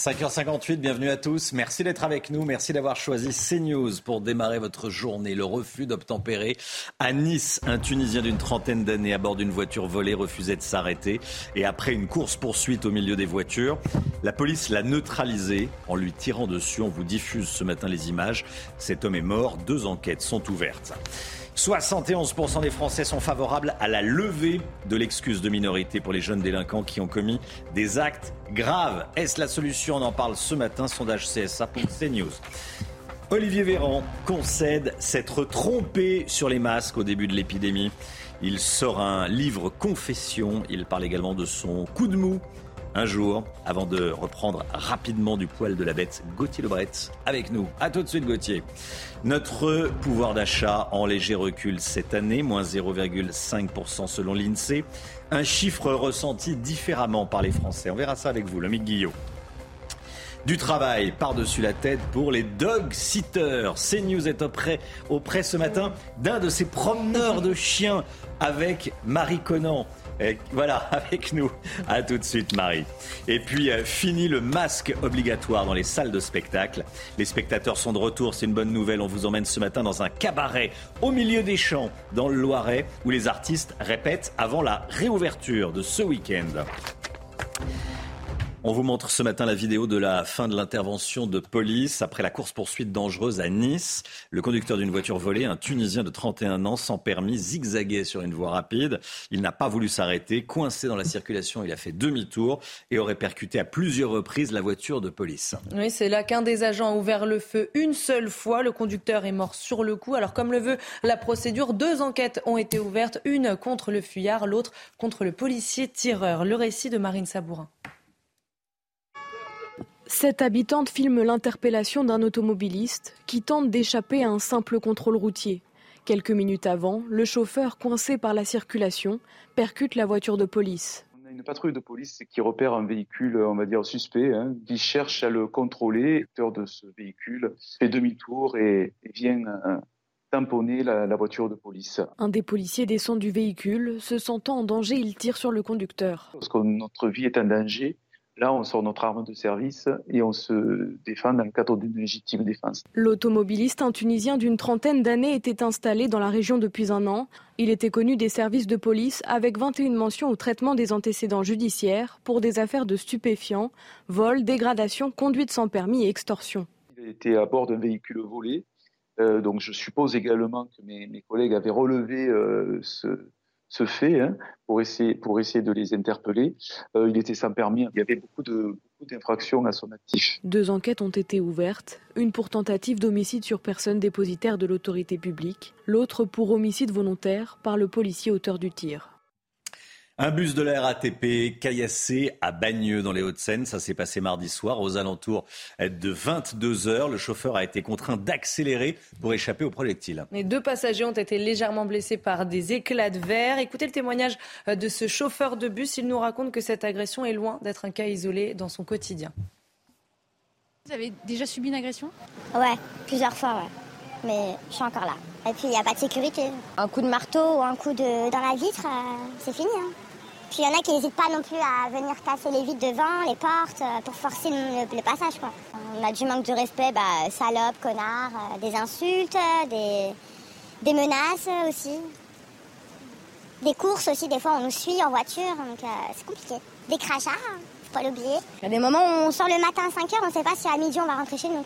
5h58, bienvenue à tous. Merci d'être avec nous. Merci d'avoir choisi CNews pour démarrer votre journée. Le refus d'obtempérer à Nice. Un Tunisien d'une trentaine d'années à bord d'une voiture volée refusait de s'arrêter. Et après une course-poursuite au milieu des voitures, la police l'a neutralisé en lui tirant dessus. On vous diffuse ce matin les images. Cet homme est mort. Deux enquêtes sont ouvertes. 71% des Français sont favorables à la levée de l'excuse de minorité pour les jeunes délinquants qui ont commis des actes graves. Est-ce la solution? On en parle ce matin, sondage CSA pour CNews. Olivier Véran concède s'être trompé sur les masques au début de l'épidémie. Il sort un livre confession. Il parle également de son coup de mou un jour avant de reprendre rapidement du poil de la bête. Gauthier Lebret avec nous. A tout de suite Gauthier. Notre pouvoir d'achat en léger recul cette année, moins 0,5% selon l'INSEE. Un chiffre ressenti différemment par les Français. On verra ça avec vous, l'ami Guillaume. Du travail par-dessus la tête pour les dog sitters. CNews est auprès, auprès ce matin d'un de ces promeneurs de chiens avec Marie Conan. Voilà, avec nous. À tout de suite, Marie. Et puis, euh, fini le masque obligatoire dans les salles de spectacle. Les spectateurs sont de retour, c'est une bonne nouvelle. On vous emmène ce matin dans un cabaret au milieu des champs, dans le Loiret, où les artistes répètent avant la réouverture de ce week-end. On vous montre ce matin la vidéo de la fin de l'intervention de police après la course-poursuite dangereuse à Nice. Le conducteur d'une voiture volée, un Tunisien de 31 ans, sans permis, zigzaguait sur une voie rapide. Il n'a pas voulu s'arrêter. Coincé dans la circulation, il a fait demi-tour et aurait percuté à plusieurs reprises la voiture de police. Oui, c'est là qu'un des agents a ouvert le feu une seule fois. Le conducteur est mort sur le coup. Alors, comme le veut la procédure, deux enquêtes ont été ouvertes. Une contre le fuyard, l'autre contre le policier tireur. Le récit de Marine Sabourin. Cette habitante filme l'interpellation d'un automobiliste qui tente d'échapper à un simple contrôle routier. Quelques minutes avant, le chauffeur, coincé par la circulation, percute la voiture de police. On a une patrouille de police qui repère un véhicule, on va dire suspect, hein, qui cherche à le contrôler. L'acteur de ce véhicule fait demi-tour et, et vient euh, tamponner la, la voiture de police. Un des policiers descend du véhicule. Se sentant en danger, il tire sur le conducteur. Parce que notre vie est en danger, Là, on sort notre arme de service et on se défend dans le cadre d'une légitime défense. L'automobiliste, un Tunisien d'une trentaine d'années, était installé dans la région depuis un an. Il était connu des services de police avec 21 mentions au traitement des antécédents judiciaires pour des affaires de stupéfiants, vol, dégradation, conduite sans permis et extorsion. Il était à bord d'un véhicule volé. Euh, donc je suppose également que mes, mes collègues avaient relevé euh, ce, ce fait hein, pour, essayer, pour essayer de les interpeller. Euh, il était sans permis. Il y avait beaucoup beaucoup d'infractions à son actif. Deux enquêtes ont été ouvertes, une pour tentative d'homicide sur personne dépositaire de l'autorité publique, l'autre pour homicide volontaire par le policier auteur du tir. Un bus de la RATP caillassé à Bagneux dans les Hauts-de-Seine. Ça s'est passé mardi soir aux alentours de 22 heures. Le chauffeur a été contraint d'accélérer pour échapper aux projectiles. Les deux passagers ont été légèrement blessés par des éclats de verre. Écoutez le témoignage de ce chauffeur de bus. Il nous raconte que cette agression est loin d'être un cas isolé dans son quotidien. Vous avez déjà subi une agression? Ouais, plusieurs fois, ouais. Mais je suis encore là. Et puis il n'y a pas de sécurité. Un coup de marteau ou un coup de dans la vitre, euh, c'est fini. Hein. Puis il y en a qui n'hésitent pas non plus à venir casser les vitres devant, les portes, euh, pour forcer le, passage. Quoi. On a du manque de respect, bah, salope, connard, euh, des insultes, des, des menaces aussi. Des courses aussi, des fois on nous suit en voiture, donc euh, c'est compliqué. Des crachats, hein, faut pas l'oublier. Il y a des moments où on sort le matin à 5h, on sait pas si à midi on va rentrer chez nous.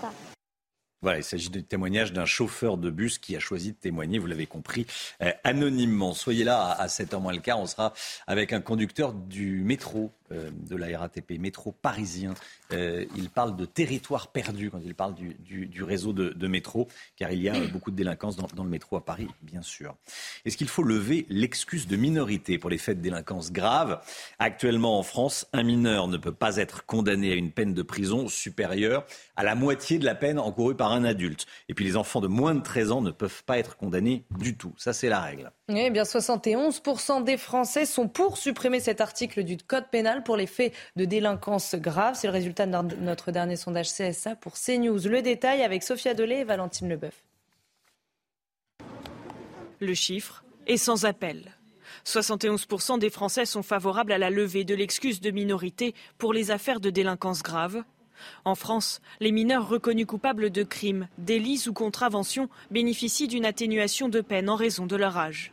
Voilà, il s'agit du témoignage d'un chauffeur de bus qui a choisi de témoigner, vous l'avez compris, euh, anonymement. Soyez là à, 7h moins le quart, on sera avec un conducteur du métro de la RATP, métro parisien. Euh, il parle de territoire perdu quand il parle du, réseau de, métro, car il y a beaucoup de délinquance dans, dans le métro à Paris, bien sûr. Est-ce qu'il faut lever l'excuse de minorité pour les faits de délinquance graves? Actuellement en France, un mineur ne peut pas être condamné à une peine de prison supérieure à la moitié de la peine encourue par un adulte. Et puis les enfants de moins de 13 ans ne peuvent pas être condamnés du tout. Ça, c'est la règle. Eh bien, 71% des Français sont pour supprimer cet article du Code pénal pour les faits de délinquance grave. C'est le résultat de notre dernier sondage CSA pour CNews. Le détail avec Sophia Dolé et Valentine Leboeuf. Le chiffre est sans appel. 71% des Français sont favorables à la levée de l'excuse de minorité pour les affaires de délinquance grave. En France, les mineurs reconnus coupables de crimes, délits ou contraventions bénéficient d'une atténuation de peine en raison de leur âge.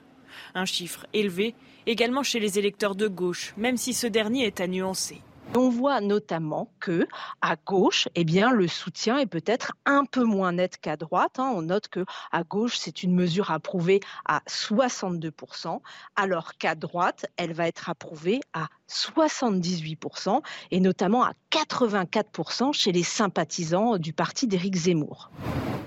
Un chiffre élevé également chez les électeurs de gauche, même si ce dernier est à nuancer. On voit notamment que à gauche, eh bien, le soutien est peut-être un peu moins net qu'à droite. Hein. On note que à gauche, c'est une mesure approuvée à 62%, alors qu'à droite, elle va être approuvée à 78% et notamment à 84% chez les sympathisants du parti d'Éric Zemmour.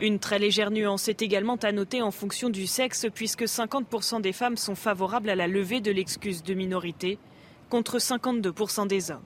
Une très légère nuance est également à noter en fonction du sexe, puisque 50% des femmes sont favorables à la levée de l'excuse de minorité, contre 52% des hommes.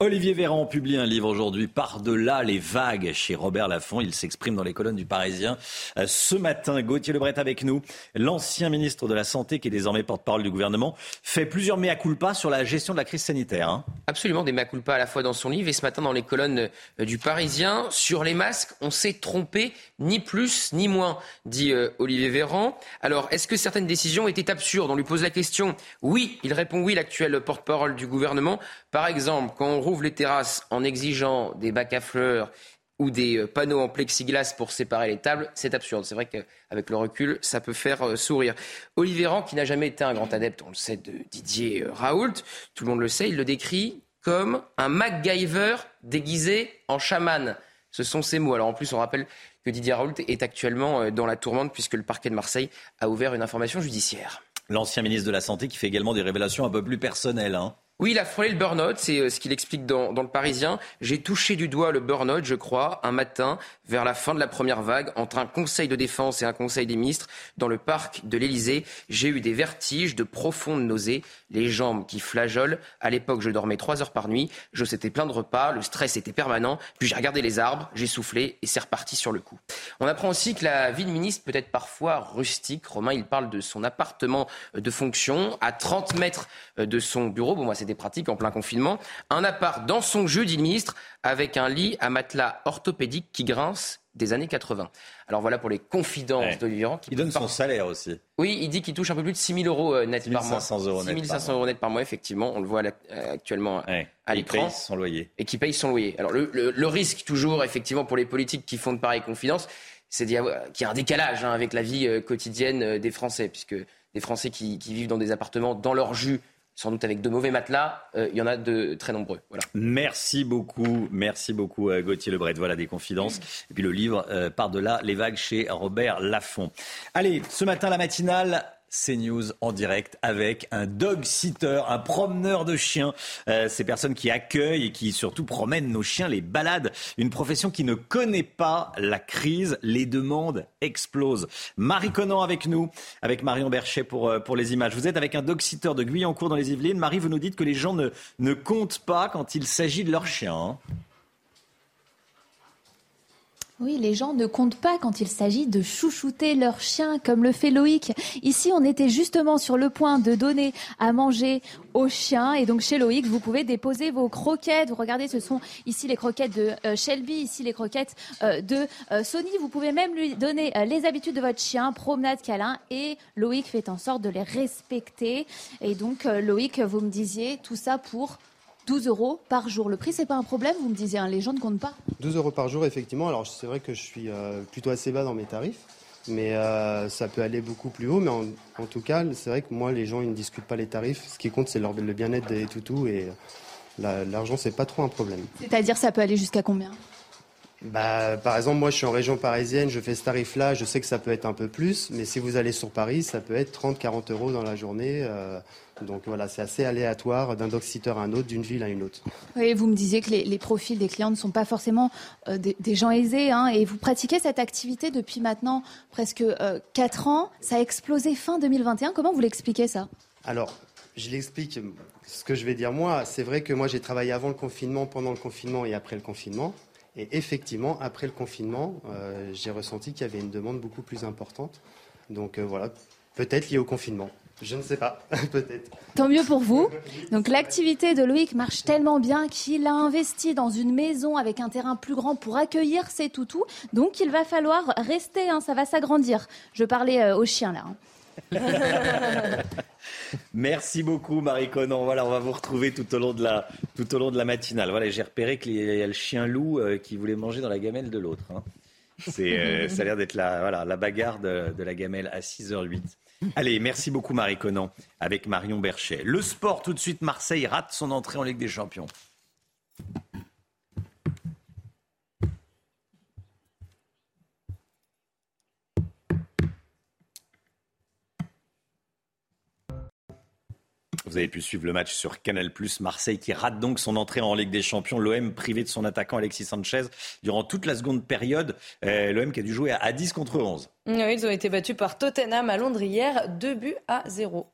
Olivier Véran publie un livre aujourd'hui, Par-delà les vagues, chez Robert Laffont. Il s'exprime dans les colonnes du Parisien. Euh, ce matin, Gauthier Lebret avec nous, l'ancien ministre de la Santé, qui est désormais porte-parole du gouvernement, fait plusieurs mea culpa sur la gestion de la crise sanitaire. Hein. Absolument, des mea culpa à la fois dans son livre et ce matin dans les colonnes euh, du Parisien. Sur les masques, on s'est trompé, ni plus ni moins, dit euh, Olivier Véran. Alors, est-ce que certaines décisions étaient absurdes? On lui pose la question. Oui, il répond oui, l'actuel porte-parole du gouvernement. Par exemple, quand on rouvre les terrasses en exigeant des bacs à fleurs ou des euh, panneaux en plexiglas pour séparer les tables, c'est absurde. C'est vrai qu'avec le recul, ça peut faire euh, sourire. Olivier Rand, qui n'a jamais été un grand adepte, on le sait, de Didier euh, Raoult, tout le monde le sait, il le décrit comme un MacGyver déguisé en chaman. Ce sont ses mots. Alors en plus, on rappelle que Didier Raoult est actuellement dans la tourmente puisque le parquet de Marseille a ouvert une information judiciaire. L'ancien ministre de la Santé qui fait également des révélations un peu plus personnelles. Hein. Oui, il a frôlé le burn-out, c'est euh, ce qu'il explique dans, dans, le Parisien. J'ai touché du doigt le burn-out, je crois, un matin, vers la fin de la première vague, entre un conseil de défense et un conseil des ministres, dans le parc de l'Élysée. J'ai eu des vertiges, de profondes nausées, les jambes qui flageolent. À l'époque, je dormais trois heures par nuit, je s'étais plein de repas, le stress était permanent. Puis j'ai regardé les arbres, j'ai soufflé et c'est reparti sur le coup. On apprend aussi que la vie de ministre peut être parfois rustique. Romain, il parle de son appartement de fonction à 30 mètres de son bureau. Bon, moi, c'est des pratiques en plein confinement. Un appart dans son jeu, dit le ministre, avec un lit à matelas orthopédique qui grince des années 80. Alors voilà pour les confidences d'Olivier Il donne son salaire aussi. Oui, il dit qu'il touche un peu plus de 6 000 euros euh, net par mois. 6 euros 6 500 euros net par mois, effectivement. On le voit euh, actuellement à l'écran. Et paye son loyer. Et qui paye son loyer. Alors le, risque toujours, effectivement, pour les politiques qui font de pareilles confidences, c'est qu'il y a un décalage hein, avec la vie euh, quotidienne des Français, puisque des Français qui, qui, vivent dans des appartements dans leur jus sans doute avec de mauvais matelas, euh, il y en a de très nombreux. Voilà. Merci beaucoup, merci beaucoup euh, Gauthier Lebret. Voilà des confidences. Et puis le livre euh, Par-delà les vagues chez Robert Laffont. Allez, ce matin la matinale, CNews en direct avec un dog sitter, un promeneur de chiens. Euh, ces personnes qui accueillent et qui surtout promènent nos chiens, les balades. Une profession qui ne connaît pas la crise. Les demandes explosent. Marie Conan avec nous, avec Marion Berchet pour, euh, pour les images. Vous êtes avec un dog sitter de Guyancourt dans les Yvelines. Marie, vous nous dites que les gens ne, ne comptent pas quand il s'agit de leurs chiens. Hein. Oui, les gens ne comptent pas quand il s'agit de chouchouter leur chien comme le fait Loïc. Ici, on était justement sur le point de donner à manger aux chiens. Et donc, chez Loïc, vous pouvez déposer vos croquettes. Vous regardez, ce sont ici les croquettes de euh, Shelby, ici les croquettes euh, de euh, Sony. Vous pouvez même lui donner les habitudes de votre chien, promenade, câlin. Et Loïc fait en sorte de les respecter. Et donc, Loïc, vous me disiez tout ça pour 12 euros par jour. Le prix, c'est pas un problème, vous me disiez, hein, les gens ne comptent pas 12 euros par jour, effectivement. Alors, c'est vrai que je suis euh, plutôt assez bas dans mes tarifs, mais euh, ça peut aller beaucoup plus haut. Mais en, tout cas, c'est vrai que moi, les gens, ils ne discutent pas les tarifs. Ce qui compte, c'est le bien-être des toutous et l'argent, c'est pas trop un problème. C'est-à-dire, ça peut aller jusqu'à combien? Bah, par exemple, moi, je suis en région parisienne, je fais ce tarif-là, je sais que ça peut être un peu plus, mais si vous allez sur Paris, ça peut être 30-40 euros dans la journée. Euh, donc voilà, c'est assez aléatoire d'un doxiteur à un autre, d'une ville à une autre. Oui, vous me disiez que les, profils des clients ne sont pas forcément euh, des, gens aisés, hein, et vous pratiquez cette activité depuis maintenant presque 4 ans. Ça a explosé fin 2021. Comment vous l'expliquez ça? Alors, je l'explique. Ce que je vais dire moi, c'est vrai que moi j'ai travaillé avant le confinement, pendant le confinement et après le confinement. Et effectivement, après le confinement, euh, j'ai ressenti qu'il y avait une demande beaucoup plus importante. Donc euh, voilà, peut-être lié au confinement. Je ne sais pas, peut-être. Tant mieux pour vous. Donc l'activité de Loïc marche tellement bien qu'il a investi dans une maison avec un terrain plus grand pour accueillir ses toutous. Donc il va falloir rester, hein, ça va s'agrandir. Je parlais euh, aux chiens là. Hein. Merci beaucoup, Marie Conan. Voilà, on va vous retrouver tout au long de la, tout au long de la matinale. Voilà, j'ai repéré qu'il y a le chien loup euh, qui voulait manger dans la gamelle de l'autre. Hein. C'est, euh, ça a l'air d'être la, voilà, la bagarre de, de la gamelle à 6h08. Allez, merci beaucoup, Marie Conan, avec Marion Berchet. Le sport, tout de suite, Marseille rate son entrée en Ligue des Champions. Vous avez pu suivre le match sur Canal+. Marseille qui rate donc son entrée en Ligue des Champions. L'OM privé de son attaquant Alexis Sanchez durant toute la seconde période. Euh, L'OM qui a dû jouer à 10 contre 11. Oui, ils ont été battus par Tottenham à Londres hier, 2 buts à 0.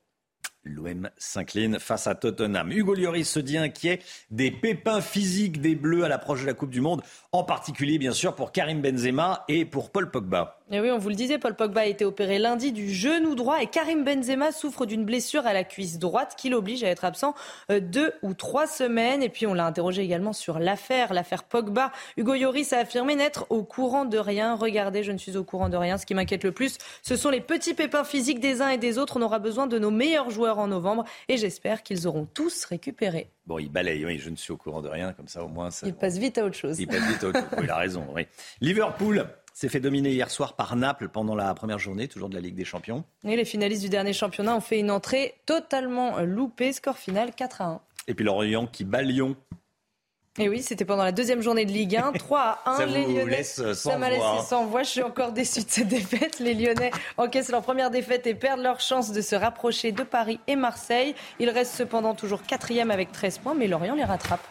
L'OM s'incline face à Tottenham. Hugo Lloris se dit inquiet des pépins physiques des Bleus à l'approche de la Coupe du Monde, en particulier bien sûr pour Karim Benzema et pour Paul Pogba. Et oui, on vous le disait, Paul Pogba a été opéré lundi du genou droit et Karim Benzema souffre d'une blessure à la cuisse droite qui l'oblige à être absent euh, deux ou trois semaines. Et puis on l'a interrogé également sur l'affaire, l'affaire Pogba. Hugo Lloris a affirmé n'être au courant de rien. Regardez, je ne suis au courant de rien. Ce qui m'inquiète le plus, ce sont les petits pépins physiques des uns et des autres. On aura besoin de nos meilleurs joueurs en novembre et j'espère qu'ils auront tous récupéré. Bon, il balaye, oui, je ne suis au courant de rien, comme ça au moins. Ça, il passe vite à autre chose. Il passe vite à autre chose, il a raison, oui. Liverpool s'est fait dominer hier soir par Naples pendant la première journée, toujours de la Ligue des Champions. Et les finalistes du dernier championnat ont fait une entrée totalement loupée, score final 4 à 1. Et puis Lorient qui bat Lyon et oui, c'était pendant la deuxième journée de Ligue 1, 3 à 1. ça les Lyonnais, laisse sans ça m'a laissé sans voix. Je suis encore déçu de cette défaite. Les Lyonnais encaissent leur première défaite et perdent leur chance de se rapprocher de Paris et Marseille. Ils restent cependant toujours quatrième avec 13 points, mais Lorient les rattrape.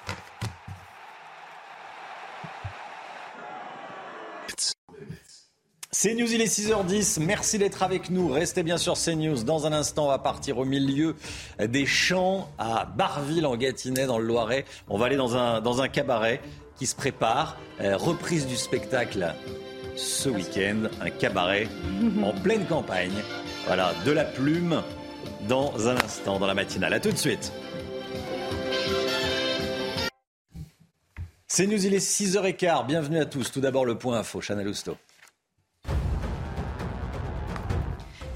CNews, il est 6h10. Merci d'être avec nous. Restez bien sur CNews. Dans un instant, on va partir au milieu des champs à Barville, en Gâtinais, dans le Loiret. On va aller dans un, dans un cabaret qui se prépare. Euh, reprise du spectacle ce week-end. Un cabaret en pleine campagne. Voilà, de la plume dans un instant, dans la matinale. A tout de suite. CNews, il est 6h15. Bienvenue à tous. Tout d'abord, le point info. Chanel Housteau.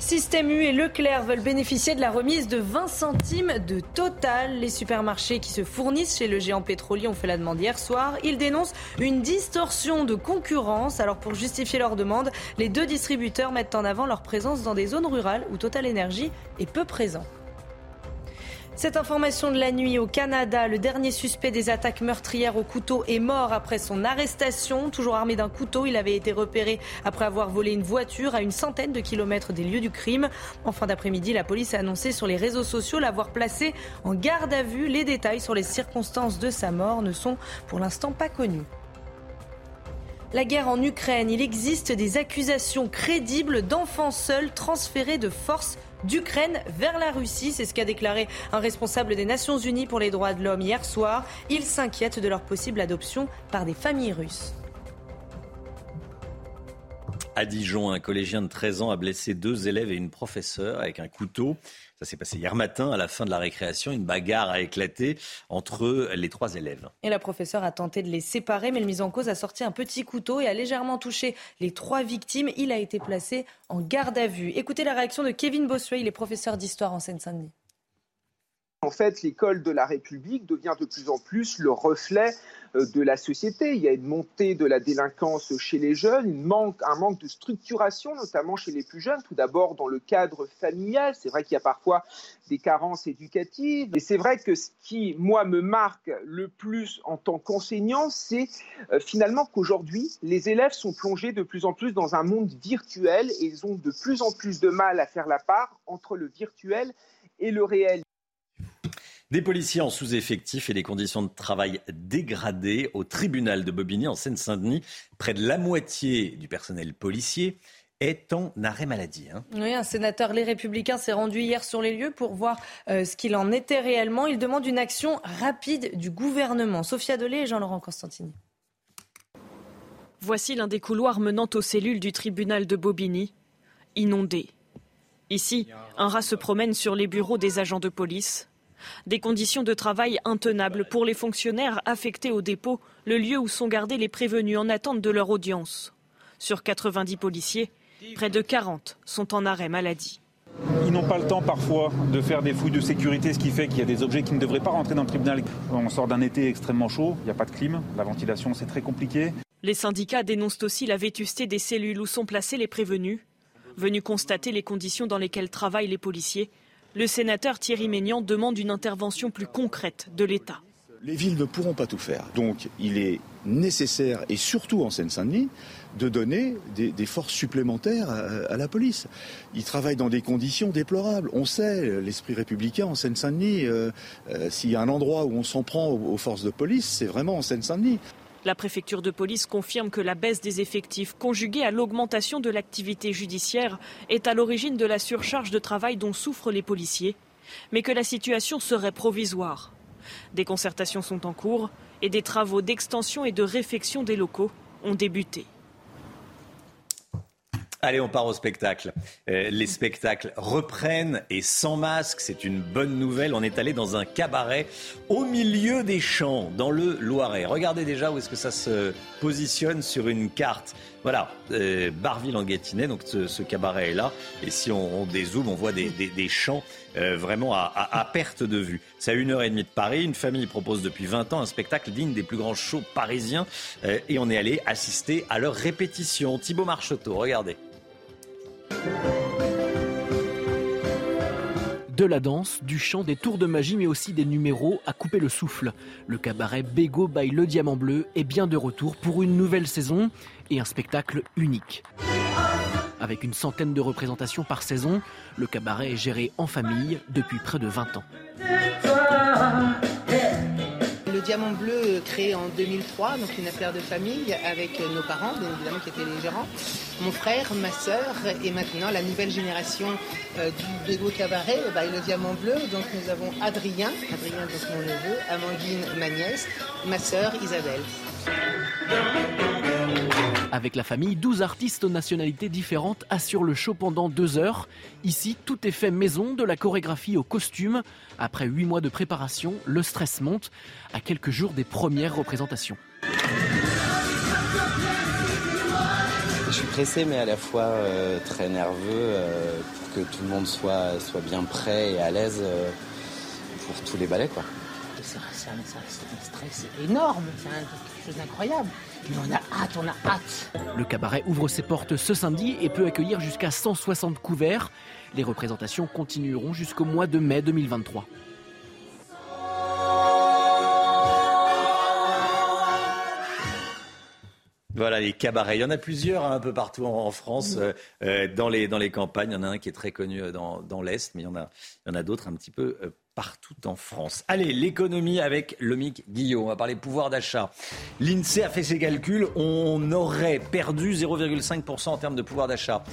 Système U et Leclerc veulent bénéficier de la remise de 20 centimes de Total. Les supermarchés qui se fournissent chez le géant pétrolier ont fait la demande hier soir. Ils dénoncent une distorsion de concurrence. Alors pour justifier leur demande, les deux distributeurs mettent en avant leur présence dans des zones rurales où Total Energy est peu présent. Cette information de la nuit au Canada, le dernier suspect des attaques meurtrières au couteau est mort après son arrestation. Toujours armé d'un couteau, il avait été repéré après avoir volé une voiture à une centaine de kilomètres des lieux du crime. En fin d'après-midi, la police a annoncé sur les réseaux sociaux l'avoir placé en garde à vue. Les détails sur les circonstances de sa mort ne sont pour l'instant pas connus. La guerre en Ukraine, il existe des accusations crédibles d'enfants seuls transférés de force d'Ukraine vers la Russie. C'est ce qu'a déclaré un responsable des Nations Unies pour les droits de l'homme hier soir. Il s'inquiète de leur possible adoption par des familles russes. À Dijon, un collégien de 13 ans a blessé deux élèves et une professeure avec un couteau. Ça s'est passé hier matin, à la fin de la récréation. Une bagarre a éclaté entre les trois élèves. Et la professeure a tenté de les séparer, mais le mis en cause a sorti un petit couteau et a légèrement touché les trois victimes. Il a été placé en garde à vue. Écoutez la réaction de Kevin Bossuet, il est professeur d'histoire en Seine-Saint-Denis. En fait, l'école de la République devient de plus en plus le reflet euh, de la société. Il y a une montée de la délinquance chez les jeunes, une manque, un manque de structuration, notamment chez les plus jeunes, tout d'abord dans le cadre familial. C'est vrai qu'il y a parfois des carences éducatives. Et c'est vrai que ce qui, moi, me marque le plus en tant qu'enseignant, c'est euh, finalement qu'aujourd'hui, les élèves sont plongés de plus en plus dans un monde virtuel et ils ont de plus en plus de mal à faire la part entre le virtuel et le réel. Des policiers en sous-effectif et des conditions de travail dégradées au tribunal de Bobigny en Seine-Saint-Denis. Près de la moitié du personnel policier est en arrêt maladie. Hein. Oui, un sénateur Les Républicains s'est rendu hier sur les lieux pour voir euh, ce qu'il en était réellement. Il demande une action rapide du gouvernement. Sophia Dolé et Jean-Laurent Constantini. Voici l'un des couloirs menant aux cellules du tribunal de Bobigny, inondé. Ici, un rat se promène sur les bureaux des agents de police. Des conditions de travail intenables pour les fonctionnaires affectés au dépôt, le lieu où sont gardés les prévenus en attente de leur audience. Sur 90 policiers, près de 40 sont en arrêt maladie. Ils n'ont pas le temps parfois de faire des fouilles de sécurité, ce qui fait qu'il y a des objets qui ne devraient pas rentrer dans le tribunal. On sort d'un été extrêmement chaud, il n'y a pas de clim, la ventilation c'est très compliqué. Les syndicats dénoncent aussi la vétusté des cellules où sont placés les prévenus. Venus constater les conditions dans lesquelles travaillent les policiers, le sénateur Thierry Ménian demande une intervention plus concrète de l'État. Les villes ne pourront pas tout faire. Donc il est nécessaire, et surtout en Seine-Saint-Denis, de donner des, forces supplémentaires à, la police. Ils travaillent dans des conditions déplorables. On sait, l'esprit républicain en Seine-Saint-Denis, euh, euh, s'il y a un endroit où on s'en prend aux forces de police, c'est vraiment en Seine-Saint-Denis. La préfecture de police confirme que la baisse des effectifs, conjuguée à l'augmentation de l'activité judiciaire, est à l'origine de la surcharge de travail dont souffrent les policiers, mais que la situation serait provisoire. Des concertations sont en cours et des travaux d'extension et de réfection des locaux ont débuté. Allez, on part au spectacle. Euh, les spectacles reprennent et sans masque, c'est une bonne nouvelle. On est allé dans un cabaret au milieu des champs, dans le Loiret. Regardez déjà où est-ce que ça se positionne sur une carte. Voilà, euh, Barville en Gâtinais, donc ce, cabaret est là. Et si on, dézoome, on voit des, champs euh, vraiment à, perte de vue. C'est à une heure et demie de Paris. Une famille propose depuis 20 ans un spectacle digne des plus grands shows parisiens. et on est allé assister à leur répétition. Thibaut Marcheteau, regardez. De la danse, du chant, des tours de magie, mais aussi des numéros à couper le souffle. Le cabaret Bego by Le Diamant Bleu est bien de retour pour une nouvelle saison et un spectacle unique. Avec une centaine de représentations par saison, le cabaret est géré en famille depuis près de 20 ans. Diamant Bleu créé en 2003, donc une affaire de famille avec nos parents, bien évidemment, qui étaient les gérants, mon frère, ma sœur et maintenant la nouvelle génération euh, du Bégo Cabaret bah, le Diamant Bleu. Donc nous avons Adrien, Adrien donc mon neveu, Amandine, ma nièce, ma sœur Isabelle. Avec la famille, 12 artistes aux nationalités différentes assurent le show pendant deux heures. Ici, tout est fait maison, de la chorégraphie au costume. Après huit mois de préparation, le stress monte à quelques jours des premières représentations. Je suis pressé, mais à la fois euh, très nerveux euh, pour que tout le monde soit, soit bien prêt et à l'aise euh, pour tous les ballets. C'est un, stress énorme, c'est quelque chose d'incroyable. Mais on a hâte, on a hâte. Le cabaret ouvre ses portes ce samedi et peut accueillir jusqu'à 160 couverts. Les représentations continueront jusqu'au mois de mai 2023. Voilà les cabarets. Il y en a plusieurs hein, un peu partout en, France, euh, euh, dans, les, dans les campagnes. Il y en a un qui est très connu euh, dans, dans l'Est, mais il y en a, il y en a d'autres un petit peu partout en France. Allez, l'économie avec Lomic Guillot. On va parler pouvoir d'achat. L'INSEE a fait ses calculs. On aurait perdu 0,5% en termes de pouvoir d'achat.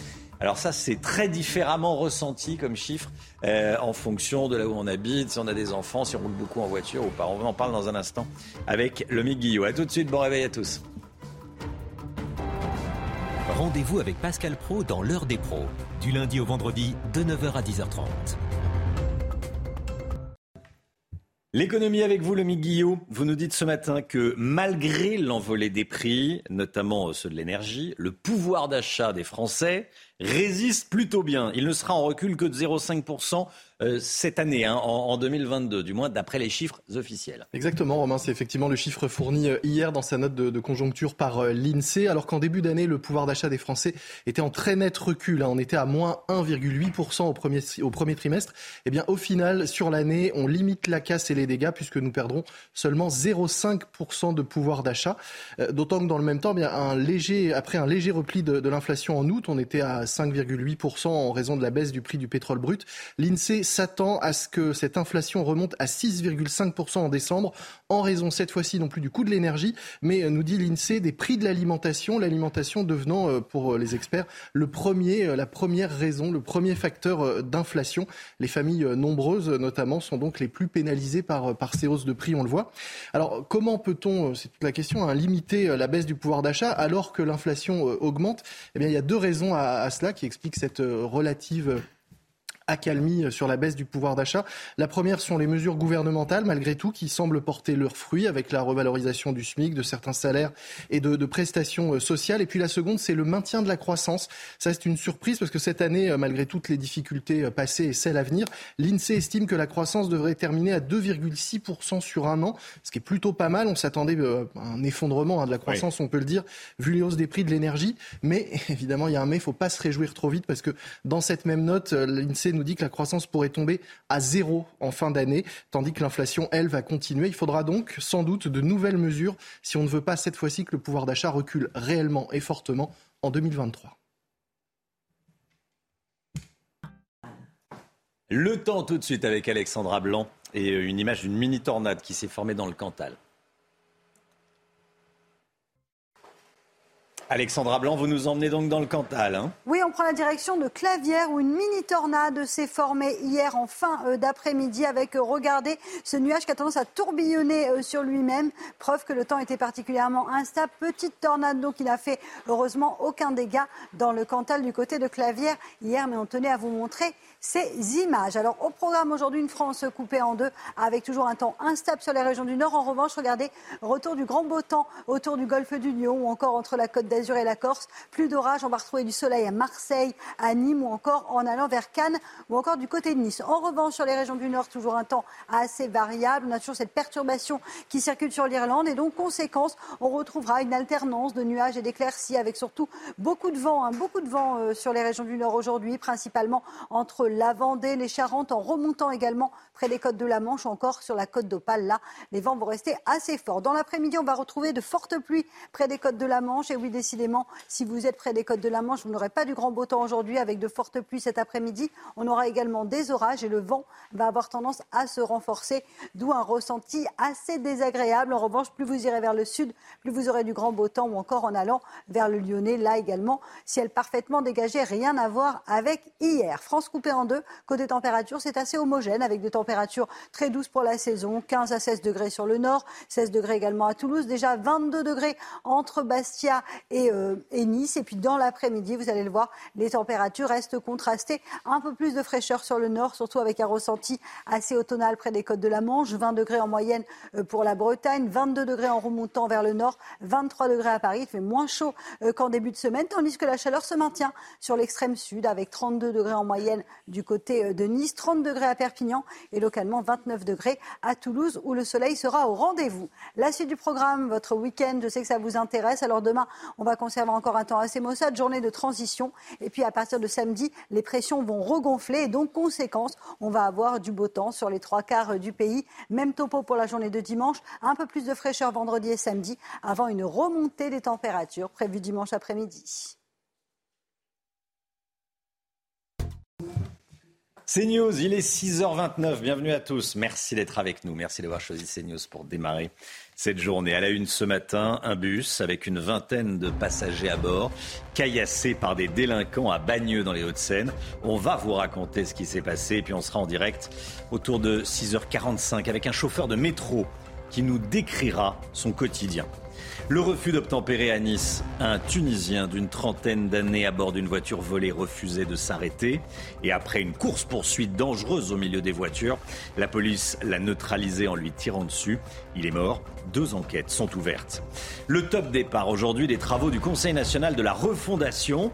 Alors ça, c'est très différemment ressenti comme chiffre en fonction de là où on habite, si on a des enfants, si on roule beaucoup en voiture ou pas. On en parle dans un instant avec Lomic Guillot. A tout de suite, bon réveil à tous. Rendez-vous avec Pascal Pro dans l'heure des pros, du lundi au vendredi de 9h à 10h30. L'économie avec vous, le Guillot. Vous nous dites ce matin que malgré l'envolée des prix, notamment ceux de l'énergie, le pouvoir d'achat des Français résiste plutôt bien. Il ne sera en recul que de 0,5% euh, cette année, hein, en, 2022, du moins d'après les chiffres officiels. Exactement, Romain, c'est effectivement le chiffre fourni euh, hier dans sa note de, conjoncture par euh, l'INSEE, alors qu'en début d'année, le pouvoir d'achat des Français était en très net recul. Hein. on était à moins 1,8% au premier, au premier trimestre. Eh bien, au final, sur l'année, on limite la casse et les dégâts puisque nous perdrons seulement 0,5% de pouvoir d'achat. D'autant que dans le même temps, eh bien, un léger, après un léger repli de, de l'inflation en août, on était à 5,8% en raison de la baisse du prix du pétrole brut. L'INSEE s'attend à ce que cette inflation remonte à 6,5% en décembre, en raison cette fois-ci non plus du coût de l'énergie, mais euh, nous dit l'INSEE des prix de l'alimentation, l'alimentation devenant euh, pour euh, les experts le premier, la première raison, le premier facteur d'inflation. Les familles nombreuses notamment sont donc les plus pénalisées par, ces hausses de prix, on le voit. Alors comment peut-on, c'est toute la question, hein, limiter la baisse du pouvoir d'achat alors que l'inflation augmente? Eh bien il y a deux raisons à, à cela qui expliquent cette relative accalmie sur la baisse du pouvoir d'achat. La première sont les mesures gouvernementales, malgré tout, qui semblent porter leurs fruits avec la revalorisation du SMIC, de certains salaires et de, de prestations euh, sociales. Et puis la seconde, c'est le maintien de la croissance. Ça, c'est une surprise parce que cette année, euh, malgré toutes les difficultés euh, passées et celles à venir, l'INSEE estime que la croissance devrait terminer à 2,6% sur un an, ce qui est plutôt pas mal. On s'attendait à un effondrement hein, de la croissance, on peut le dire, vu les hausses des prix de l'énergie. Mais évidemment, il y a un mais, il ne faut pas se réjouir trop vite parce que dans cette même note, l'INSEE nous dit que la croissance pourrait tomber à zéro en fin d'année, tandis que l'inflation, elle, va continuer. Il faudra donc sans doute de nouvelles mesures si on ne veut pas cette fois-ci que le pouvoir d'achat recule réellement et fortement en 2023. Le temps tout de suite avec Alexandra Blanc et une image d'une mini tornade qui s'est formée dans le Cantal. Alexandra Blanc, vous nous emmenez donc dans le Cantal. Hein oui, on prend la direction de Clavière où une mini tornade s'est formée hier en fin euh, d'après-midi avec, euh, regardez, ce nuage qui a tendance à tourbillonner euh, sur lui-même. Preuve que le temps était particulièrement instable. Petite tornade donc il n'a fait heureusement aucun dégât dans le Cantal du côté de Clavière hier, mais on tenait à vous montrer ces images. Alors au programme aujourd'hui, une France coupée en deux avec toujours un temps instable sur les régions du Nord. En revanche, regardez, retour du grand beau temps autour du golfe du Lion ou encore entre la côte et la Corse. Plus d'orage, on va retrouver du soleil à Marseille, à Nîmes ou encore en allant vers Cannes ou encore du côté de Nice. En revanche, sur les régions du Nord, toujours un temps assez variable. On a toujours cette perturbation qui circule sur l'Irlande et donc conséquence, on retrouvera une alternance de nuages et d'éclaircies avec surtout beaucoup de vent, hein, beaucoup de vent euh, sur les régions du Nord aujourd'hui, principalement entre la Vendée, les Charentes, en remontant également près des côtes de la Manche, encore sur la côte d'Opale. Là, les vents vont rester assez forts. Dans l'après-midi, on va retrouver de fortes pluies près des côtes de la Manche. Et oui, décidément, si vous êtes près des côtes de la Manche, vous n'aurez pas du grand beau temps aujourd'hui avec de fortes pluies cet après-midi. On aura également des orages et le vent va avoir tendance à se renforcer, d'où un ressenti assez désagréable. En revanche, plus vous irez vers le sud, plus vous aurez du grand beau temps ou encore en allant vers le Lyonnais. Là également, ciel parfaitement dégagé, rien à voir avec hier. France coupée en deux. Côté température, c'est assez homogène avec des températures très douces pour la saison. 15 à 16 degrés sur le nord, 16 degrés également à Toulouse. Déjà 22 degrés entre Bastia euh, et, Nice. Et puis dans l'après-midi, vous allez le voir, les températures restent contrastées. Un peu plus de fraîcheur sur le nord, surtout avec un ressenti assez automnal près des côtes de la Manche. 20 degrés en moyenne euh, pour la Bretagne, 22 degrés en remontant vers le nord, 23 degrés à Paris. Il fait moins chaud euh, qu'en début de semaine, tandis que la chaleur se maintient sur l'extrême sud avec 32 degrés en moyenne du côté de Nice, 30 degrés à Perpignan et localement 29 degrés à Toulouse où le soleil sera au rendez-vous. La suite du programme, votre week-end, je sais que ça vous intéresse. Alors demain, on va conserver encore un temps assez maussade, journée de transition. Et puis à partir de samedi, les pressions vont regonfler et donc conséquence, on va avoir du beau temps sur les trois quarts du pays. Même topo pour la journée de dimanche, un peu plus de fraîcheur vendredi et samedi avant une remontée des températures prévue dimanche après-midi. CNews, il est 6h29. Bienvenue à tous. Merci d'être avec nous. Merci d'avoir choisi CNews pour démarrer cette journée. À la une ce matin, un bus avec une vingtaine de passagers à bord, caillassé par des délinquants à Bagneux dans les Hauts-de-Seine. On va vous raconter ce qui s'est passé et puis on sera en direct autour de 6h45 avec un chauffeur de métro qui nous décrira son quotidien. Le refus d'obtempérer à Nice. Un Tunisien d'une trentaine d'années à bord d'une voiture volée refusait de s'arrêter. Et après une course-poursuite dangereuse au milieu des voitures, la police l'a neutralisé en lui tirant dessus. Il est mort. Deux enquêtes sont ouvertes. Le top départ aujourd'hui des travaux du Conseil national de la refondation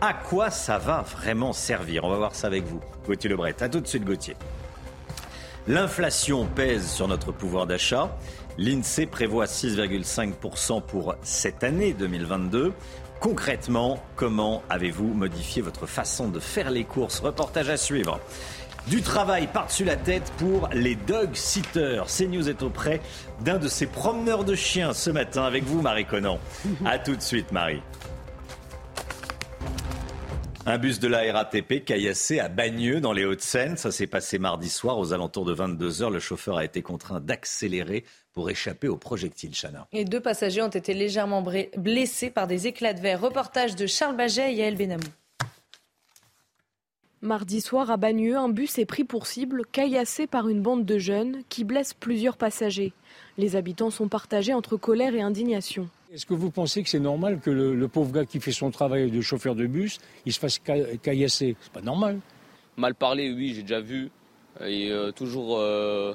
À quoi ça va vraiment servir? On va voir ça avec vous, Gauthier Lebret. A tout de suite, Gauthier. L'inflation pèse sur notre pouvoir d'achat. L'INSEE prévoit 6,5% pour cette année 2022. Concrètement, comment avez-vous modifié votre façon de faire les courses? Reportage à suivre. Du travail par-dessus la tête pour les dog sitters. CNews est auprès d'un de ces promeneurs de chiens ce matin avec vous, Marie Conan. A tout de suite, Marie. Un bus de la RATP caillassé à Bagneux dans les Hauts-de-Seine. Ça s'est passé mardi soir aux alentours de 22h. Le chauffeur a été contraint d'accélérer pour échapper au projectile, Chana. Et deux passagers ont été légèrement blessés par des éclats de verre. Reportage de Charles Baget et Yael Benamou. Mardi soir à Bagneux, un bus est pris pour cible, caillassé par une bande de jeunes qui blessent plusieurs passagers. Les habitants sont partagés entre colère et indignation. Est-ce que vous pensez que c'est normal que le, pauvre gars qui fait son travail de chauffeur de bus, il se fasse caillasser? C'est pas normal. Mal parler, oui, j'ai déjà vu. Et euh, toujours, euh,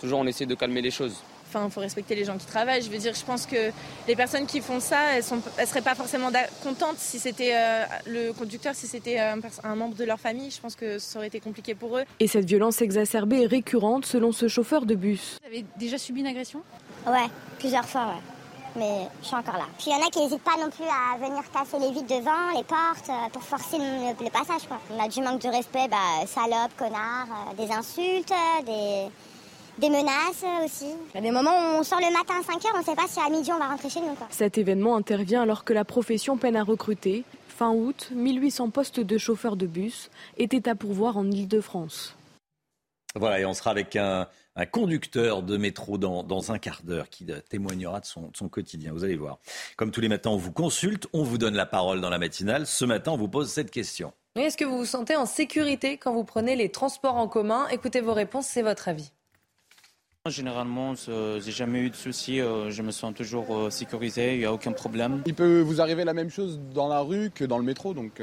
toujours on essaie de calmer les choses. Enfin, il faut respecter les gens qui travaillent. Je veux dire, je pense que les personnes qui font ça, elles ne seraient pas forcément contentes si c'était euh, le conducteur, si c'était euh, un, membre de leur famille. Je pense que ça aurait été compliqué pour eux. Et cette violence exacerbée est récurrente selon ce chauffeur de bus. Vous avez déjà subi une agression? Ouais, plusieurs fois, ouais. Mais je suis encore là. Puis il y en a qui n'hésitent pas non plus à venir casser les vitres devant, les portes, euh, pour forcer le, passage. On a du manque de respect, bah, salope, connard, des insultes, des des menaces aussi. Il y a des moments où on sort le matin à 5h, on ne sait pas si à midi on va rentrer chez nous. Cet événement intervient alors que la profession peine à recruter. Fin août, 1800 postes de chauffeurs de bus étaient à pourvoir en Ile-de-France. Voilà, et on sera avec un, conducteur de métro dans, un quart d'heure qui témoignera de son, de son, quotidien. Vous allez voir. Comme tous les matins, on vous consulte, on vous donne la parole dans la matinale. Ce matin, on vous pose cette question. Est-ce que vous vous sentez en sécurité quand vous prenez les transports en commun? Écoutez vos réponses, c'est votre avis. Généralement, j'ai jamais eu de soucis. Euh, je me sens toujours euh, sécurisé. Il n'y a aucun problème. Il peut vous arriver la même chose dans la rue que dans le métro. Donc,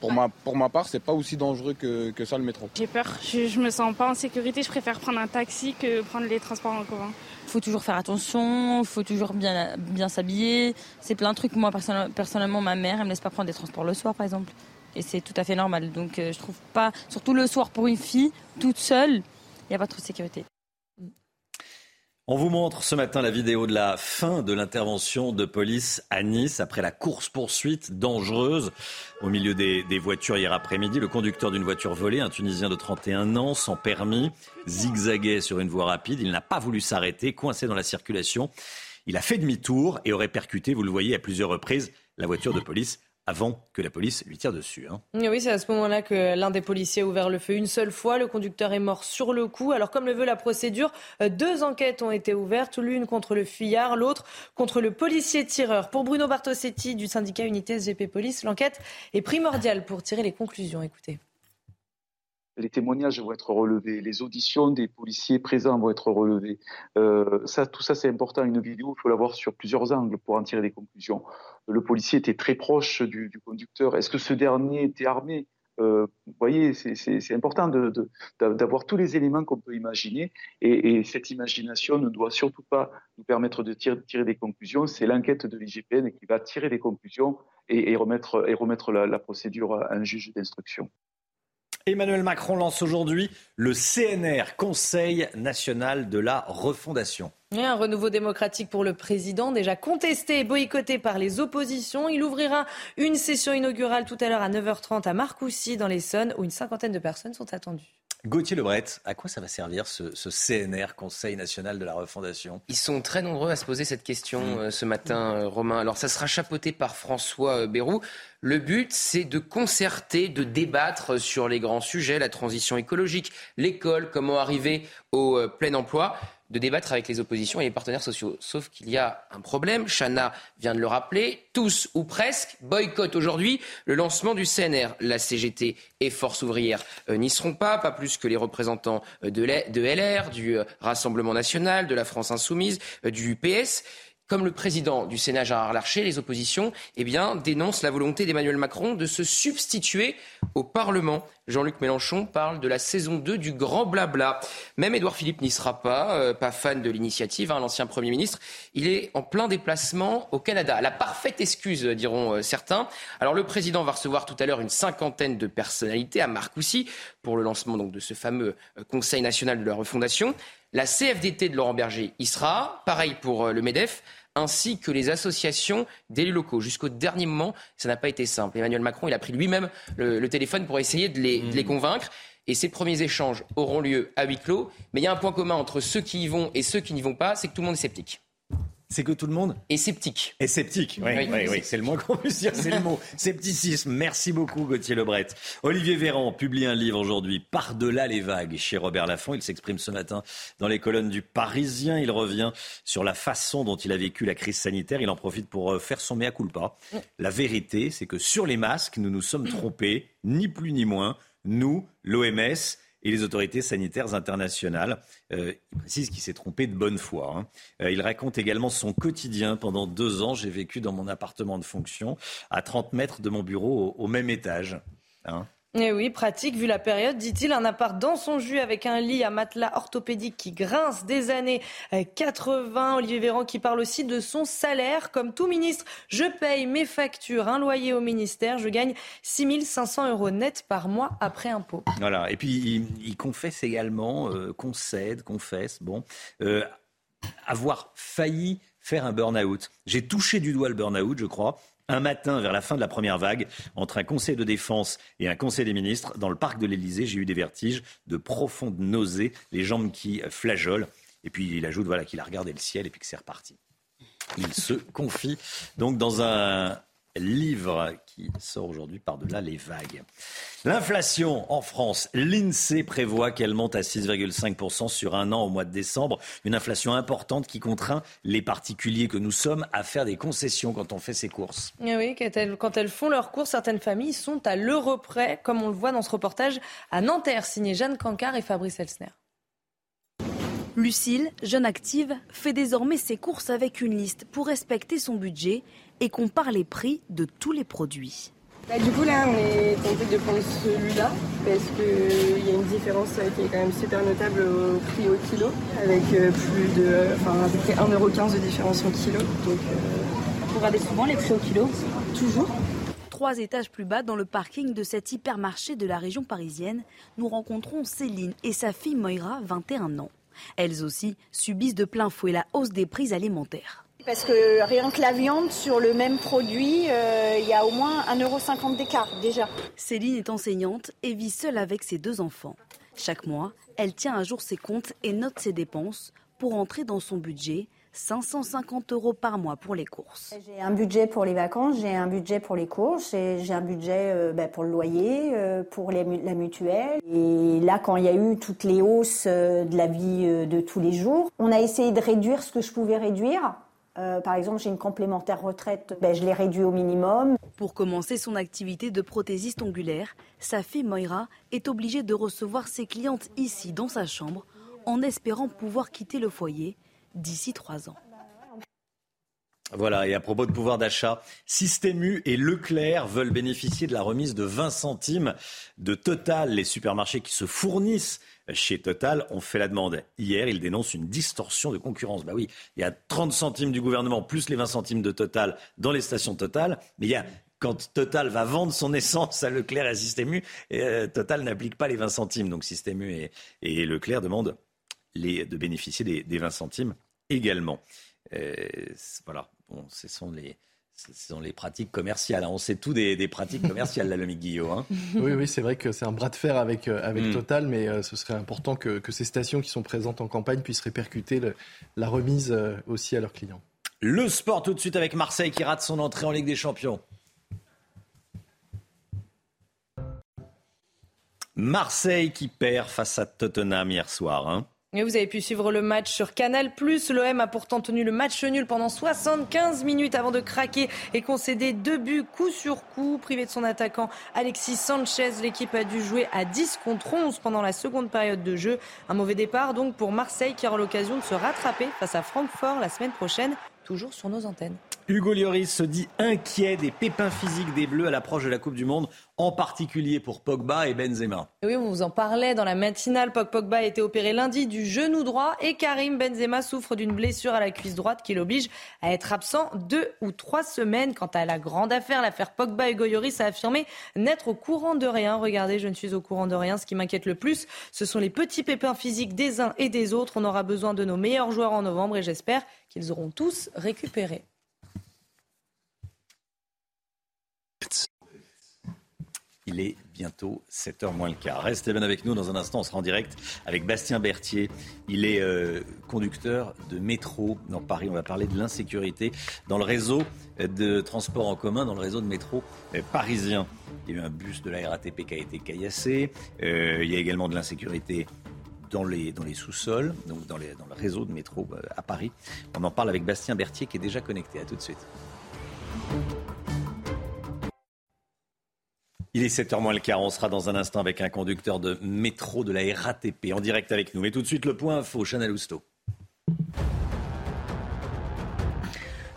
euh, pour, ma, pour ma part, c'est pas aussi dangereux que, que ça le métro. J'ai peur. Je, je me sens pas en sécurité. Je préfère prendre un taxi que prendre les transports en commun. Il faut toujours faire attention. Il faut toujours bien, bien s'habiller. C'est plein de trucs. Moi, personnellement, ma mère, elle me laisse pas prendre des transports le soir, par exemple. Et c'est tout à fait normal. Donc, je trouve pas, surtout le soir pour une fille, toute seule, il n'y a pas trop de sécurité. On vous montre ce matin la vidéo de la fin de l'intervention de police à Nice après la course-poursuite dangereuse au milieu des, voitures hier après-midi. Le conducteur d'une voiture volée, un Tunisien de 31 ans, sans permis, zigzaguait sur une voie rapide. Il n'a pas voulu s'arrêter, coincé dans la circulation. Il a fait demi-tour et aurait percuté, vous le voyez, à plusieurs reprises, la voiture de police avant que la police lui tire dessus. Hein. Oui, c'est à ce moment-là que l'un des policiers a ouvert le feu une seule fois. Le conducteur est mort sur le coup. Alors, comme le veut la procédure, euh, deux enquêtes ont été ouvertes, l'une contre le fuyard, l'autre contre le policier tireur. Pour Bruno Bartosetti du syndicat Unité SGP Police, l'enquête est primordiale pour tirer les conclusions. Écoutez les témoignages vont être relevés, les auditions des policiers présents vont être relevées. Euh, tout ça, c'est important. Une vidéo, il faut l'avoir sur plusieurs angles pour en tirer des conclusions. Le policier était très proche du, conducteur. Est-ce que ce dernier était armé? Euh, Vous voyez, c'est important d'avoir tous les éléments qu'on peut imaginer. Et, cette imagination ne doit surtout pas nous permettre de tirer, des conclusions. C'est l'enquête de l'IGPN qui va tirer des conclusions et remettre la procédure à un juge d'instruction. Emmanuel Macron lance aujourd'hui le CNR, Conseil national de la refondation. un renouveau démocratique pour le président, déjà contesté et boycotté par les oppositions. Il ouvrira une session inaugurale tout à l'heure à 9h30 à Marcoussis, dans l'Essonne, où une cinquantaine de personnes sont attendues. Gauthier Lebret, à quoi ça va servir ce, CNR, Conseil national de la refondation? Ils sont très nombreux à se poser cette question mmh. euh, ce matin, euh, Romain. Alors ça sera chapeauté par François euh, Bayrou. Le but, c'est de concerter, de débattre sur les grands sujets, la transition écologique, l'école, comment arriver au plein emploi de débattre avec les oppositions et les partenaires sociaux. Sauf qu'il y a un problème, Chana vient de le rappeler, tous ou presque boycottent aujourd'hui le lancement du CNR. La CGT et Force ouvrière euh, n'y seront pas, pas plus que les représentants euh, de LR, du euh, Rassemblement national, de la France insoumise, du PS. Comme le président du Sénat, Gérard Larcher, les oppositions eh bien, dénoncent la volonté d'Emmanuel Macron de se substituer au Parlement. Jean-Luc Mélenchon parle de la saison 2 du grand blabla. Même Édouard Philippe n'y sera pas, euh, pas fan de l'initiative, hein, l'ancien Premier ministre. Il est en plein déplacement au Canada. La parfaite excuse, diront euh, certains. Alors le président va recevoir tout à l'heure une cinquantaine de personnalités à Marcoussis pour le lancement donc, de ce fameux euh, Conseil national de la refondation. La CFDT de Laurent Berger y sera, pareil pour le MEDEF ainsi que les associations d'élus locaux. Jusqu'au dernier moment, ça n'a pas été simple. Emmanuel Macron, il a pris lui-même le, téléphone pour essayer de les, de les mmh. convaincre. Et ces premiers échanges auront lieu à huis clos. Mais il y a un point commun entre ceux qui y vont et ceux qui n'y vont pas, c'est que tout le monde est sceptique. C'est que tout le monde est sceptique. Est sceptique, oui, oui, oui, c'est le moins qu'on puisse dire, c'est le mot. Scepticisme. Merci beaucoup, Gauthier Lebret. Olivier Véran publie un livre aujourd'hui, Par-delà les vagues, chez Robert Laffont. Il s'exprime ce matin dans les colonnes du Parisien. Il revient sur la façon dont il a vécu la crise sanitaire. Il en profite pour euh, faire son mea culpa. La vérité, c'est que sur les masques, nous nous sommes trompés, ni plus ni moins. Nous, l'OMS, et les autorités sanitaires internationales. Euh, il précise qu'il s'est trompé de bonne foi. Hein. Euh, il raconte également son quotidien. Pendant deux ans, j'ai vécu dans mon appartement de fonction, à 30 mètres de mon bureau, au, même étage. Hein. Eh oui, pratique vu la période, dit-il, un appart dans son jus avec un lit à matelas orthopédique qui grince des années 80. Olivier Véran qui parle aussi de son salaire. Comme tout ministre, je paye mes factures, un loyer au ministère, je gagne 6500 euros net par mois après impôt. Voilà, et puis il, confesse également, euh, concède, confesse, bon, euh, avoir failli faire un burn-out. J'ai touché du doigt le burn-out, je crois un matin vers la fin de la première vague, entre un conseil de défense et un conseil des ministres, dans le parc de l'Elysée, j'ai eu des vertiges, de profondes nausées, les jambes qui flageolent. Et puis il ajoute voilà, qu'il a regardé le ciel et puis que c'est reparti. Il se confie donc dans un, livre qui sort aujourd'hui par-delà les vagues. L'inflation en France, l'INSEE prévoit qu'elle monte à 6,5% sur un an au mois de décembre. Une inflation importante qui contraint les particuliers que nous sommes à faire des concessions quand on fait ses courses. Eh oui, quand elles, font leurs courses, certaines familles sont à l'euro près, comme on le voit dans ce reportage à Nanterre, signé Jeanne Cancard et Fabrice Elsner. Lucille, jeune active, fait désormais ses courses avec une liste pour respecter son budget et compare les prix de tous les produits. Bah, du coup, là, on est tenté de prendre celui-là parce qu'il y a une différence qui est quand même super notable au prix au kilo, avec euh, plus de, enfin, à peu près 1,15€ de différence au kilo. Donc, euh... Vous regardez souvent les prix au kilo Toujours. Trois étages plus bas, dans le parking de cet hypermarché de la région parisienne, nous rencontrons Céline et sa fille Moira, 21 ans. Elles aussi subissent de plein fouet la hausse des prix alimentaires. Parce que rien que la viande, sur le même produit, euh, il y a au moins 1,50€ d'écart déjà. Céline est enseignante et vit seule avec ses deux enfants. Chaque mois, elle tient à jour ses comptes et note ses dépenses pour entrer dans son budget. 550 euros par mois pour les courses. J'ai un budget pour les vacances, j'ai un budget pour les courses, j'ai un budget euh, ben, pour le loyer, euh, pour la mutuelle. Et là, quand il y a eu toutes les hausses de la vie de tous les jours, on a essayé de réduire ce que je pouvais réduire. Euh, par exemple, j'ai une complémentaire retraite, ben, je l'ai réduit au minimum. Pour commencer son activité de prothésiste ongulaire, sa fille Moira est obligée de recevoir ses clientes ici, dans sa chambre, en espérant pouvoir quitter le foyer d'ici trois ans. Voilà, et à propos de pouvoir d'achat, Systému et Leclerc veulent bénéficier de la remise de 20 centimes de Total, les supermarchés qui se fournissent chez Total ont fait la demande. Hier, ils dénoncent une distorsion de concurrence. Bah oui, il y a 30 centimes du gouvernement plus les 20 centimes de Total dans les stations Total, mais il y a quand Total va vendre son essence à Leclerc et à Système euh, Total n'applique pas les 20 centimes. Donc Système et, et Leclerc demandent de bénéficier des, 20 centimes également. Euh, voilà, bon, ce sont les, ce sont les pratiques commerciales. Hein. On sait tout des, pratiques commerciales, là, le Guillot. Hein. Oui, oui, c'est vrai que c'est un bras de fer avec, euh, avec mm. Total, mais euh, ce serait important que, ces stations qui sont présentes en campagne puissent répercuter la remise euh, aussi à leurs clients. Le sport tout de suite avec Marseille qui rate son entrée en Ligue des Champions. Marseille qui perd face à Tottenham hier soir. Hein vous avez pu suivre le match sur Canal+. L'OM a pourtant tenu le match nul pendant 75 minutes avant de craquer et concéder deux buts coup sur coup. Privé de son attaquant Alexis Sanchez, l'équipe a dû jouer à 10 contre 11 pendant la seconde période de jeu. Un mauvais départ donc pour Marseille qui aura l'occasion de se rattraper face à Francfort la semaine prochaine toujours sur nos antennes. Hugo Lloris se dit inquiet des pépins physiques des Bleus à l'approche de la Coupe du Monde, en particulier pour Pogba et Benzema. Oui, on vous en parlait dans la matinale. Pogba a été opéré lundi du genou droit et Karim Benzema souffre d'une blessure à la cuisse droite qui l'oblige à être absent deux ou trois semaines. Quant à la grande affaire, l'affaire Pogba, Hugo Lloris a affirmé n'être au courant de rien. Regardez, je ne suis au courant de rien. Ce qui m'inquiète le plus, ce sont les petits pépins physiques des uns et des autres. On aura besoin de nos meilleurs joueurs en novembre et j'espère qu'ils auront tous récupéré. Il est bientôt 7h moins le quart. Restez bien avec nous dans un instant. On sera en direct avec Bastien Berthier. Il est euh, conducteur de métro dans Paris. On va parler de l'insécurité dans le réseau de transport en commun, dans le réseau de métro euh, parisien. Il y a eu un bus de la RATP qui a été caillassé. Euh, il y a également de l'insécurité dans les, sous-sols, donc dans, dans le réseau de métro à Paris. On en parle avec Bastien Berthier qui est déjà connecté. À tout de suite. Il est 7h moins le quart. On sera dans un instant avec un conducteur de métro de la RATP en direct avec nous. Mais tout de suite, le point info, Chanel Housteau.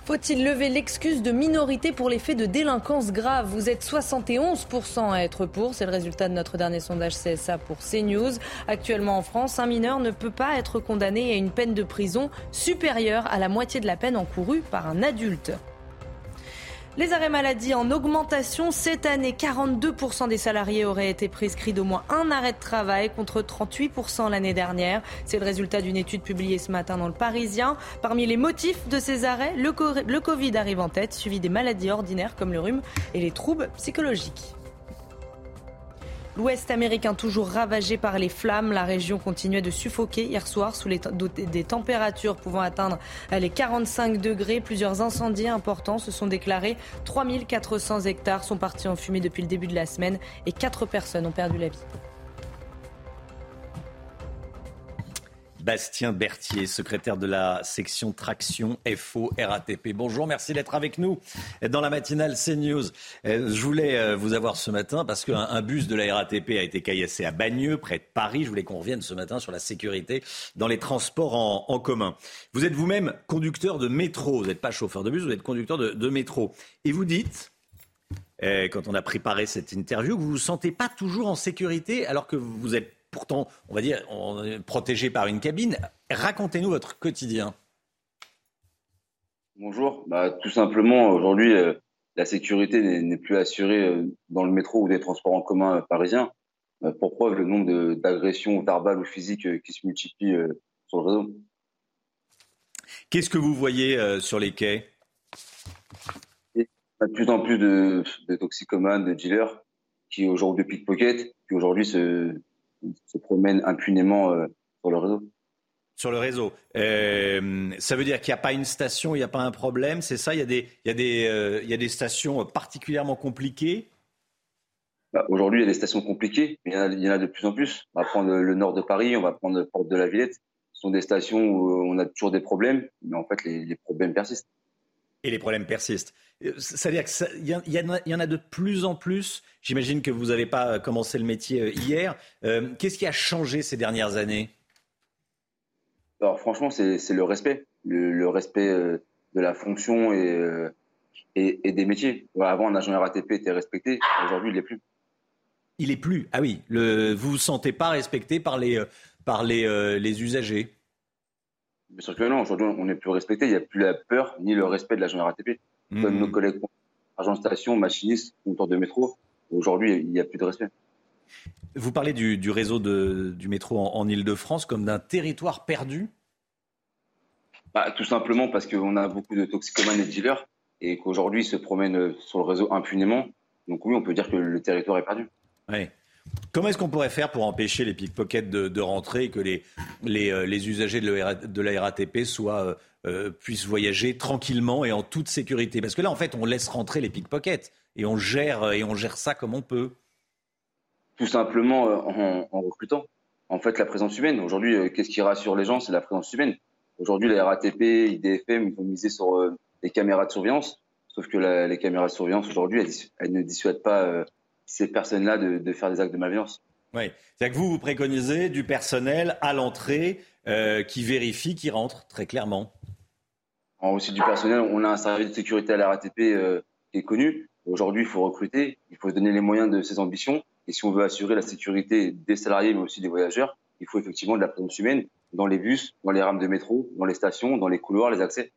Faut-il lever l'excuse de minorité pour les faits de délinquance grave? Vous êtes 71% à être pour. C'est le résultat de notre dernier sondage CSA pour CNews. Actuellement en France, un mineur ne peut pas être condamné à une peine de prison supérieure à la moitié de la peine encourue par un adulte. Les arrêts maladie en augmentation cette année. 42% des salariés auraient été prescrits d'au moins un arrêt de travail contre 38% l'année dernière. C'est le résultat d'une étude publiée ce matin dans le Parisien. Parmi les motifs de ces arrêts, le, le Covid arrive en tête, suivi des maladies ordinaires comme le rhume et les troubles psychologiques. L'Ouest américain toujours ravagé par les flammes. La région continuait de suffoquer hier soir sous des températures pouvant atteindre les 45 degrés. Plusieurs incendies importants se sont déclarés. 3400 hectares sont partis en fumée depuis le début de la semaine et 4 personnes ont perdu la vie. Bastien Berthier, secrétaire de la section Traction FO RATP. Bonjour, merci d'être avec nous dans la matinale CNews. Euh, je voulais euh, vous avoir ce matin parce qu'un bus de la RATP a été caillassé à Bagneux, près de Paris. Je voulais qu'on revienne ce matin sur la sécurité dans les transports en, commun. Vous êtes vous-même conducteur de métro, vous n'êtes pas chauffeur de bus, vous êtes conducteur de, métro. Et vous dites, euh, quand on a préparé cette interview, que vous ne vous sentez pas toujours en sécurité alors que vous êtes pourtant, on va dire, on est protégé par une cabine. Racontez-nous votre quotidien. Bonjour. Bah, tout simplement, aujourd'hui, euh, la sécurité n'est plus assurée euh, dans le métro ou des transports en commun euh, parisiens. pour preuve, le nombre d'agressions verbales ou physiques qui se multiplient sur le réseau. Qu'est-ce que vous voyez sur les quais? Il y a de plus en plus de, toxicomanes, de dealers qui aujourd'hui pickpocket, qui aujourd'hui se, se promènent impunément euh, sur le réseau. Sur le réseau. Euh, ça veut dire qu'il n'y a pas une station, il n'y a pas un problème, c'est ça? Il y, a des, il, y a des, euh, il y a des stations particulièrement compliquées? Bah, Aujourd'hui, il y a des stations compliquées, mais il y, en a, de plus en plus. On va prendre le nord de Paris, on va prendre la Porte de la Villette. Ce sont des stations où on a toujours des problèmes, mais en fait, les, problèmes persistent. Et les problèmes persistent. C'est-à-dire qu'il y, y, en a de plus en plus J'imagine que vous n'avez pas commencé le métier euh, hier. Euh, qu'est-ce qui a changé ces dernières années? Alors franchement, c'est le respect, le, respect euh, de la fonction et, et, des métiers. Avant, un agent RATP était respecté, aujourd'hui, il l'est plus. Il est plus. Ah oui, le, vous vous sentez pas respecté par les, par les, les usagers? Bien sûr que non. Aujourd'hui, on n'est plus respecté. Il n'y a plus la peur ni le respect de l'agent RATP. Comme nos collègues agents de station, machinistes, compteurs de métro, Aujourd'hui, il n'y a plus de respect. Vous parlez du, réseau du métro en, Ile-de-France comme d'un territoire perdu? Bah, Tout simplement parce qu'on a beaucoup de toxicomanes et de dealers et qu'aujourd'hui, ils se promènent sur le réseau impunément. Donc oui, on peut dire que le territoire est perdu. Comment est-ce qu'on pourrait faire pour empêcher les pickpockets de, rentrer et que les, les, euh, usagers de, la RATP soient, euh, euh, puissent voyager tranquillement et en toute sécurité? Parce que là, en fait, on laisse rentrer les pickpockets et on gère, et on gère ça comme on peut Tout simplement en, recrutant. En fait, la présence humaine. Aujourd'hui, qu'est-ce qui rassure les gens? C'est la présence humaine. Aujourd'hui, la RATP, IDFM, ils ont misé sur les caméras de surveillance. Sauf que les caméras de surveillance, aujourd'hui, elles, ne dissuadent pas ces personnes-là de, faire des actes de malveillance. Oui, c'est-à-dire que vous, vous préconisez du personnel à l'entrée euh, qui vérifie, qui rentre, très clairement. aussi du personnel. On a un service de sécurité à la RATP euh, qui est connu. Aujourd'hui, il faut recruter, il faut se donner les moyens de ses ambitions. Et si on veut assurer la sécurité des salariés, mais aussi des voyageurs, il faut effectivement de la présence humaine dans les bus, dans les rames de métro, dans les stations, dans les couloirs, les accès.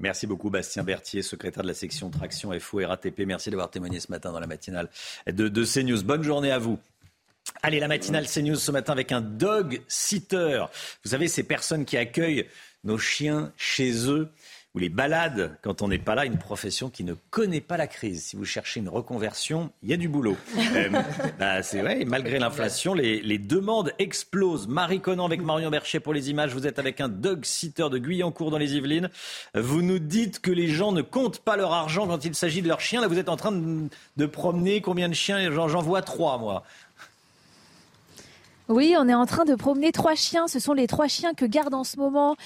Merci beaucoup Bastien Berthier, secrétaire de la section Traction FO RATP. Merci d'avoir témoigné ce matin dans la matinale de, de CNews. Bonne journée à vous. Allez, la matinale CNews ce matin avec un dog sitter. Vous savez, ces personnes qui accueillent nos chiens chez eux ou les balades quand on n'est pas là, une profession qui ne connaît pas la crise. Si vous cherchez une reconversion, il y a du boulot. Euh, bah, c'est vrai, malgré l'inflation, les, demandes explosent. Marie Conan avec Marion Bercher pour les images. Vous êtes avec un dog sitter de Guyancourt dans les Yvelines. Vous nous dites que les gens ne comptent pas leur argent quand il s'agit de leurs chiens. Là, vous êtes en train de, promener combien de chiens? J'en vois trois, moi. Oui, on est en train de promener trois chiens. Ce sont les trois chiens que garde en ce moment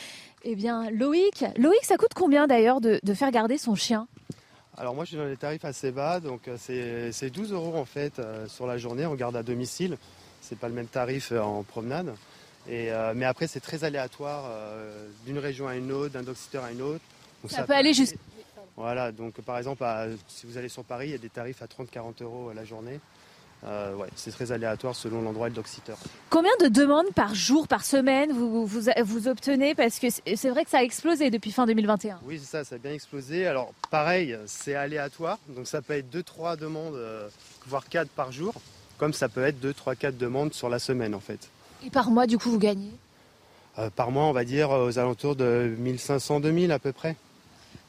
eh bien, Loïc. Loïc, ça coûte combien d'ailleurs de, faire garder son chien? Alors moi je suis dans les tarifs assez bas, donc euh, c'est 12 euros en fait euh, sur la journée, on garde à domicile. C'est pas le même tarif euh, en promenade. mais après c'est très aléatoire d'une région à une autre, d'un doxitter à une autre. ça, peut aller juste. Voilà, donc par exemple si vous allez sur Paris, il y a des tarifs à 30-40 euros la journée. Euh, ouais, c'est très aléatoire selon l'endroit et le. Combien de demandes par jour, par semaine vous, vous, obtenez Parce que c'est vrai que ça a explosé depuis fin 2021. Oui, c'est ça, ça a bien explosé. Alors pareil, c'est aléatoire. Donc ça peut être 2-3 demandes, euh, voire 4 par jour. Comme ça peut être 2, 3, 4 demandes sur la semaine en fait. Et par mois, du coup, vous gagnez? Euh, Par mois, on va dire aux alentours de 1500-2000 à peu près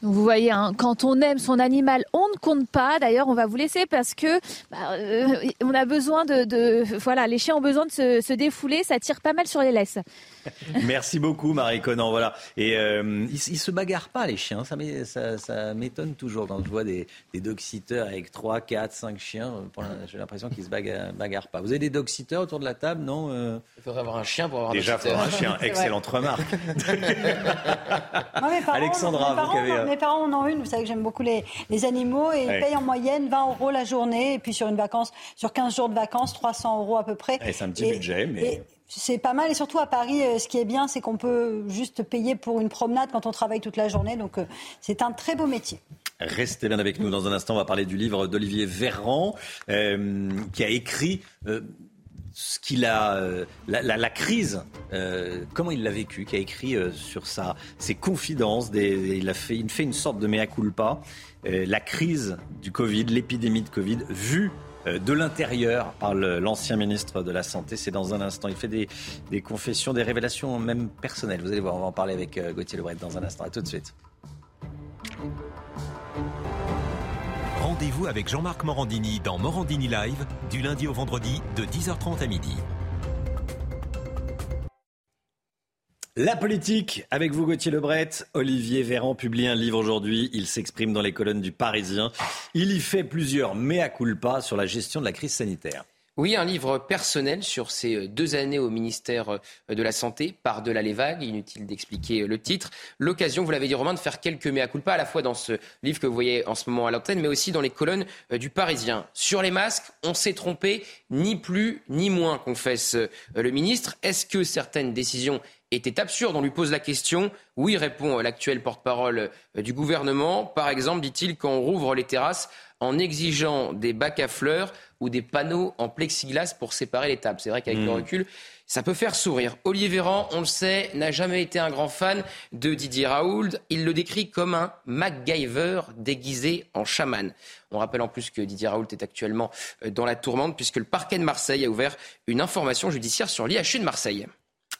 vous voyez, hein, quand on aime son animal, on ne compte pas. D'ailleurs, on va vous laisser parce que bah, euh, on a besoin de, voilà, les chiens ont besoin de se, défouler. Ça tire pas mal sur les laisses. Merci beaucoup, Marie Conan. Voilà. Et euh, ils, se bagarrent pas les chiens. Ça, ça, m'étonne toujours quand je vois des, des dog avec 3, 4, 5 chiens. J'ai l'impression qu'ils se bagarrent, pas. Vous avez des dog autour de la table, non euh? Il faudrait avoir un chien pour avoir Déjà, un un chien. Excellente remarque. Alexandra, vous avez mes parents en ont une. Vous savez que j'aime beaucoup les, animaux et ils payent en moyenne 20 euros la journée. Et puis sur une vacance, sur 15 jours de vacances, 300 euros à peu près. c'est un petit budget, mais. C'est pas mal et surtout à Paris, euh, ce qui est bien, c'est qu'on peut juste payer pour une promenade quand on travaille toute la journée. Donc euh, c'est un très beau métier. Restez bien avec nous. Dans un instant, on va parler du livre d'Olivier Véran, euh, qui a écrit ce qu'il a, la, crise, comment il l'a vécu, qui a écrit sur sa, ses confidences. il, a fait, il fait une sorte de mea culpa. la crise du Covid, l'épidémie de Covid, vue de l'intérieur par l'ancien ministre de la Santé. C'est dans un instant. Il fait des, confessions, des révélations même personnelles. Vous allez voir, on va en parler avec Gauthier Lebret dans un instant. À tout de suite. Rendez-vous avec Jean-Marc Morandini dans Morandini Live du lundi au vendredi de 10h30 à midi. La politique, avec vous Gauthier Lebret. Olivier Véran publie un livre aujourd'hui. Il s'exprime dans les colonnes du Parisien. Il y fait plusieurs mea culpa sur la gestion de la crise sanitaire. Oui, un livre personnel sur ces deux années au ministère euh, de la Santé, par-delà les vagues, inutile d'expliquer euh, le titre. L'occasion, vous l'avez dit Romain, de faire quelques mea culpa, à la fois dans ce livre que vous voyez en ce moment à l'antenne, mais aussi dans les colonnes euh, du Parisien. Sur les masques, on s'est trompé, ni plus ni moins, confesse le ministre. Est-ce que certaines décisions étaient absurdes On lui pose la question. Oui, répond l'actuel porte-parole du gouvernement. Par exemple, dit-il, quand on rouvre les terrasses, en exigeant des bacs à fleurs ou des panneaux en plexiglas pour séparer les tables. C'est vrai qu'avec le hmm. recul, ça peut faire sourire. Olivier Véran, on le sait, n'a jamais été un grand fan de Didier Raoult. Il le décrit comme un MacGyver déguisé en chaman. On rappelle en plus que Didier Raoult est actuellement euh, dans la tourmente puisque le parquet de Marseille a ouvert une information judiciaire sur l'IHU de Marseille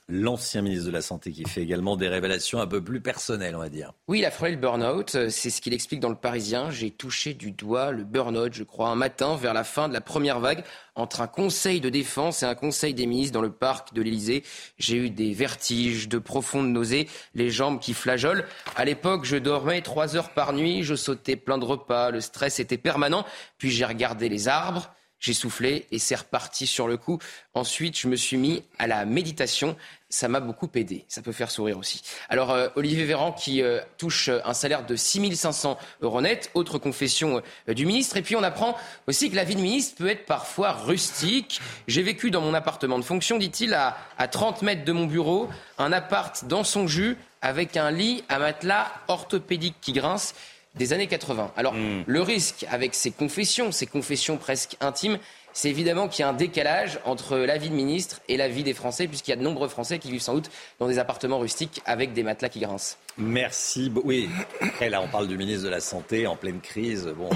l'ancien ministre de la Santé qui fait également des révélations un peu plus personnelles, on va dire. Oui, il a frôlé le burn-out. Euh, c'est ce qu'il explique dans le Parisien. J'ai touché du doigt le burn-out, je crois, un matin vers la fin de la première vague entre un conseil de défense et un conseil des ministres dans le parc de l'Élysée. J'ai eu des vertiges, de profondes nausées, les jambes qui flageolent. À l'époque, je dormais trois heures par nuit, je sautais plein de repas, le stress était permanent. Puis j'ai regardé les arbres j'ai soufflé et c'est reparti sur le coup. Ensuite, je me suis mis à la méditation. Ça m'a beaucoup aidé. Ça peut faire sourire aussi. Alors, euh, Olivier Véran qui euh, touche un salaire de 6500 euros net, autre confession euh, du ministre. Et puis, on apprend aussi que la vie de ministre peut être parfois rustique. J'ai vécu dans mon appartement de fonction, dit-il, à, à 30 mètres de mon bureau, un appart dans son jus avec un lit à matelas orthopédique qui grince des années 80. Alors, Hmm. le risque avec ces confessions, ces confessions presque intimes, c'est évidemment qu'il y a un décalage entre la vie de ministre et la vie des Français, puisqu'il y a de nombreux Français qui vivent sans doute dans des appartements rustiques avec des matelas qui grincent. Merci. Oui, après, là, on parle du ministre de la Santé en pleine crise. Bon,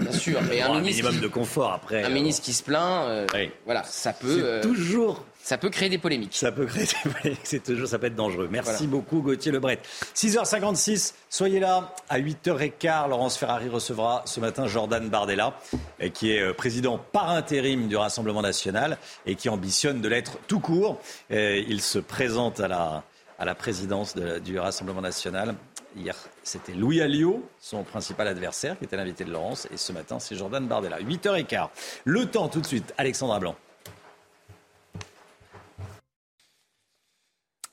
Bien sûr, mais Bon, un, un minimum qui- de confort après. un euh, ministre qui se plaint, euh, voilà, ça peut C'est euh, toujours ça peut créer des polémiques. Ça peut créer des polémiques, c'est toujours, ça peut être dangereux. Merci Voilà. beaucoup Gauthier Lebret. 6h56, soyez là. À 8h15, Laurence Ferrari recevra ce matin Jordan Bardella, euh, qui est euh, président par intérim du Rassemblement national et qui ambitionne de l'être tout court. Euh, Il se présente à la, à la présidence de- du Rassemblement national. Hier, c'était Louis Alliot, son principal adversaire, qui était l'invité de Laurence. Et ce matin, c'est Jordan Bardella. 8h15. Le temps tout de suite, Alexandra Blanc.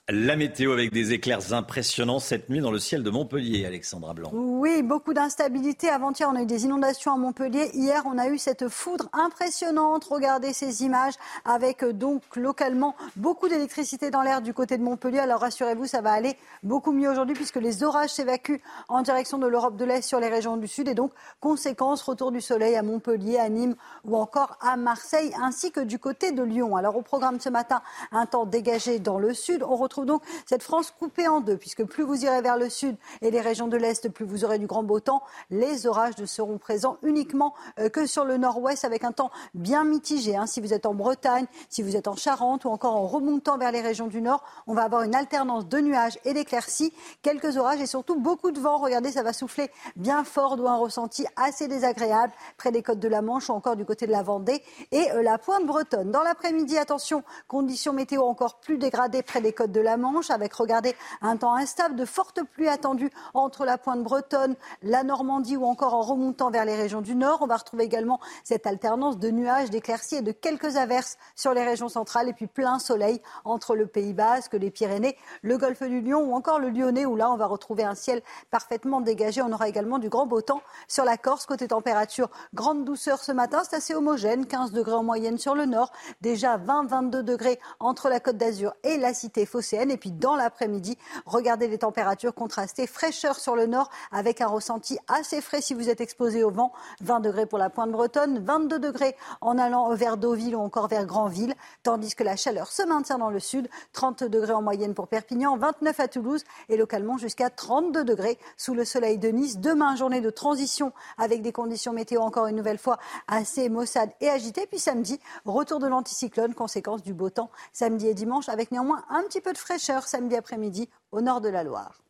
La météo avec des éclairs impressionnants cette nuit dans le ciel de Montpellier, Alexandra Blanc. Oui, beaucoup d'instabilité. Avant-hier, on a eu des inondations à Montpellier. Hier, on a eu cette foudre impressionnante. Regardez ces images avec euh, donc localement beaucoup d'électricité dans l'air du côté de Montpellier. Alors rassurez-vous, ça va aller beaucoup mieux aujourd'hui puisque les orages s'évacuent en direction de l'Europe de l'Est sur les régions du Sud. Et donc, conséquence, retour du soleil à Montpellier, à Nîmes ou encore à Marseille, ainsi que du côté de Lyon. Alors au programme ce matin, un temps dégagé dans le Sud. On retrouve donc cette France coupée en deux, puisque plus vous irez vers le Sud et les régions de l'Est, plus vous aurez du grand beau temps. Les orages ne seront présents uniquement euh, que sur le nord-ouest, avec un temps bien mitigé. hein. Si vous êtes en Bretagne, si vous êtes en Charente ou encore en remontant vers les régions du nord, on va avoir une alternance de nuages et d'éclaircies, quelques orages et surtout beaucoup de vent. Regardez, ça va souffler bien fort, d'où un ressenti assez désagréable près des côtes de la Manche ou encore du côté de la Vendée et euh, la pointe bretonne. Dans l'après-midi, attention, conditions météo encore plus dégradées près des côtes de la Manche, avec, regardez, un temps instable, de fortes pluies attendues entre la pointe bretonne, la Normandie ou encore en remontant vers les régions du nord. On va retrouver également cette alternance de nuages, d'éclaircies et de quelques averses sur les régions centrales et puis plein soleil entre le Pays Basque, les Pyrénées, le golfe du Lion ou encore le Lyonnais où là on va retrouver un ciel parfaitement dégagé. On aura également du grand beau temps sur la Corse. Côté température, grande douceur ce matin, c'est assez homogène, 15 degrés en moyenne sur le nord, déjà 20-22 degrés entre la Côte d'Azur et la cité phocéenne. Et puis dans l'après-midi, regardez les températures contrastées, fraîcheur sur le nord avec un ressenti assez frais si vous êtes exposé au vent, 20 degrés pour la pointe bretonne, 22 degrés en allant vers Deauville ou encore vers Granville, tandis que la chaleur se maintient dans le sud, 30 degrés en moyenne pour Perpignan, 29 à Toulouse et localement jusqu'à 32 degrés sous le soleil de Nice. Demain, journée de transition avec des conditions météo encore une nouvelle fois assez maussades et agitées. Puis samedi, retour de l'anticyclone, conséquence du beau temps samedi et dimanche avec néanmoins un petit peu de fraîcheur samedi après-midi au nord de la Loire.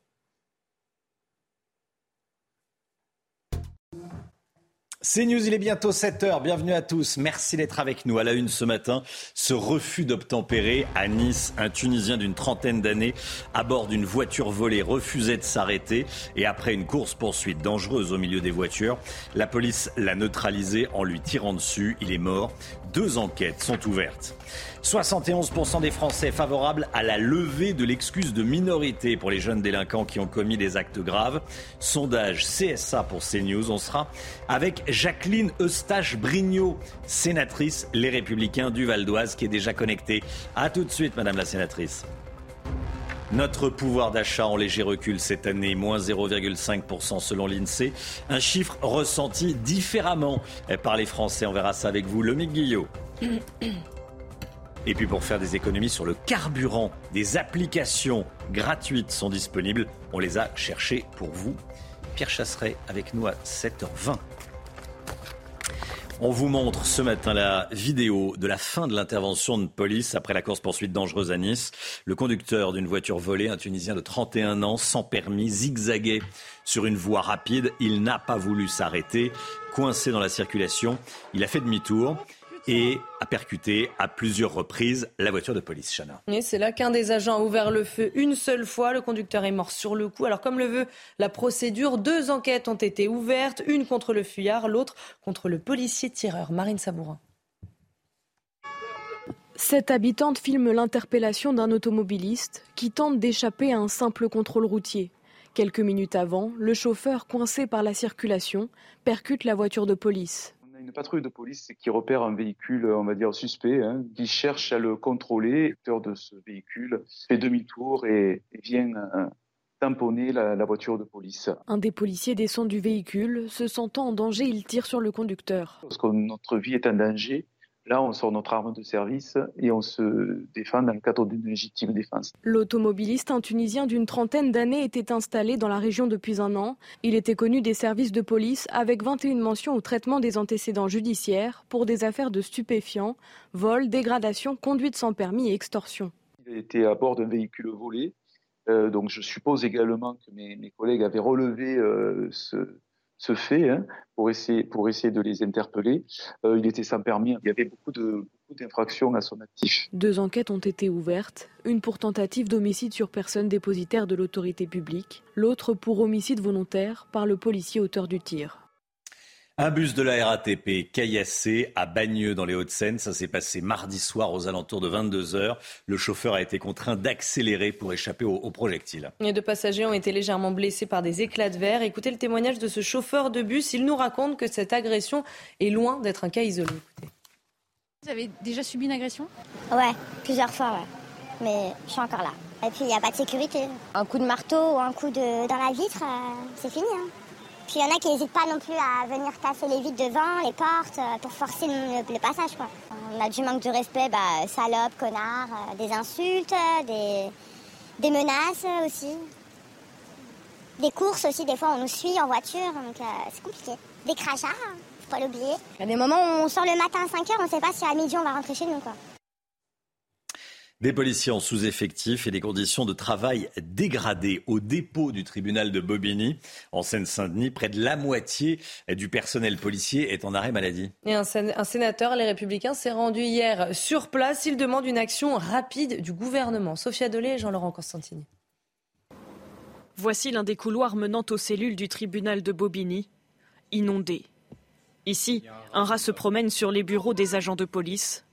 C'est News, il est bientôt 7h. Bienvenue à tous. Merci d'être avec nous. À la une ce matin, ce refus d'obtempérer à Nice. Un Tunisien d'une trentaine d'années à bord d'une voiture volée refusait de s'arrêter et après une course-poursuite dangereuse au milieu des voitures, la police l'a neutralisé en lui tirant dessus. Il est mort. Deux enquêtes sont ouvertes. 71% des Français favorables à la levée de l'excuse de minorité pour les jeunes délinquants qui ont commis des actes graves. Sondage CSA pour CNews. On sera avec Jacqueline Eustache-Brignot, sénatrice Les Républicains du Val d'Oise, qui est déjà connectée. A tout de suite, Madame la sénatrice. Notre pouvoir d'achat en léger recul cette année, moins 0,5% selon l'INSEE. Un chiffre ressenti différemment par les Français. On verra ça avec vous, Lomique Guillot. Et puis pour faire des économies sur le carburant, des applications gratuites sont disponibles. On les a cherchées pour vous. Pierre Chasseret avec nous à 7h20. On vous montre ce matin la vidéo de la fin de l'intervention de police après la course-poursuite dangereuse à Nice. Le conducteur d'une voiture volée, un Tunisien de 31 ans, sans permis, zigzaguait sur une voie rapide. Il n'a pas voulu s'arrêter. Coincé dans la circulation, il a fait demi-tour et a percuté à plusieurs reprises la voiture de police, Chana. Et c'est là qu'un des agents a ouvert le feu une seule fois. Le conducteur est mort sur le coup. Alors, comme le veut la procédure, deux enquêtes ont été ouvertes. Une contre le fuyard, l'autre contre le policier tireur. Marine Sabourin. Cette habitante filme l'interpellation d'un automobiliste qui tente d'échapper à un simple contrôle routier. Quelques minutes avant, le chauffeur, coincé par la circulation, percute la voiture de police. Une patrouille de police qui repère un véhicule, on va dire suspect, hein, qui cherche à le contrôler. L'acteur de ce véhicule fait demi-tour et, et vient euh, tamponner la, la voiture de police. Un des policiers descend du véhicule. Se sentant en danger, il tire sur le conducteur. Lorsque notre vie est en danger, Là, on sort notre arme de service et on se défend dans le cadre d'une légitime défense. L'automobiliste, un Tunisien d'une trentaine d'années, était installé dans la région depuis un an. Il était connu des services de police avec 21 mentions au traitement des antécédents judiciaires pour des affaires de stupéfiants, vol, dégradation, conduite sans permis et extorsion. Il était à bord d'un véhicule volé. Euh, donc je suppose également que mes, mes collègues avaient relevé euh, ce, ce fait hein, pour, essayer, de les interpeller. Euh, il était sans permis. Il y avait beaucoup beaucoup d'infractions à son actif. Deux enquêtes ont été ouvertes, une pour tentative d'homicide sur personne dépositaire de l'autorité publique, l'autre pour homicide volontaire par le policier auteur du tir. Un bus de la RATP caillassé à Bagneux dans les Hauts-de-Seine. Ça s'est passé mardi soir aux alentours de 22 heures. Le chauffeur a été contraint d'accélérer pour échapper aux, aux projectiles. Les deux passagers ont été légèrement blessés par des éclats de verre. Écoutez le témoignage de ce chauffeur de bus. Il nous raconte que cette agression est loin d'être un cas isolé. Écoutez. Vous avez déjà subi une agression? Ouais, plusieurs fois, ouais. Mais je suis encore là. Et puis, il n'y a pas de sécurité. Un coup de marteau ou un coup de... dans la vitre, euh, c'est fini. Hein. Puis il y en a qui n'hésitent pas non plus à venir casser les vitres devant, les portes, euh, pour forcer le, passage. Quoi. On a du manque de respect, bah, salope, connard, euh, des insultes, des, des menaces aussi. Des courses aussi, des fois on nous suit en voiture, donc euh, c'est compliqué. Des crachats, hein, faut pas l'oublier. Il y a des moments où on sort le matin à 5h, on sait pas si à midi on va rentrer chez nous. Quoi. Des policiers en sous-effectif et des conditions de travail dégradées au dépôt du tribunal de Bobigny, en Seine-Saint-Denis. Près de la moitié du personnel policier est en arrêt maladie. Et un, un sénateur, les Républicains, s'est rendu hier sur place. Il demande une action rapide du gouvernement. Sophia Dolé et Jean-Laurent Constantini. Voici l'un des couloirs menant aux cellules du tribunal de Bobigny, inondé. Ici, un rat se promène sur les bureaux des agents de police.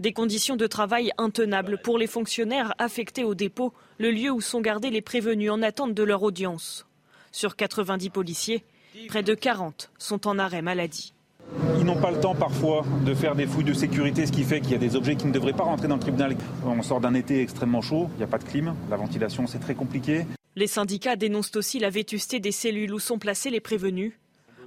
Des conditions de travail intenables pour les fonctionnaires affectés au dépôt, le lieu où sont gardés les prévenus en attente de leur audience. Sur 90 policiers, près de 40 sont en arrêt maladie. Ils n'ont pas le temps parfois de faire des fouilles de sécurité, ce qui fait qu'il y a des objets qui ne devraient pas rentrer dans le tribunal. On sort d'un été extrêmement chaud, il n'y a pas de clim, la ventilation c'est très compliqué. Les syndicats dénoncent aussi la vétusté des cellules où sont placés les prévenus.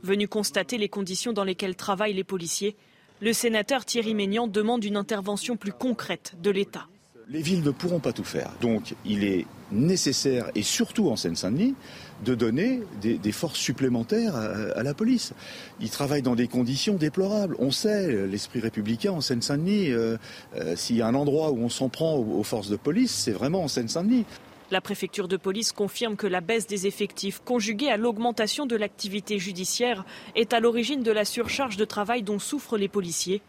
Venus constater les conditions dans lesquelles travaillent les policiers, le sénateur Thierry Ménian demande une intervention plus concrète de l'État. Les villes ne pourront pas tout faire. Donc il est nécessaire, et surtout en Seine-Saint-Denis, de donner des, forces supplémentaires à, la police. Ils travaillent dans des conditions déplorables. On sait, l'esprit républicain en Seine-Saint-Denis, euh, euh, s'il y a un endroit où on s'en prend aux forces de police, c'est vraiment en Seine-Saint-Denis. La préfecture de police confirme que la baisse des effectifs, conjuguée à l'augmentation de l'activité judiciaire, est à l'origine de la surcharge de travail dont souffrent les policiers,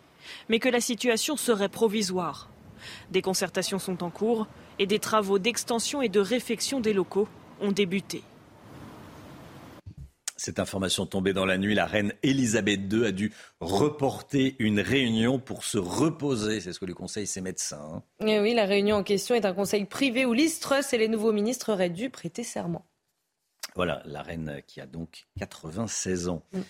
mais que la situation serait provisoire. Des concertations sont en cours et des travaux d'extension et de réfection des locaux ont débuté. Cette information tombée dans la nuit, la reine Elisabeth II a dû reporter une réunion pour se reposer. C'est ce que lui conseillent ses médecins. Et oui, la réunion en question est un conseil privé où Liz et les nouveaux ministres auraient dû prêter serment. Voilà, la reine qui a donc 96 ans. Mm.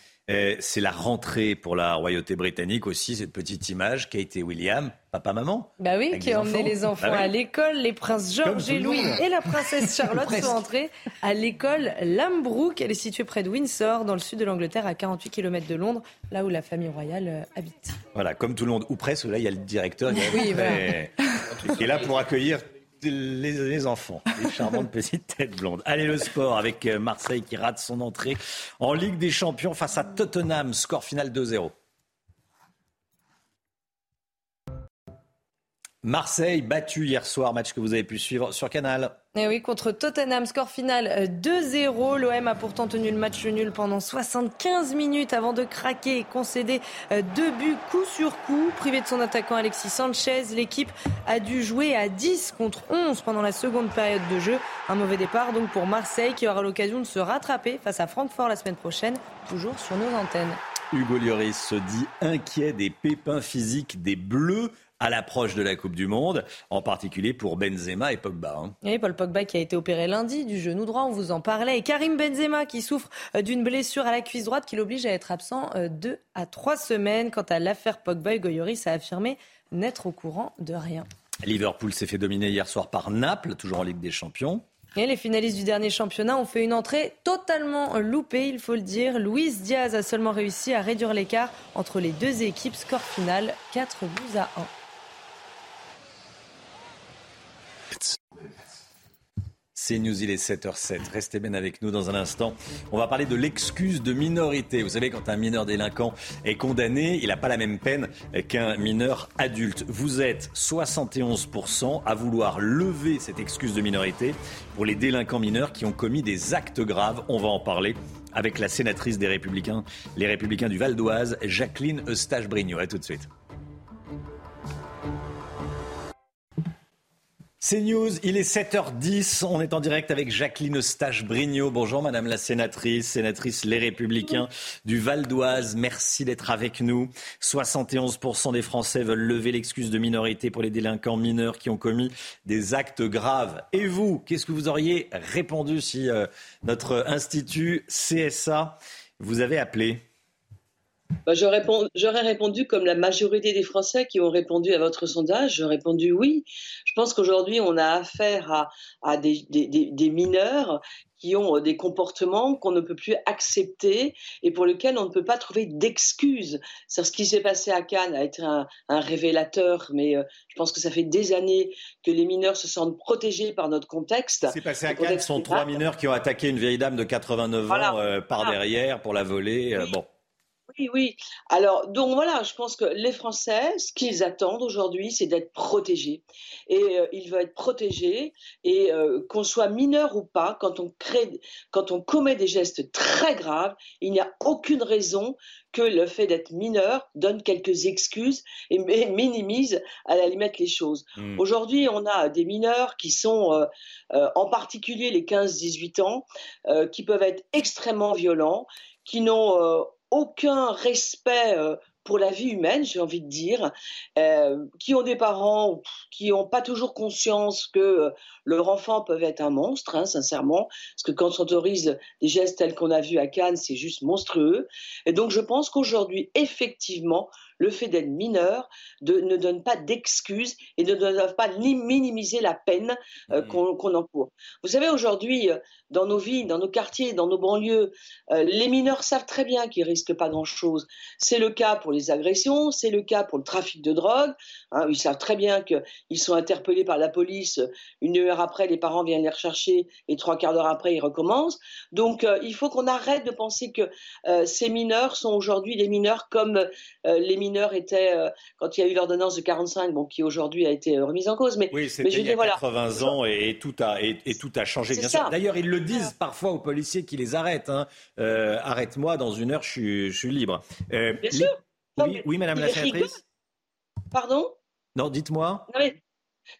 C'est la rentrée pour la royauté britannique aussi, cette petite image. Kate et William, papa-maman. Bah oui, qui a emmené les enfants bah oui. à l'école. Les princes George et Louis et la princesse Charlotte sont entrés à l'école Lambrook. Elle est située près de Windsor, dans le sud de l'Angleterre, à 48 km de Londres, là où la famille royale euh, habite. Voilà, comme tout le monde, ou presque, là il y a le directeur qui oui, est, est là pour accueillir les, les, enfants, les charmantes petites têtes blondes. Allez, le sport avec euh, Marseille qui rate son entrée en Ligue des Champions face à Tottenham. Score final 2-0. Marseille battu hier soir, match que vous avez pu suivre sur Canal. Et oui, contre Tottenham, score final 2-0. L'OM a pourtant tenu le match nul pendant 75 minutes avant de craquer et concéder deux buts coup sur coup. Privé de son attaquant Alexis Sanchez, l'équipe a dû jouer à 10 contre 11 pendant la seconde période de jeu. Un mauvais départ donc pour Marseille qui aura l'occasion de se rattraper face à Francfort la semaine prochaine, toujours sur nos antennes. Hugo Lloris se dit inquiet des pépins physiques des Bleus à l'approche de la Coupe du Monde, en particulier pour Benzema et Pogba. Hein. Et Paul Pogba qui a été opéré lundi du genou droit, on vous en parlait. Et Karim Benzema qui souffre euh, d'une blessure à la cuisse droite qui l'oblige à être absent euh, deux à trois semaines. Quant à l'affaire Pogba, Hugo Lloris a affirmé n'être au courant de rien. Liverpool s'est fait dominer hier soir par Naples, toujours en Ligue des Champions. Et les finalistes du dernier championnat ont fait une entrée totalement loupée, il faut le dire. Luis Diaz a seulement réussi à réduire l'écart entre les deux équipes. Score final 4 buts à 1. C'est News, il est 7h07. Restez bien avec nous dans un instant. On va parler de l'excuse de minorité. Vous savez, quand un mineur délinquant est condamné, il n'a pas la même peine qu'un mineur adulte. Vous êtes 71% à vouloir lever cette excuse de minorité pour les délinquants mineurs qui ont commis des actes graves. On va en parler avec la sénatrice des Républicains, les Républicains du Val d'Oise, Jacqueline Eustache-Brignot. À tout de suite. C'est News, il est 7h10, on est en direct avec Jacqueline Eustache-Brignot. Bonjour Madame la sénatrice, sénatrice Les Républicains du Val d'Oise, merci d'être avec nous. 71% des Français veulent lever l'excuse de minorité pour les délinquants mineurs qui ont commis des actes graves. Et vous, qu'est-ce que vous auriez répondu si euh, notre institut CSA vous avait appelé? Bah, J'aurais répondu comme la majorité des Français qui ont répondu à votre sondage. J'aurais répondu oui. Je pense qu'aujourd'hui, on a affaire à, à des, des, des, mineurs qui ont euh, des comportements qu'on ne peut plus accepter et pour lesquels on ne peut pas trouver d'excuses. Ce qui s'est passé à Cannes a été un, un révélateur, mais euh, je pense que ça fait des années que les mineurs se sentent protégés par notre contexte. Ce qui s'est passé à Cannes, ce sont trois mineurs qui ont attaqué une vieille dame de 89 ans euh, par derrière pour la voler. bon. Oui, oui. Alors, donc voilà, je pense que les Français, ce qu'ils attendent aujourd'hui, c'est d'être protégés. Et euh, ils veulent être protégés, et euh, qu'on soit mineur ou pas, quand on, crée, quand on commet des gestes très graves, il n'y a aucune raison que le fait d'être mineur donne quelques excuses et minimise à la limite les choses. Hmm. Aujourd'hui, on a des mineurs qui sont, euh, en particulier les 15-18 ans, qui peuvent être extrêmement violents, qui n'ont aucun respect euh, pour la vie humaine, j'ai envie de dire, euh, qui ont des parents qui n'ont pas toujours conscience que euh, leur enfant peut être un monstre, hein, sincèrement, parce que quand on autorise des gestes tels qu'on a vu à Cannes, c'est juste monstrueux. Et donc je pense qu'aujourd'hui, effectivement, le fait d'être mineur ne donne pas d'excuses et ne doit pas minimiser la peine euh, mmh. qu'on encourt. Vous savez, aujourd'hui, euh, dans nos villes, dans nos quartiers, dans nos banlieues, euh, les mineurs savent très bien qu'ils risquent pas grand-chose. C'est le cas pour les agressions, c'est le cas pour le trafic de drogue. Hein, ils savent très bien qu'ils sont interpellés par la police. Une heure après, les parents viennent les rechercher et trois quarts d'heure après, ils recommencent. Donc, il faut qu'on arrête de penser que ces mineurs sont aujourd'hui des mineurs comme les mineurs mineurs étaient, euh, quand il y a eu l'ordonnance de 45, bon, qui aujourd'hui a été euh, remise en cause. Mais, oui, c'était il y a 80 ans et, tout a, et, tout a changé, bien sûr. D'ailleurs, ils le disent parfois aux policiers qui les arrêtent. Hein. Euh, arrête-moi, dans une heure, je suis, libre. bien sûr. Oui, oui, madame la sénatrice. Pardon? Non, dites-moi. Non, mais,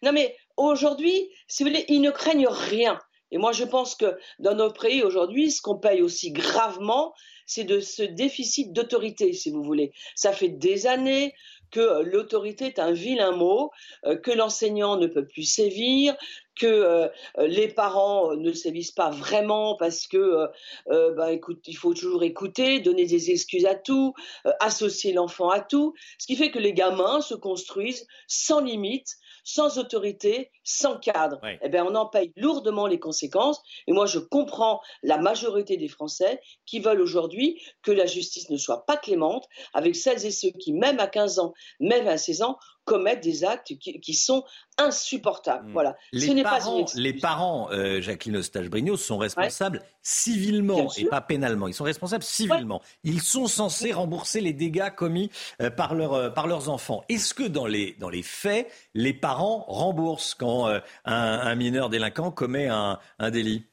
non, mais aujourd'hui, si vous voulez, ils ne craignent rien. Et moi, je pense que dans nos pays aujourd'hui, ce qu'on paye aussi gravement, c'est de ce déficit d'autorité, si vous voulez. Ça fait des années que euh, l'autorité est un vilain mot, euh, que l'enseignant ne peut plus sévir, que euh, les parents ne sévissent pas vraiment parce que, bah, écoute, il faut toujours écouter, donner des excuses à tout, associer l'enfant à tout, ce qui fait que les gamins se construisent sans limite sans autorité, sans cadre. Eh bien, on en paye lourdement les conséquences. Et moi, je comprends la majorité des Français qui veulent aujourd'hui que la justice ne soit pas clémente avec celles et ceux qui, même à 15 ans, même à 16 ans, commettent des actes qui, sont insupportables. Hmm. Voilà. Les Ce parents, pas les parents, euh, Jacqueline Eustache-Brignot, sont responsables civilement et pas pénalement. Ils sont responsables civilement. Ils sont censés rembourser les dégâts commis euh, par, leur, euh, par leurs enfants. Est-ce que dans les, dans les faits, les parents remboursent quand un, un, mineur délinquant commet un, un délit?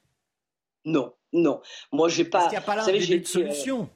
Non, non. Moi, j'ai pas. Qu'il n'y a pas là un de solution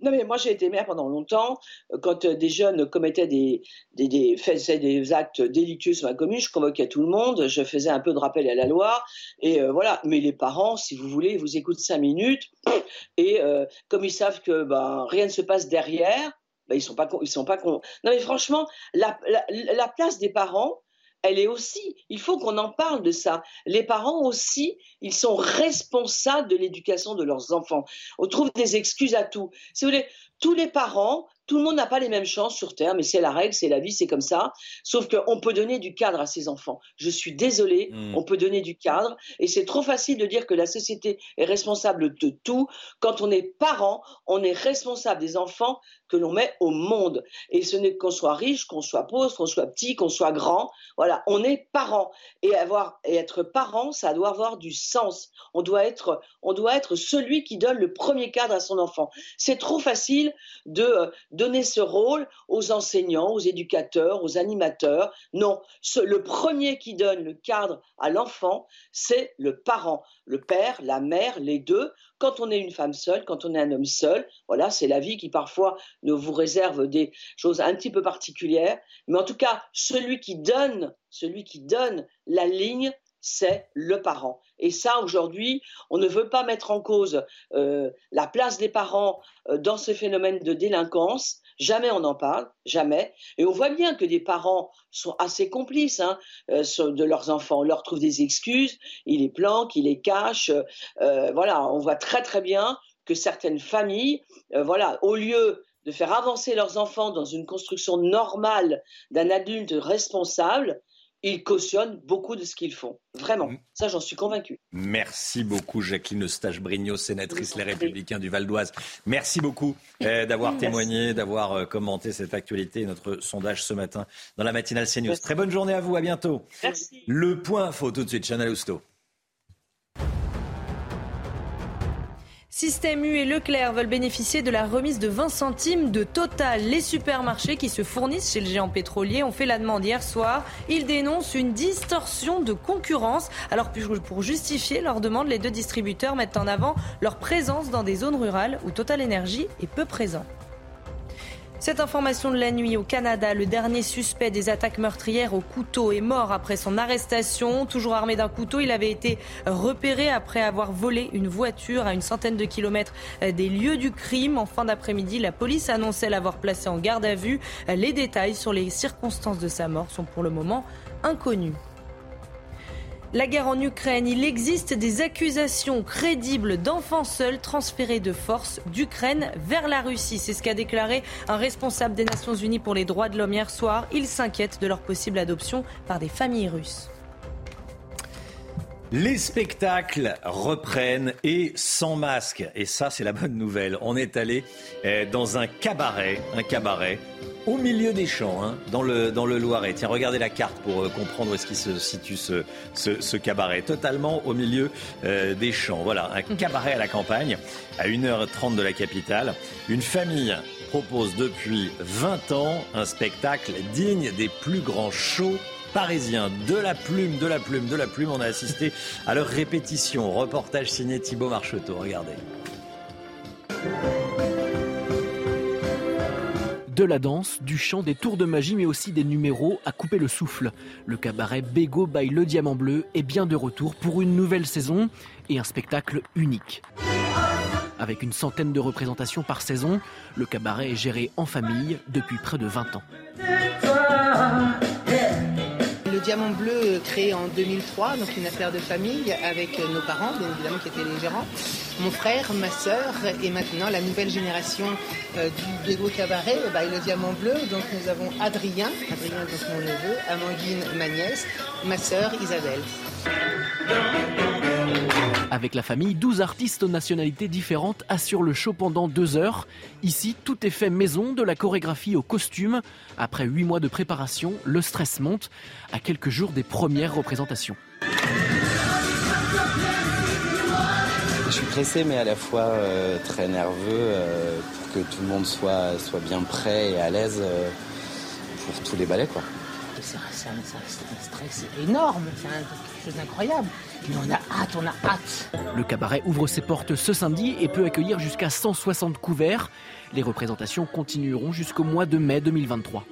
Non, mais moi, j'ai été maire pendant longtemps. Quand euh, des jeunes commettaient des, des, des, faisaient des actes délictueux sur ma commune, je convoquais tout le monde, je faisais un peu de rappel à la loi. Et euh, voilà. Mais les parents, si vous voulez, vous écoutent cinq minutes. Et euh, comme ils savent que ben, rien ne se passe derrière, ben, ils sont pas ils sont pas con... Non, mais franchement, la, la, la place des parents, elle est aussi, il faut qu'on en parle de ça. Les parents aussi, ils sont responsables de l'éducation de leurs enfants. On trouve des excuses à tout. Si vous voulez, tous les parents tout le monde n'a pas les mêmes chances sur Terre, mais c'est la règle, c'est la vie, c'est comme ça. Sauf qu'on peut donner du cadre à ses enfants. Je suis désolée, mm. on peut donner du cadre. Et c'est trop facile de dire que la société est responsable de tout. Quand on est parent, on est responsable des enfants que l'on met au monde. Et ce n'est qu'on soit riche, qu'on soit pauvre, qu'on soit petit, qu'on soit grand. Voilà, on est parent. Et, avoir, et être parent, ça doit avoir du sens. On doit, être, on doit être celui qui donne le premier cadre à son enfant. C'est trop facile de euh, donner ce rôle aux enseignants, aux éducateurs, aux animateurs. Non, le premier qui donne le cadre à l'enfant, c'est le parent, le père, la mère, les deux. Quand on est une femme seule, quand on est un homme seul, voilà, c'est la vie qui parfois ne vous réserve des choses un petit peu particulières. Mais en tout cas, celui qui donne, celui qui donne la ligne, c'est le parent. Et ça, aujourd'hui, on ne veut pas mettre en cause euh, la place des parents euh, dans ce phénomène de délinquance. Jamais on en parle, jamais. Et on voit bien que des parents sont assez complices hein, euh, de leurs enfants. On leur trouve des excuses, ils les planquent, ils les cachent. voilà, on voit très très bien que certaines familles, voilà, au lieu de faire avancer leurs enfants dans une construction normale d'un adulte responsable, ils cautionnent beaucoup de ce qu'ils font. Vraiment. Ça, j'en suis convaincu. Merci beaucoup, Jacqueline Eustache-Brigno, sénatrice Les Républicains du Val d'Oise. Merci beaucoup euh, d'avoir témoigné, d'avoir euh, commenté cette actualité, notre sondage ce matin dans la matinale CNews. Très bonne journée à vous. À bientôt. Merci. Le point faut tout de suite, Chanel Housteau. Système U et Leclerc veulent bénéficier de la remise de 20 centimes de Total. Les supermarchés qui se fournissent chez le géant pétrolier ont fait la demande hier soir. Ils dénoncent une distorsion de concurrence. Alors pour justifier leur demande, les deux distributeurs mettent en avant leur présence dans des zones rurales où Total Énergie est peu présent. Cette information de la nuit au Canada, le dernier suspect des attaques meurtrières au couteau est mort après son arrestation. Toujours armé d'un couteau, il avait été repéré après avoir volé une voiture à une centaine de kilomètres des lieux du crime. En fin d'après-midi, la police annonçait l'avoir placé en garde à vue. Les détails sur les circonstances de sa mort sont pour le moment inconnus. La guerre en Ukraine, il existe des accusations crédibles d'enfants seuls transférés de force d'Ukraine vers la Russie. C'est ce qu'a déclaré un responsable des Nations Unies pour les droits de l'homme hier soir. Il s'inquiète de leur possible adoption par des familles russes. Les spectacles reprennent et sans masque. Et ça, c'est la bonne nouvelle. On est allé eh, dans un cabaret, un cabaret au milieu des champs, hein, dans, le, dans le Loiret. Tiens, regardez la carte pour euh, comprendre où est-ce qu'il se situe ce, ce, cabaret. Totalement au milieu euh, des champs. Voilà, un cabaret à la campagne, à 1h30 de la capitale. Une famille propose depuis 20 ans un spectacle digne des plus grands shows parisiens. De la plume, de la plume, de la plume. On a assisté à leur répétition. Reportage signé Thibault Marcheteau. Regardez de la danse, du chant, des tours de magie, mais aussi des numéros à couper le souffle. Le cabaret Bego by Le Diamant Bleu est bien de retour pour une nouvelle saison et un spectacle unique. Avec une centaine de représentations par saison, le cabaret est géré en famille depuis près de 20 ans. Diamant Bleu, euh, créé en 2003, donc une affaire de famille avec euh, nos parents, bien évidemment, qui étaient les gérants, mon frère, ma sœur, et maintenant la nouvelle génération euh, du Bégo Cabaret, bah, le Diamant Bleu. Donc nous avons Adrien, Adrien donc mon neveu, Amandine, ma nièce, ma sœur Isabelle. Avec la famille, 12 artistes aux nationalités différentes assurent le show pendant deux heures. Ici, tout est fait maison, de la chorégraphie au costume. Après huit mois de préparation, le stress monte à quelques jours des premières représentations. Je suis pressé, mais à la fois euh, très nerveux euh, pour que tout le monde soit, soit bien prêt et à l'aise euh, pour tous les ballets. Quoi. c'est un, stress énorme, c'est chose d'incroyable. Mais on a hâte, on a hâte. Le cabaret ouvre ses portes ce samedi et peut accueillir jusqu'à 160 couverts. Les représentations continueront jusqu'au mois de mai 2023.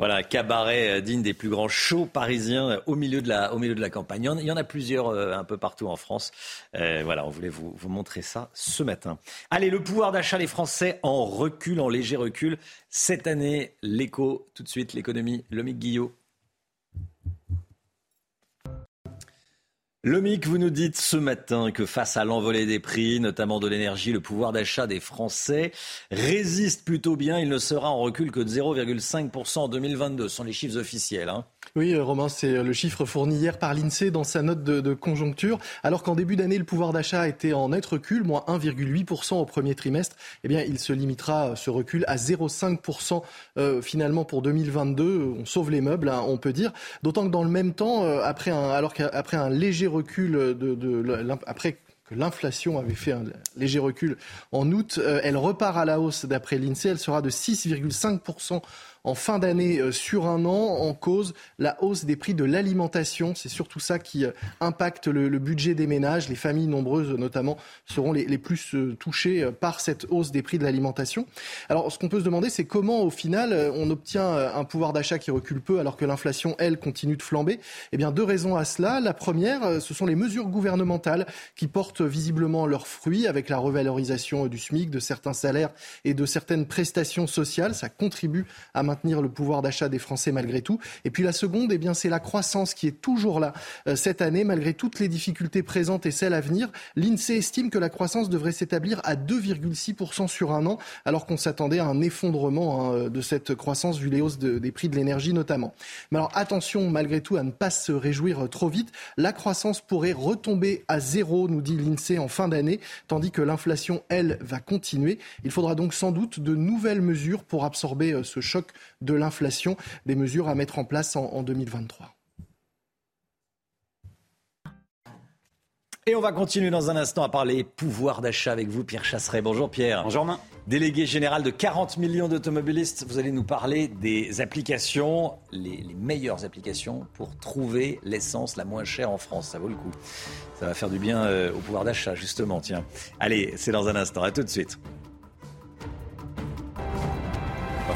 Voilà, cabaret euh, digne des plus grands shows parisiens euh, au milieu de la, au milieu de la campagne. Il y en a plusieurs euh, un peu partout en France. voilà, on voulait vous, montrer ça ce matin. Allez, le pouvoir d'achat des Français en recul, en léger recul. Cette année, l'écho, tout de suite, l'économie, Lomique Guillot. Lomic, vous nous dites ce matin que face à l'envolée des prix, notamment de l'énergie, le pouvoir d'achat des Français résiste plutôt bien. Il ne sera en recul que de 0,5% en 2022. Ce sont les chiffres officiels. Hein. Oui, euh, Romain, c'est euh, le chiffre fourni hier par l'INSEE dans sa note de, conjoncture. Alors qu'en début d'année, le pouvoir d'achat était en net recul, moins 1,8% au premier trimestre. Eh bien, il se limitera, euh, ce recul, à 0,5% finalement pour 2022. On sauve les meubles, hein, on peut dire. D'autant que dans le même temps, après un, alors qu'après un léger recul après que l'inflation avait fait un léger recul en août, elle repart à la hausse d'après l'INSEE. Elle sera de 6,5% en fin d'année euh, sur un an en cause la hausse des prix de l'alimentation. C'est surtout ça qui euh, impacte le, budget des ménages. Les familles nombreuses notamment seront les, les, plus euh, touchées par cette hausse des prix de l'alimentation. Alors ce qu'on peut se demander, c'est comment au final on obtient un pouvoir d'achat qui recule peu alors que l'inflation, elle, continue de flamber? Eh bien deux raisons à cela. La première, ce sont les mesures gouvernementales qui portent visiblement leurs fruits avec la revalorisation du SMIC, de certains salaires et de certaines prestations sociales. Ça contribue à maintenir le pouvoir d'achat des Français malgré tout. Et puis la seconde, eh bien, c'est la croissance qui est toujours là euh, cette année, malgré toutes les difficultés présentes et celles à venir. L'INSEE estime que la croissance devrait s'établir à 2,6% sur un an, alors qu'on s'attendait à un effondrement hein, de cette croissance vu les hausses des prix de l'énergie notamment. Mais alors attention malgré tout à ne pas se réjouir trop vite. La croissance pourrait retomber à zéro, nous dit l'INSEE en fin d'année, tandis que l'inflation, elle, va continuer. Il faudra donc sans doute de nouvelles mesures pour absorber euh, ce choc de l'inflation, des mesures à mettre en place en, en 2023. Et on va continuer dans un instant à parler pouvoir d'achat avec vous, Pierre Chasseret. Bonjour Pierre. Bonjour Romain. Délégué général de 40 millions d'automobilistes, vous allez nous parler des applications, les, les, meilleures applications pour trouver l'essence la moins chère en France. Ça vaut le coup. Ça va faire du bien euh, au pouvoir d'achat, justement. Tiens. Allez, c'est dans un instant. À tout de suite.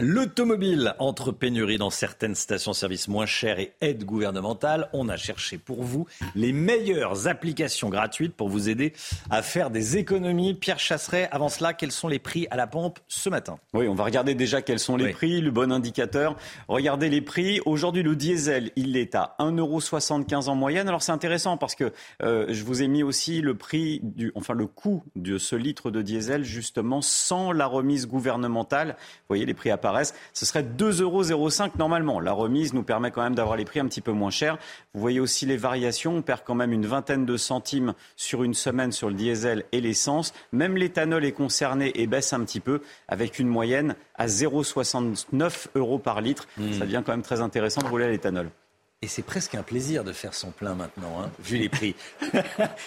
L'automobile entre pénurie dans certaines stations-service moins chères et aide gouvernementale. On a cherché pour vous les meilleures applications gratuites pour vous aider à faire des économies. Pierre Chasseret, avant cela, quels sont les prix à la pompe ce matin? Oui, on va regarder déjà quels sont les prix, le bon indicateur. Regardez les prix. Aujourd'hui, le diesel, il est à 1,75€ en moyenne. Alors c'est intéressant parce que euh, je vous ai mis aussi le prix, du, enfin le coût de ce litre de diesel justement sans la remise gouvernementale. Vous voyez les prix à ce serait 2,05 euros normalement. La remise nous permet quand même d'avoir les prix un petit peu moins chers. Vous voyez aussi les variations. On perd quand même une vingtaine de centimes sur une semaine sur le diesel et l'essence. Même l'éthanol est concerné et baisse un petit peu avec une moyenne à 0,69 euros par litre. Hmm. Ça devient quand même très intéressant de rouler à l'éthanol. Et c'est presque un plaisir de faire son plein maintenant, hein, vu les prix.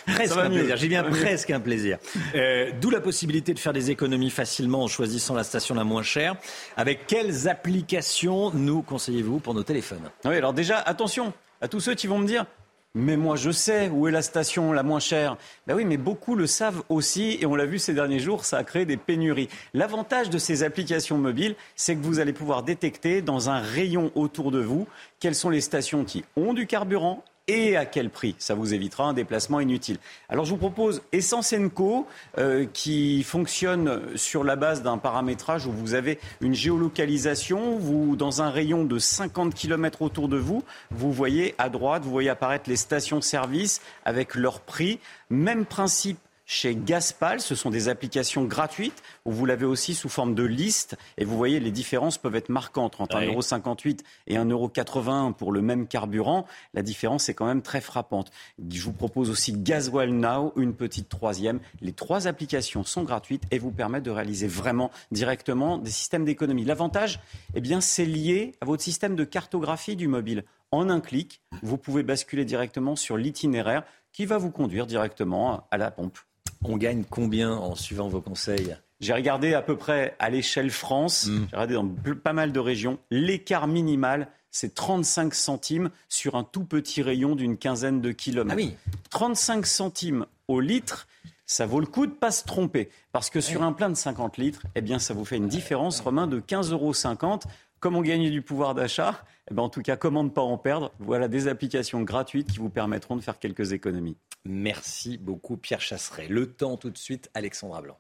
presque un plaisir. J'ai bien presque un plaisir. Euh, D'où la possibilité de faire des économies facilement en choisissant la station la moins chère. Avec quelles applications nous conseillez-vous pour nos téléphones? Oui, alors déjà, attention à tous ceux qui vont me dire mais moi, je sais où est la station la moins chère. Ben oui, mais beaucoup le savent aussi, et on l'a vu ces derniers jours, ça a créé des pénuries. L'avantage de ces applications mobiles, c'est que vous allez pouvoir détecter dans un rayon autour de vous quelles sont les stations qui ont du carburant et à quel prix. Ça vous évitera un déplacement inutile. Alors je vous propose Essence Co euh, qui fonctionne sur la base d'un paramétrage où vous avez une géolocalisation. Vous, dans un rayon de 50 km autour de vous, vous voyez à droite, vous voyez apparaître les stations-service avec leur prix. Même principe chez Gaspal. Ce sont des applications gratuites où vous l'avez aussi sous forme de liste. Et vous voyez, les différences peuvent être marquantes entre 1,58€ et 1,81€ pour le même carburant. La différence est quand même très frappante. Je vous propose aussi Gaswell Now, une petite troisième. Les trois applications sont gratuites et vous permettent de réaliser vraiment directement des systèmes d'économie. L'avantage, eh bien, c'est lié à votre système de cartographie du mobile. En un clic, vous pouvez basculer directement sur l'itinéraire qui va vous conduire directement à la pompe. On gagne combien en suivant vos conseils? J'ai regardé à peu près à l'échelle France, Mm. j'ai regardé dans pas mal de régions, l'écart minimal, c'est 35 centimes sur un tout petit rayon d'une quinzaine de kilomètres. Ah oui. 35 centimes au litre, ça vaut le coup de pas se tromper. Parce que sur un plein de 50 litres, eh bien, ça vous fait une différence, Romain, de 15,50 euros. Comme on gagne du pouvoir d'achat, eh ben, en tout cas, comment ne pas en perdre Voilà des applications gratuites qui vous permettront de faire quelques économies. Merci beaucoup Pierre Chasseret. Le temps tout de suite, Alexandra Blanc.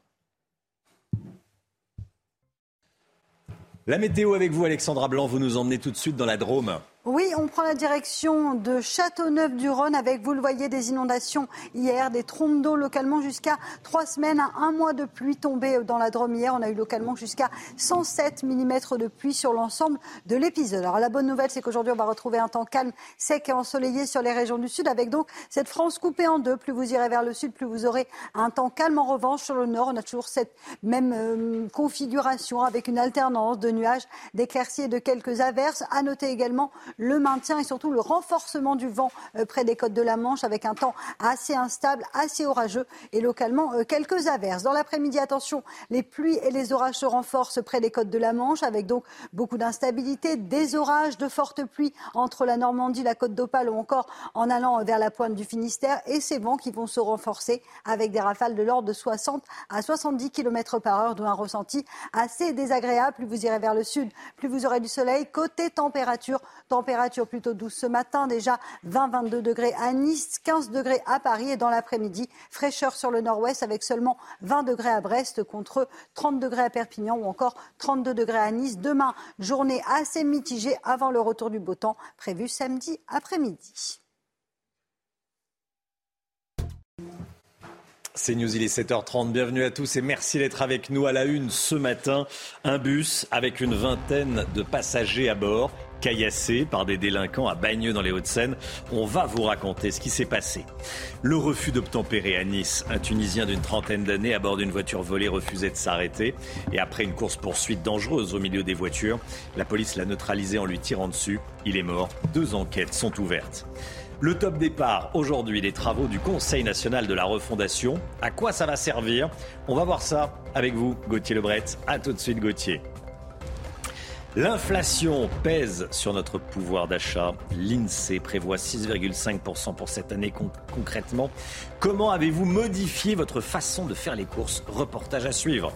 La météo avec vous, Alexandra Blanc, vous nous emmenez tout de suite dans la Drôme. Oui, on prend la direction de Châteauneuf-du-Rhône avec, vous le voyez, des inondations hier, des trompes d'eau localement jusqu'à trois semaines, à un mois de pluie tombée dans la Drôme hier. On a eu localement jusqu'à 107 mm de pluie sur l'ensemble de l'épisode. Alors la bonne nouvelle, c'est qu'aujourd'hui, on va retrouver un temps calme, sec et ensoleillé sur les régions du sud avec donc cette France coupée en deux. Plus vous irez vers le sud, plus vous aurez un temps calme. En revanche, sur le nord, on a toujours cette même euh, configuration avec une alternance de nuages, d'éclaircies et de quelques averses. À noter également le maintien et surtout le renforcement du vent euh, près des côtes de la Manche avec un temps assez instable, assez orageux et localement euh, quelques averses. Dans l'après-midi, attention, les pluies et les orages se renforcent près des côtes de la Manche avec donc beaucoup d'instabilité, des orages, de fortes pluies entre la Normandie, la côte d'Opale ou encore en allant vers la pointe du Finistère et ces vents qui vont se renforcer avec des rafales de l'ordre de 60 à 70 km par heure, d'où un ressenti assez désagréable. Plus vous irez vers le sud, plus vous aurez du soleil. Côté température, température plutôt douce ce matin, déjà 20-22 degrés à Nice, 15 degrés à Paris et dans l'après-midi, fraîcheur sur le nord-ouest avec seulement 20 degrés à Brest contre 30 degrés à Perpignan ou encore 32 degrés à Nice. Demain, journée assez mitigée avant le retour du beau temps prévu samedi après-midi. C'est News, il est 7h30. Bienvenue à tous et merci d'être avec nous à la une ce matin. Un bus avec une vingtaine de passagers à bord, caillassés par des délinquants à Bagneux dans les Hauts-de-Seine. On va vous raconter ce qui s'est passé. Le refus d'obtempérer à Nice. Un Tunisien d'une trentaine d'années à bord d'une voiture volée refusait de s'arrêter. Et après une course-poursuite dangereuse au milieu des voitures, la police l'a neutralisé en lui tirant dessus. Il est mort. Deux enquêtes sont ouvertes. Le top départ aujourd'hui des travaux du Conseil national de la refondation. À quoi ça va servir? On va voir ça avec vous, Gauthier Lebret. À tout de suite, Gauthier. L'inflation pèse sur notre pouvoir d'achat. L'INSEE prévoit 6,5% pour cette année Con- concrètement. Comment avez-vous modifié votre façon de faire les courses? Reportage à suivre.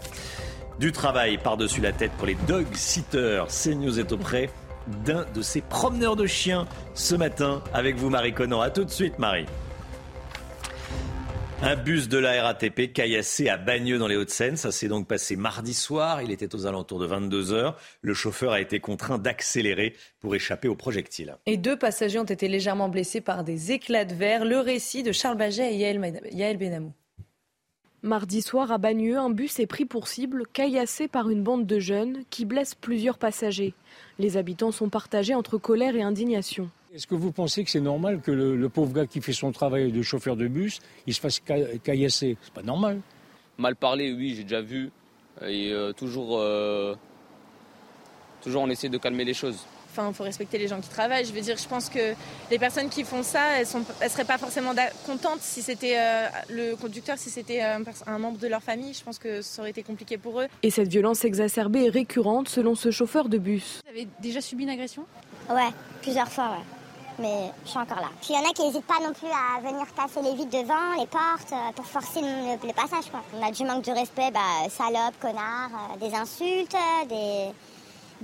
Du travail par-dessus la tête pour les dog sitters. CNews est auprès d'un de ces promeneurs de chiens ce matin avec vous, Marie Conan. À tout de suite, Marie. Un bus de la RATP caillassé à Bagneux dans les Hauts-de-Seine. Ça s'est donc passé mardi soir. Il était aux alentours de 22 heures. Le chauffeur a été contraint d'accélérer pour échapper aux projectiles. Et deux passagers ont été légèrement blessés par des éclats de verre. Le récit de Charles Baget et Yael Benamou. Mardi soir à Bagneux, un bus est pris pour cible, caillassé par une bande de jeunes qui blessent plusieurs passagers. Les habitants sont partagés entre colère et indignation. Est-ce que vous pensez que c'est normal que le, le pauvre gars qui fait son travail de chauffeur de bus, il se fasse ca- caillasser? C'est pas normal. Mal parler, oui, j'ai déjà vu. Et euh, toujours, euh, toujours on essaie de calmer les choses. Enfin, il faut respecter les gens qui travaillent. Je veux dire, je pense que les personnes qui font ça, elles ne elles seraient pas forcément contentes si c'était euh, le conducteur, si c'était euh, un, membre de leur famille. Je pense que ça aurait été compliqué pour eux. Et cette violence exacerbée est récurrente selon ce chauffeur de bus. Vous avez déjà subi une agression? Ouais, plusieurs fois, ouais. Mais je suis encore là. Puis il y en a qui n'hésitent pas non plus à venir casser les vitres devant, les portes, euh, pour forcer le, le passage, quoi. On a du manque de respect, bah, salope, connard, euh, des insultes, euh, des,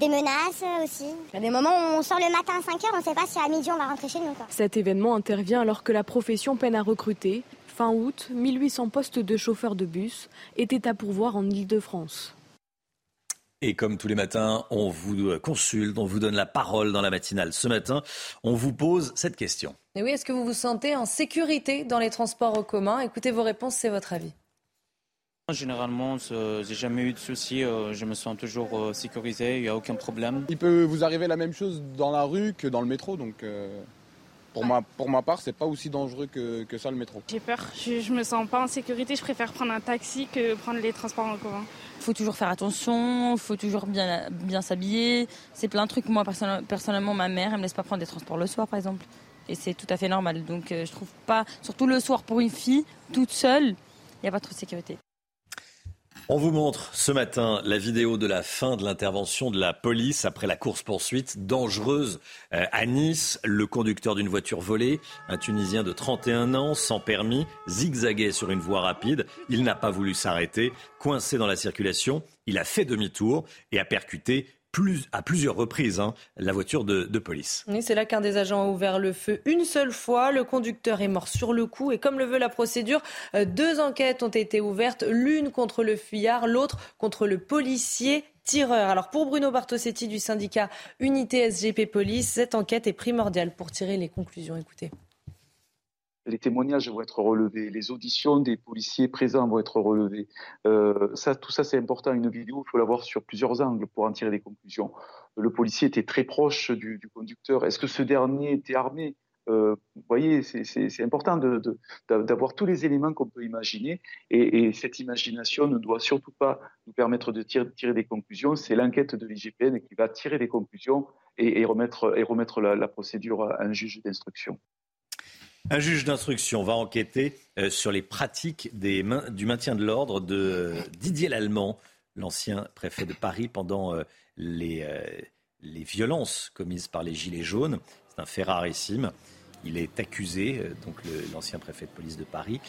des menaces aussi. Il y a des moments où on sort le matin à 5h, on ne sait pas si à midi on va rentrer chez nous, quoi. Cet événement intervient alors que la profession peine à recruter. Fin août, 1800 postes de chauffeurs de bus étaient à pourvoir en Ile-de-France. Et comme tous les matins, on vous consulte, on vous donne la parole dans la matinale. Ce matin, on vous pose cette question. Et oui, est-ce que vous vous sentez en sécurité dans les transports en commun? Écoutez vos réponses, c'est votre avis. Généralement, j'ai jamais eu de soucis. euh, Je me sens toujours euh, sécurisé. Il n'y a aucun problème. Il peut vous arriver la même chose dans la rue que dans le métro, donc euh, pour, ma, pour ma part, c'est pas aussi dangereux que, que ça le métro. J'ai peur, je, je me sens pas en sécurité, je préfère prendre un taxi que prendre les transports en commun. faut toujours faire attention, il faut toujours bien, bien s'habiller. C'est plein de trucs. Moi, personnellement, ma mère, elle me laisse pas prendre des transports le soir, par exemple. Et c'est tout à fait normal. Donc, je trouve pas, surtout le soir pour une fille, toute seule, il n'y a pas trop de sécurité. On vous montre ce matin la vidéo de la fin de l'intervention de la police après la course-poursuite dangereuse euh, à Nice. Le conducteur d'une voiture volée, un Tunisien de 31 ans, sans permis, zigzaguait sur une voie rapide. Il n'a pas voulu s'arrêter. Coincé dans la circulation, il a fait demi-tour et a percuté à plusieurs reprises hein, la voiture de, police. c'est là qu'un des agents a ouvert le feu une seule fois. Le conducteur est mort sur le coup et comme le veut la procédure, euh, deux enquêtes ont été ouvertes, l'une contre le fuyard, l'autre contre le policier tireur. Alors pour Bruno Bartosetti du syndicat Unité SGP Police, cette enquête est primordiale pour tirer les conclusions. Écoutez les témoignages vont être relevés, les auditions des policiers présents vont être relevées. Euh, tout ça, c'est important. Une vidéo, il faut l'avoir sur plusieurs angles pour en tirer des conclusions. Le policier était très proche du, conducteur. Est-ce que ce dernier était armé? Euh, Vous voyez, c'est important d'avoir tous les éléments qu'on peut imaginer. Et, cette imagination ne doit surtout pas nous permettre de tirer, des conclusions. C'est l'enquête de l'IGPN qui va tirer des conclusions et remettre la procédure à un juge d'instruction. Un juge d'instruction va enquêter euh, sur les pratiques du maintien de l'ordre de Didier Lallemand, l'ancien préfet de Paris, pendant euh, les, euh, les, violences commises par les Gilets jaunes. C'est un fait rarissime. Il est accusé, donc l'ancien préfet de police de Paris,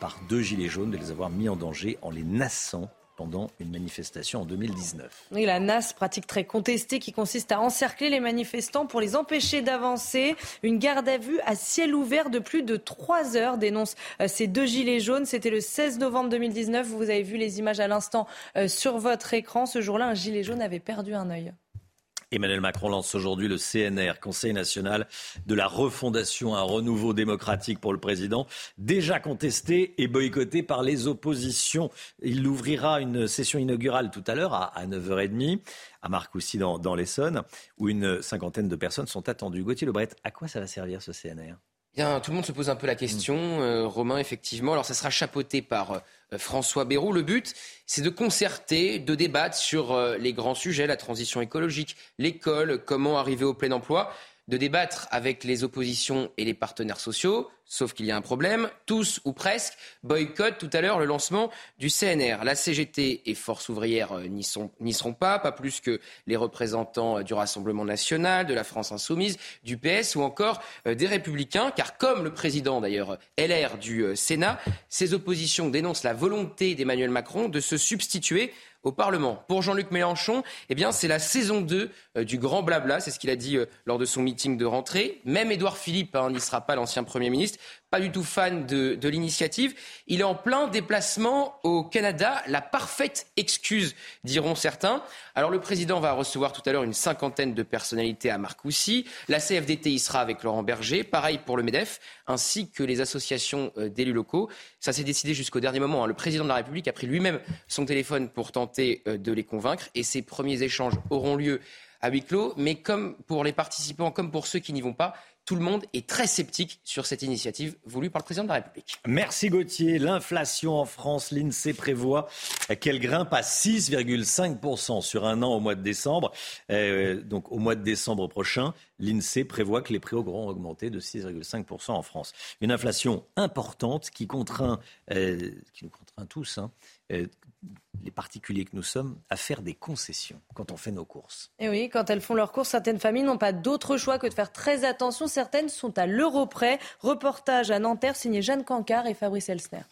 par deux Gilets jaunes de les avoir mis en danger en les nassant pendant une manifestation en 2019. Oui, la NAS, pratique très contestée qui consiste à encercler les manifestants pour les empêcher d'avancer. Une garde à vue à ciel ouvert de plus de trois heures dénonce euh, ces deux gilets jaunes. C'était le 16 novembre 2019. Vous avez vu les images à l'instant euh, sur votre écran. Ce jour-là, un gilet jaune avait perdu un œil. Emmanuel Macron lance aujourd'hui le CNR, Conseil national de la refondation, un renouveau démocratique pour le président, déjà contesté et boycotté par les oppositions. Il ouvrira une session inaugurale tout à l'heure à, 9h30 à Marcoussis dans, dans l'Essonne, où une cinquantaine de personnes sont attendues. Gauthier Lebret, à quoi ça va servir ce CNR tout le monde se pose un peu la question, euh, Romain, effectivement. Alors, ça sera chapeauté par euh, François Bayrou. Le but, c'est de concerter, de débattre sur euh, les grands sujets, la transition écologique, l'école, comment arriver au plein emploi de débattre avec les oppositions et les partenaires sociaux, sauf qu'il y a un problème. Tous ou presque boycottent tout à l'heure le lancement du CNR. La CGT et Force ouvrière euh, n'y seront pas, pas plus que les représentants euh, du Rassemblement national, de la France insoumise, du PS ou encore euh, des Républicains, car comme le président d'ailleurs LR du Sénat, ces oppositions dénoncent la volonté d'Emmanuel Macron de se substituer au Parlement. Pour Jean-Luc Mélenchon, eh bien, c'est la saison 2 euh, du grand blabla, c'est ce qu'il a dit lors de son meeting de rentrée. Même Édouard Philippe hein, n'y sera pas, l'ancien Premier ministre, pas du tout fan de, l'initiative. Il est en plein déplacement au Canada, la parfaite excuse, diront certains. Alors le président va recevoir tout à l'heure une cinquantaine de personnalités à Marcoussis. La CFDT y sera avec Laurent Berger, pareil pour le MEDEF, ainsi que les associations euh, d'élus locaux. Ça s'est décidé jusqu'au dernier moment. Hein. Le président de la République a pris lui-même son téléphone pour tenter euh, de les convaincre et ces premiers échanges auront lieu à huis clos. Mais comme pour les participants, comme pour ceux qui n'y vont pas, tout le monde est très sceptique sur cette initiative voulue par le président de la République. Merci Gauthier. L'inflation en France, l'INSEE prévoit qu'elle grimpe à 6,5% sur un an au mois de décembre. Euh, donc au mois de décembre prochain, l'INSEE prévoit que les prix auront augmenté de 6,5% en France. Une inflation importante qui contraint, euh, nous contraint tous, hein, euh, les particuliers que nous sommes, à faire des concessions quand on fait nos courses. Et oui, quand elles font leurs courses, certaines familles n'ont pas d'autre choix que de faire très attention. Certaines sont à l'euro près. Reportage à Nanterre signé Jeanne Cancard et Fabrice Elsner.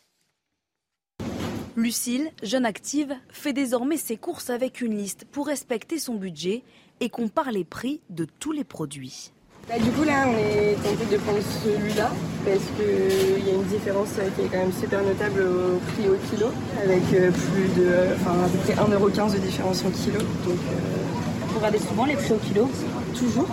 Lucille, jeune active, fait désormais ses courses avec une liste pour respecter son budget et compare les prix de tous les produits. Bah, du coup, là, on est tenté de prendre celui-là parce qu'il y a une différence qui est quand même super notable au prix au kilo, avec euh, plus de, enfin, à peu près 1,15€ de différence au kilo. Donc, euh, vous regardez souvent les prix au kilo Toujours.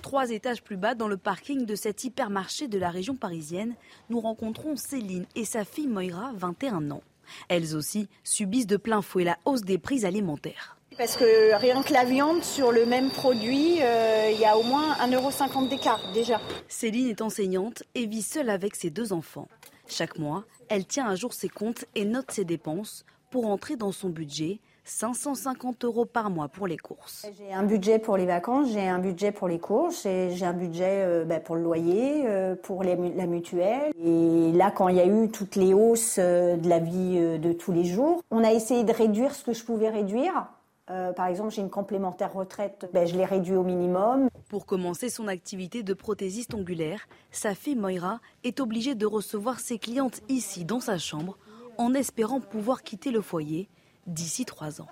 Trois étages plus bas, dans le parking de cet hypermarché de la région parisienne, nous rencontrons Céline et sa fille Moira, 21 ans. Elles aussi subissent de plein fouet la hausse des prix alimentaires. Parce que rien que la viande, sur le même produit, euh, il y a au moins 1,50€ d'écart déjà. Céline est enseignante et vit seule avec ses deux enfants. Chaque mois, elle tient à jour ses comptes et note ses dépenses pour entrer dans son budget 550 euros par mois pour les courses. J'ai un budget pour les vacances, j'ai un budget pour les courses, j'ai un budget euh, bah, pour le loyer, euh, pour la mutuelle. Et là, quand il y a eu toutes les hausses euh, de la vie de tous les jours, on a essayé de réduire ce que je pouvais réduire. Par exemple, j'ai une complémentaire retraite, ben, je l'ai réduit au minimum. Pour commencer son activité de prothésiste ongulaire, sa fille Moira est obligée de recevoir ses clientes ici dans sa chambre en espérant pouvoir quitter le foyer d'ici trois ans.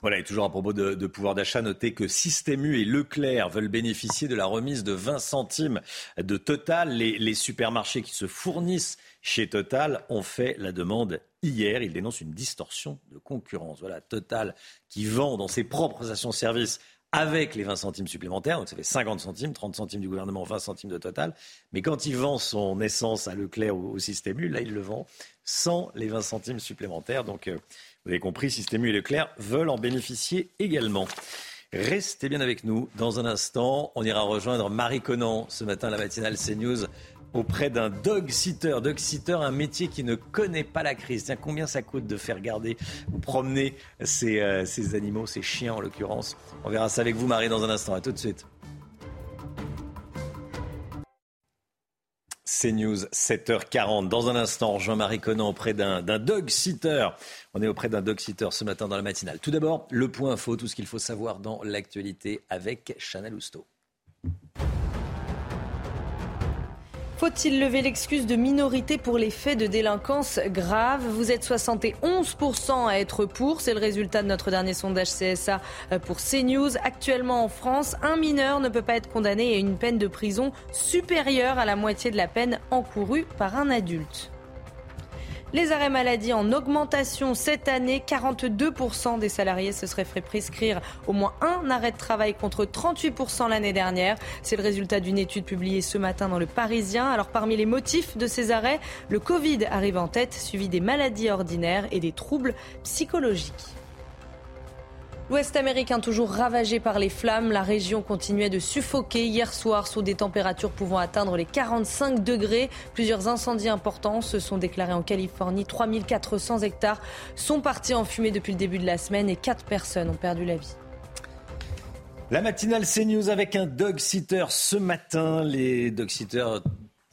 Voilà, et toujours à propos de, pouvoir d'achat, notez que Système U et Leclerc veulent bénéficier de la remise de 20 centimes de Total. Les, supermarchés qui se fournissent chez Total ont fait la demande hier. Ils dénoncent une distorsion de concurrence. Voilà, Total qui vend dans ses propres stations-service avec les 20 centimes supplémentaires, donc ça fait 50 centimes, 30 centimes du gouvernement, 20 centimes de total. Mais quand il vend son essence à Leclerc ou au Système U, là, il le vend sans les 20 centimes supplémentaires. Donc, euh, vous avez compris, Système U et Leclerc veulent en bénéficier également. Restez bien avec nous. Dans un instant, on ira rejoindre Marie Conan ce matin, la matinale CNews auprès d'un dog sitter. Dog sitter, un métier qui ne connaît pas la crise. Tiens, combien ça coûte de faire garder ou promener ces, euh, animaux, ces chiens en l'occurrence? On verra ça avec vous, Marie, dans un instant. À tout de suite. CNews, 7h40. Dans un instant, Jean-Marie Conan auprès d'un dog sitter. On est auprès d'un dog sitter ce matin dans la matinale. Tout d'abord, le point info, tout ce qu'il faut savoir dans l'actualité avec Chanel Housteau. Faut-il lever l'excuse de minorité pour les faits de délinquance grave? Vous êtes 71% à être pour. C'est le résultat de notre dernier sondage CSA pour CNews. Actuellement en France, un mineur ne peut pas être condamné à une peine de prison supérieure à la moitié de la peine encourue par un adulte. Les arrêts maladie en augmentation cette année. 42% des salariés se seraient fait prescrire au moins un arrêt de travail contre 38% l'année dernière. C'est le résultat d'une étude publiée ce matin dans le Parisien. Alors parmi les motifs de ces arrêts, le Covid arrive en tête, suivi des maladies ordinaires et des troubles psychologiques. L'Ouest américain toujours ravagé par les flammes, la région continuait de suffoquer hier soir sous des températures pouvant atteindre les 45 degrés. Plusieurs incendies importants se sont déclarés en Californie. 3400 hectares sont partis en fumée depuis le début de la semaine et 4 personnes ont perdu la vie. La matinale CNews avec un dog sitter ce matin. Les dog sitters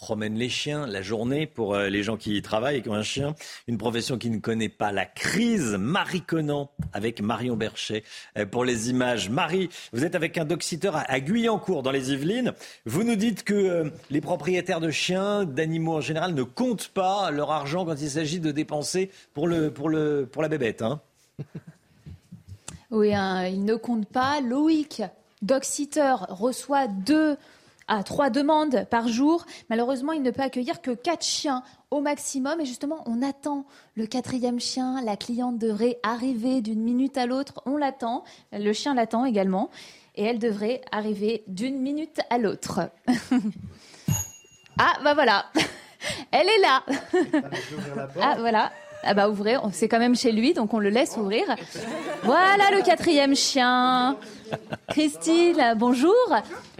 promène les chiens la journée pour euh, les gens qui y travaillent et un chien. Une profession qui ne connaît pas la crise. Marie Conan avec Marion Berchet euh, pour les images. Marie, vous êtes avec un dog-sitter à Guyancourt dans les Yvelines. Vous nous dites que euh, les propriétaires de chiens, d'animaux en général, ne comptent pas leur argent quand il s'agit de dépenser pour, le, pour, le, pour la bébête. Hein oui, hein, ils ne comptent pas. Loïc, dog-sitter, reçoit deux à trois demandes par jour. Malheureusement, il ne peut accueillir que quatre chiens au maximum. Et justement, on attend le quatrième chien. La cliente devrait arriver d'une minute à l'autre. On l'attend. Le chien l'attend également. Et elle devrait arriver d'une minute à l'autre. ah, bah voilà. Elle est là. ah, voilà. Ah bah ouvrez, c'est quand même chez lui, donc on le laisse ouvrir. Voilà le quatrième chien. Christine, bonjour.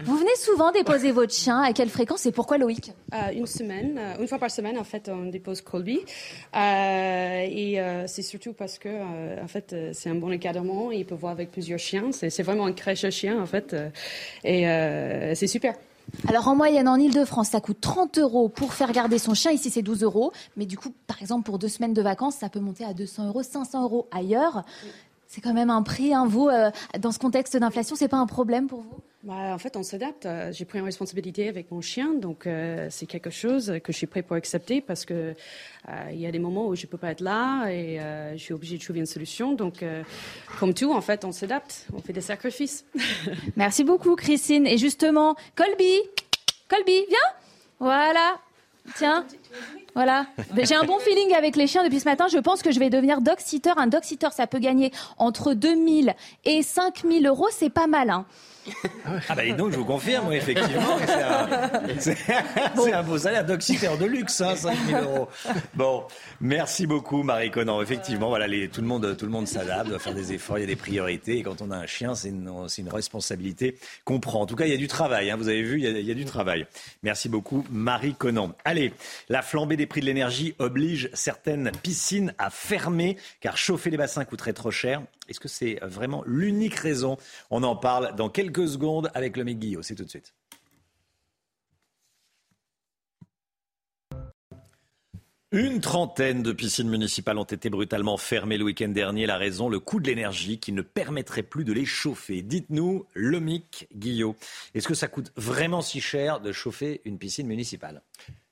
Vous venez souvent déposer votre chien. À quelle fréquence et pourquoi Loïc? Euh, Une semaine, euh, une fois par semaine en fait, on dépose Colby. Euh, et c'est surtout parce que en fait, c'est un bon encadrement. Il peut voir avec plusieurs chiens. C'est vraiment une crèche à chiens en fait, et c'est super. Alors en moyenne, en Ile-de-France, ça coûte 30 euros pour faire garder son chien. Ici, c'est 12 euros. Mais du coup, par exemple, pour deux semaines de vacances, ça peut monter à 200 euros, 500 euros ailleurs. C'est quand même un prix. Hein. Vous, euh, dans ce contexte d'inflation, c'est pas un problème pour vous? Bah, en fait, on s'adapte. Euh, j'ai pris une responsabilité avec mon chien, donc euh, c'est quelque chose que je suis prêt pour accepter parce que il y a des moments où je peux pas être là et je suis obligée de trouver une solution. Donc, comme tout, en fait, on s'adapte, on fait des sacrifices. Merci beaucoup, Christine. Et justement, Colby, Colby, viens. Voilà. Tiens. Voilà. J'ai un bon feeling avec les chiens depuis ce matin. Je pense que je vais devenir dog sitter. Un dog sitter, ça peut gagner entre 2000 et 5000 euros. C'est pas mal. Hein. Ah bah donc je vous confirme, effectivement, c'est un, beau salaire d'oxytère de luxe, hein, 5 000 euros. Bon, merci beaucoup Marie Conan. Effectivement, voilà, les, tout le monde, tout le monde s'adapte, doit faire des efforts, il y a des priorités. Et quand on a un chien, c'est une, une, responsabilité qu'on prend. En tout cas, il y a du travail. Hein, vous avez vu, il y, a, il y, a, du travail. Merci beaucoup Marie Conan. Allez, la flambée des des prix de l'énergie oblige certaines piscines à fermer car chauffer les bassins coûterait trop cher. Est-ce que c'est vraiment l'unique raison? On en parle dans quelques secondes avec le Guillot. C'est tout de suite. Une trentaine de piscines municipales ont été brutalement fermées le week-end dernier. La raison, le coût de l'énergie qui ne permettrait plus de les chauffer. Dites-nous, Lomic Guillot, est-ce que ça coûte vraiment si cher de chauffer une piscine municipale?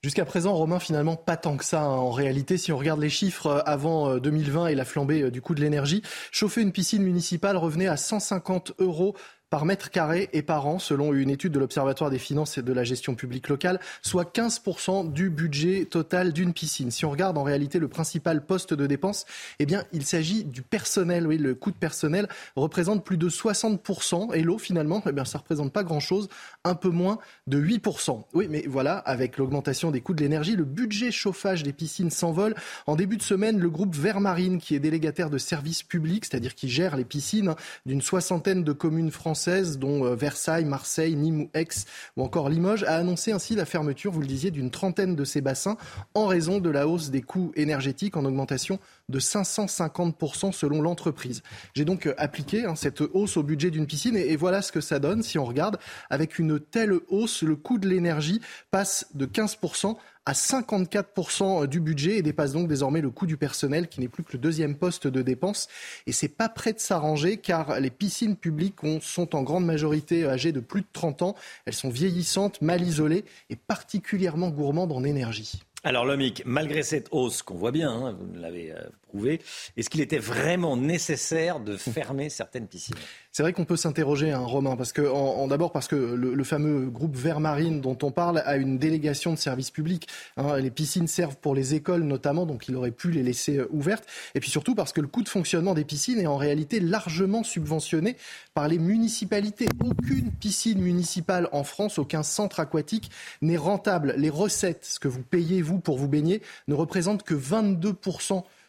Jusqu'à présent, Romain, finalement, pas tant que ça. Hein. En réalité, si on regarde les chiffres euh, avant 2020 euh, et la flambée euh, du coût de l'énergie, chauffer une piscine municipale revenait à 150 euros par mètre carré et par an, selon une étude de l'Observatoire des finances et de la gestion publique locale, soit 15% du budget total d'une piscine. Si on regarde en réalité le principal poste de dépense, eh bien, il s'agit du personnel. Oui, le coût de personnel représente plus de 60%. Et l'eau, finalement, eh bien, ça représente pas grand-chose, un peu moins de 8%. Oui, mais voilà, avec l'augmentation des coûts de l'énergie, le budget chauffage des piscines s'envole. En début de semaine, le groupe Vermarine, qui est délégataire de services publics, c'est-à-dire qui gère les piscines d'une soixantaine de communes françaises, dont euh, Versailles, Marseille, Nîmes, Aix ou encore Limoges, a annoncé ainsi la fermeture, vous le disiez, d'une trentaine de ces bassins en raison de la hausse des coûts énergétiques en augmentation de 550% selon l'entreprise. J'ai donc euh, appliqué hein, cette hausse au budget d'une piscine et, voilà ce que ça donne si on regarde. Avec une telle hausse, le coût de l'énergie passe de 15% à 54% du budget et dépasse donc désormais le coût du personnel qui n'est plus que le deuxième poste de dépense. Et c'est pas prêt de s'arranger car les piscines publiques sont en grande majorité âgées de plus de 30 ans. Elles sont vieillissantes, mal isolées et particulièrement gourmandes en énergie. Alors Lomic, malgré cette hausse qu'on voit bien, hein, vous l'avez est-ce qu'il était vraiment nécessaire de fermer certaines piscines? C'est vrai qu'on peut s'interroger, hein, Romain, parce que d'abord parce que le, fameux groupe Vert Marine dont on parle a une délégation de services publics. Hein. les piscines servent pour les écoles notamment, donc il aurait pu les laisser euh, ouvertes. Et puis surtout parce que le coût de fonctionnement des piscines est en réalité largement subventionné par les municipalités. Aucune piscine municipale en France, aucun centre aquatique n'est rentable. Les recettes, ce que vous payez vous pour vous baigner, ne représentent que 22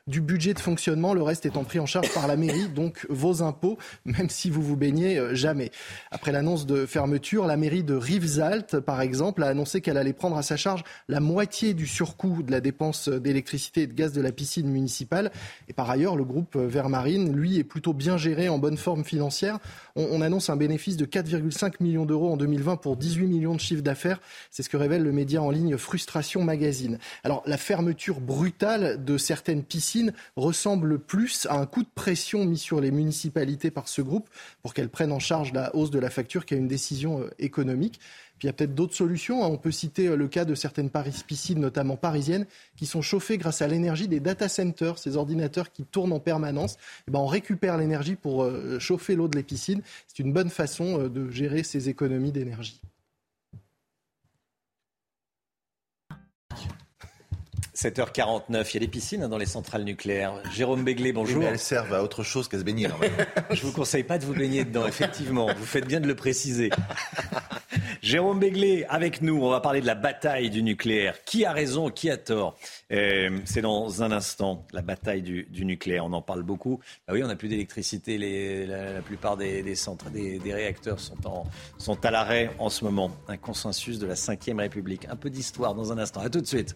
du budget de fonctionnement, le reste étant pris en charge par la mairie, donc vos impôts, même si vous vous baignez euh, jamais. Après l'annonce de fermeture, la mairie de Rivesaltes, par exemple, a annoncé qu'elle allait prendre à sa charge la moitié du surcoût de la dépense d'électricité et de gaz de la piscine municipale. Et par ailleurs, le groupe Vermarine, lui, est plutôt bien géré, en bonne forme financière. On, annonce un bénéfice de 4,5 millions d'euros en 2020 pour 18 millions de chiffres d'affaires. C'est ce que révèle le média en ligne Frustration Magazine. Alors, la fermeture brutale de certaines piscines ressemble plus à un coup de pression mis sur les municipalités par ce groupe pour qu'elles prennent en charge la hausse de la facture qu'à une décision euh, économique. Puis il y a peut-être d'autres solutions. Hein. On peut citer euh, le cas de certaines piscines, notamment parisiennes, qui sont chauffées grâce à l'énergie des data centers, ces ordinateurs qui tournent en permanence. Et eh ben on récupère l'énergie pour euh, chauffer l'eau de les. C'est une bonne façon de gérer ces économies d'énergie. 7h49, il y a des piscines dans les centrales nucléaires. Jérôme Béglé, bonjour. mais elles servent à autre chose qu'à se baigner. Je vous conseille pas de vous baigner dedans, effectivement. Vous faites bien de le préciser. Jérôme Béglé, avec nous, on va parler de la bataille du nucléaire. Qui a raison, qui a tort? Euh, C'est dans un instant, la bataille du, nucléaire. On en parle beaucoup. Bah oui, on n'a plus d'électricité. La, plupart des, centres, des, réacteurs sont, en, sont à l'arrêt en ce moment. Un consensus de la Ve République. Un peu d'histoire dans un instant. À tout de suite.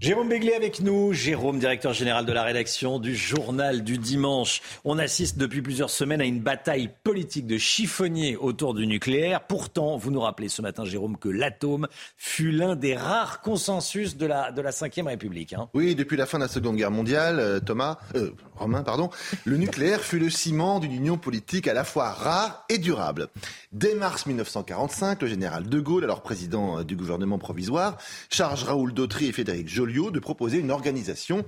Jérôme Béglé avec nous, Jérôme, directeur général de la rédaction du journal du dimanche. On assiste depuis plusieurs semaines à une bataille politique de chiffonniers autour du nucléaire. Pourtant, vous nous rappelez ce matin, Jérôme, que l'atome fut l'un des rares consensus de la, de la Ve République. Hein. Oui, depuis la fin de la Seconde Guerre mondiale, euh, Thomas, euh, Romain, pardon, le nucléaire fut le ciment d'une union politique à la fois rare et durable. Dès mars 1945, le général de Gaulle, alors président euh, du gouvernement provisoire, charge Raoul Dautry et Frédéric De proposer une organisation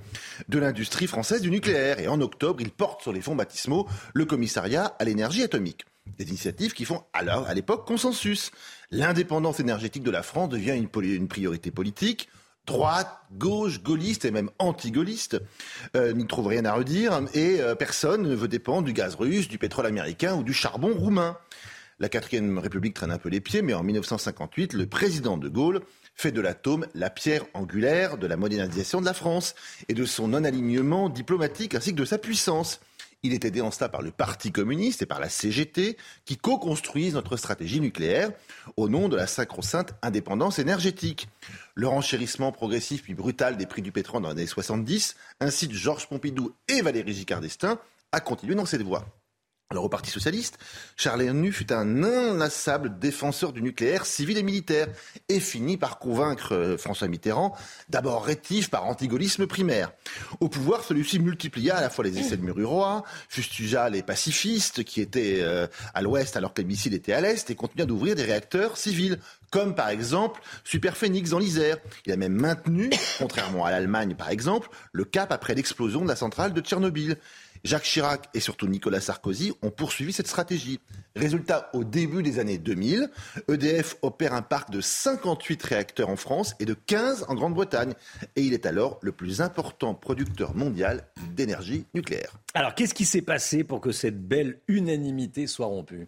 de l'industrie française du nucléaire. Et en octobre, il porte sur les fonds baptismaux le commissariat à l'énergie atomique. Des initiatives qui font alors, à l'époque, consensus. L'indépendance énergétique de la France devient une, priorité politique droite, gauche, gaulliste et même anti-gaulliste euh, n'y trouve rien à redire et euh, personne ne veut dépendre du gaz russe, du pétrole américain ou du charbon roumain. La quatrième République traîne un peu les pieds, mais en 1958, le président de Gaulle fait de l'atome la pierre angulaire de la modernisation de la France et de son non-alignement diplomatique ainsi que de sa puissance. Il est aidé en cela par le Parti communiste et par la CGT qui co-construisent notre stratégie nucléaire au nom de la sacro-sainte indépendance énergétique. Le renchérissement progressif puis brutal des prix du pétrole dans les années 70 incite Georges Pompidou et Valéry Giscard d'Estaing à continuer dans cette voie. Alors au Parti socialiste, Charles Hennu fut un inlassable défenseur du nucléaire civil et militaire et finit par convaincre euh, François Mitterrand, d'abord rétif par antigolisme primaire. Au pouvoir, celui-ci multiplia à la fois les essais de Mururoa, fustigea les pacifistes qui étaient euh, à l'ouest alors que les missiles étaient à l'est et continua d'ouvrir des réacteurs civils comme par exemple Super Phoenix dans l'Isère. Il a même maintenu, contrairement à l'Allemagne par exemple, le cap après l'explosion de la centrale de Tchernobyl. Jacques Chirac et surtout Nicolas Sarkozy ont poursuivi cette stratégie. Résultat, au début des années 2000, EDF opère un parc de 58 réacteurs en France et de 15 en Grande-Bretagne. Et il est alors le plus important producteur mondial d'énergie nucléaire. Alors, qu'est-ce qui s'est passé pour que cette belle unanimité soit rompue?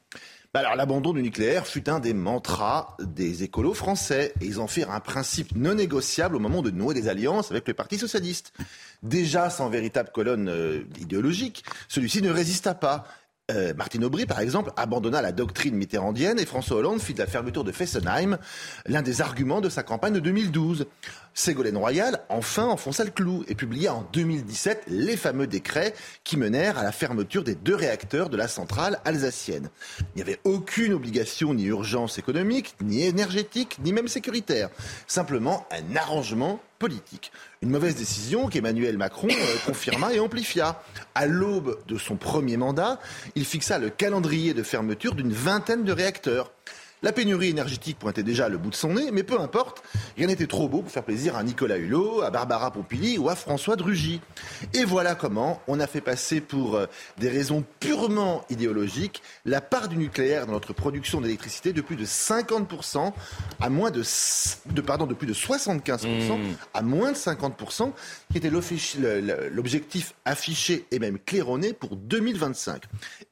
Alors l'abandon du nucléaire fut un des mantras des écolos français et ils en firent un principe non négociable au moment de nouer des alliances avec le Parti socialiste. Déjà sans véritable colonne euh, idéologique, celui-ci ne résista pas. Euh, Martine Aubry, par exemple, abandonna la doctrine mitterrandienne et François Hollande fit de la fermeture de Fessenheim l'un des arguments de sa campagne de 2012. Ségolène Royal, enfin, enfonça le clou et publia en 2017 les fameux décrets qui menèrent à la fermeture des deux réacteurs de la centrale alsacienne. Il n'y avait aucune obligation ni urgence économique, ni énergétique, ni même sécuritaire. Simplement un arrangement politique. Une mauvaise décision qu'Emmanuel Macron euh, confirma et amplifia. À l'aube de son premier mandat, il fixa le calendrier de fermeture d'une vingtaine de réacteurs. La pénurie énergétique pointait déjà le bout de son nez, mais peu importe, rien n'était trop beau pour faire plaisir à Nicolas Hulot, à Barbara Pompili ou à François Drugy. Et voilà comment on a fait passer pour euh, des raisons purement idéologiques la part du nucléaire dans notre production d'électricité de plus de 50% à moins de, de, pardon, de plus de 75% mmh. à moins de 50%, qui était l'objectif affiché et même claironné pour 2025.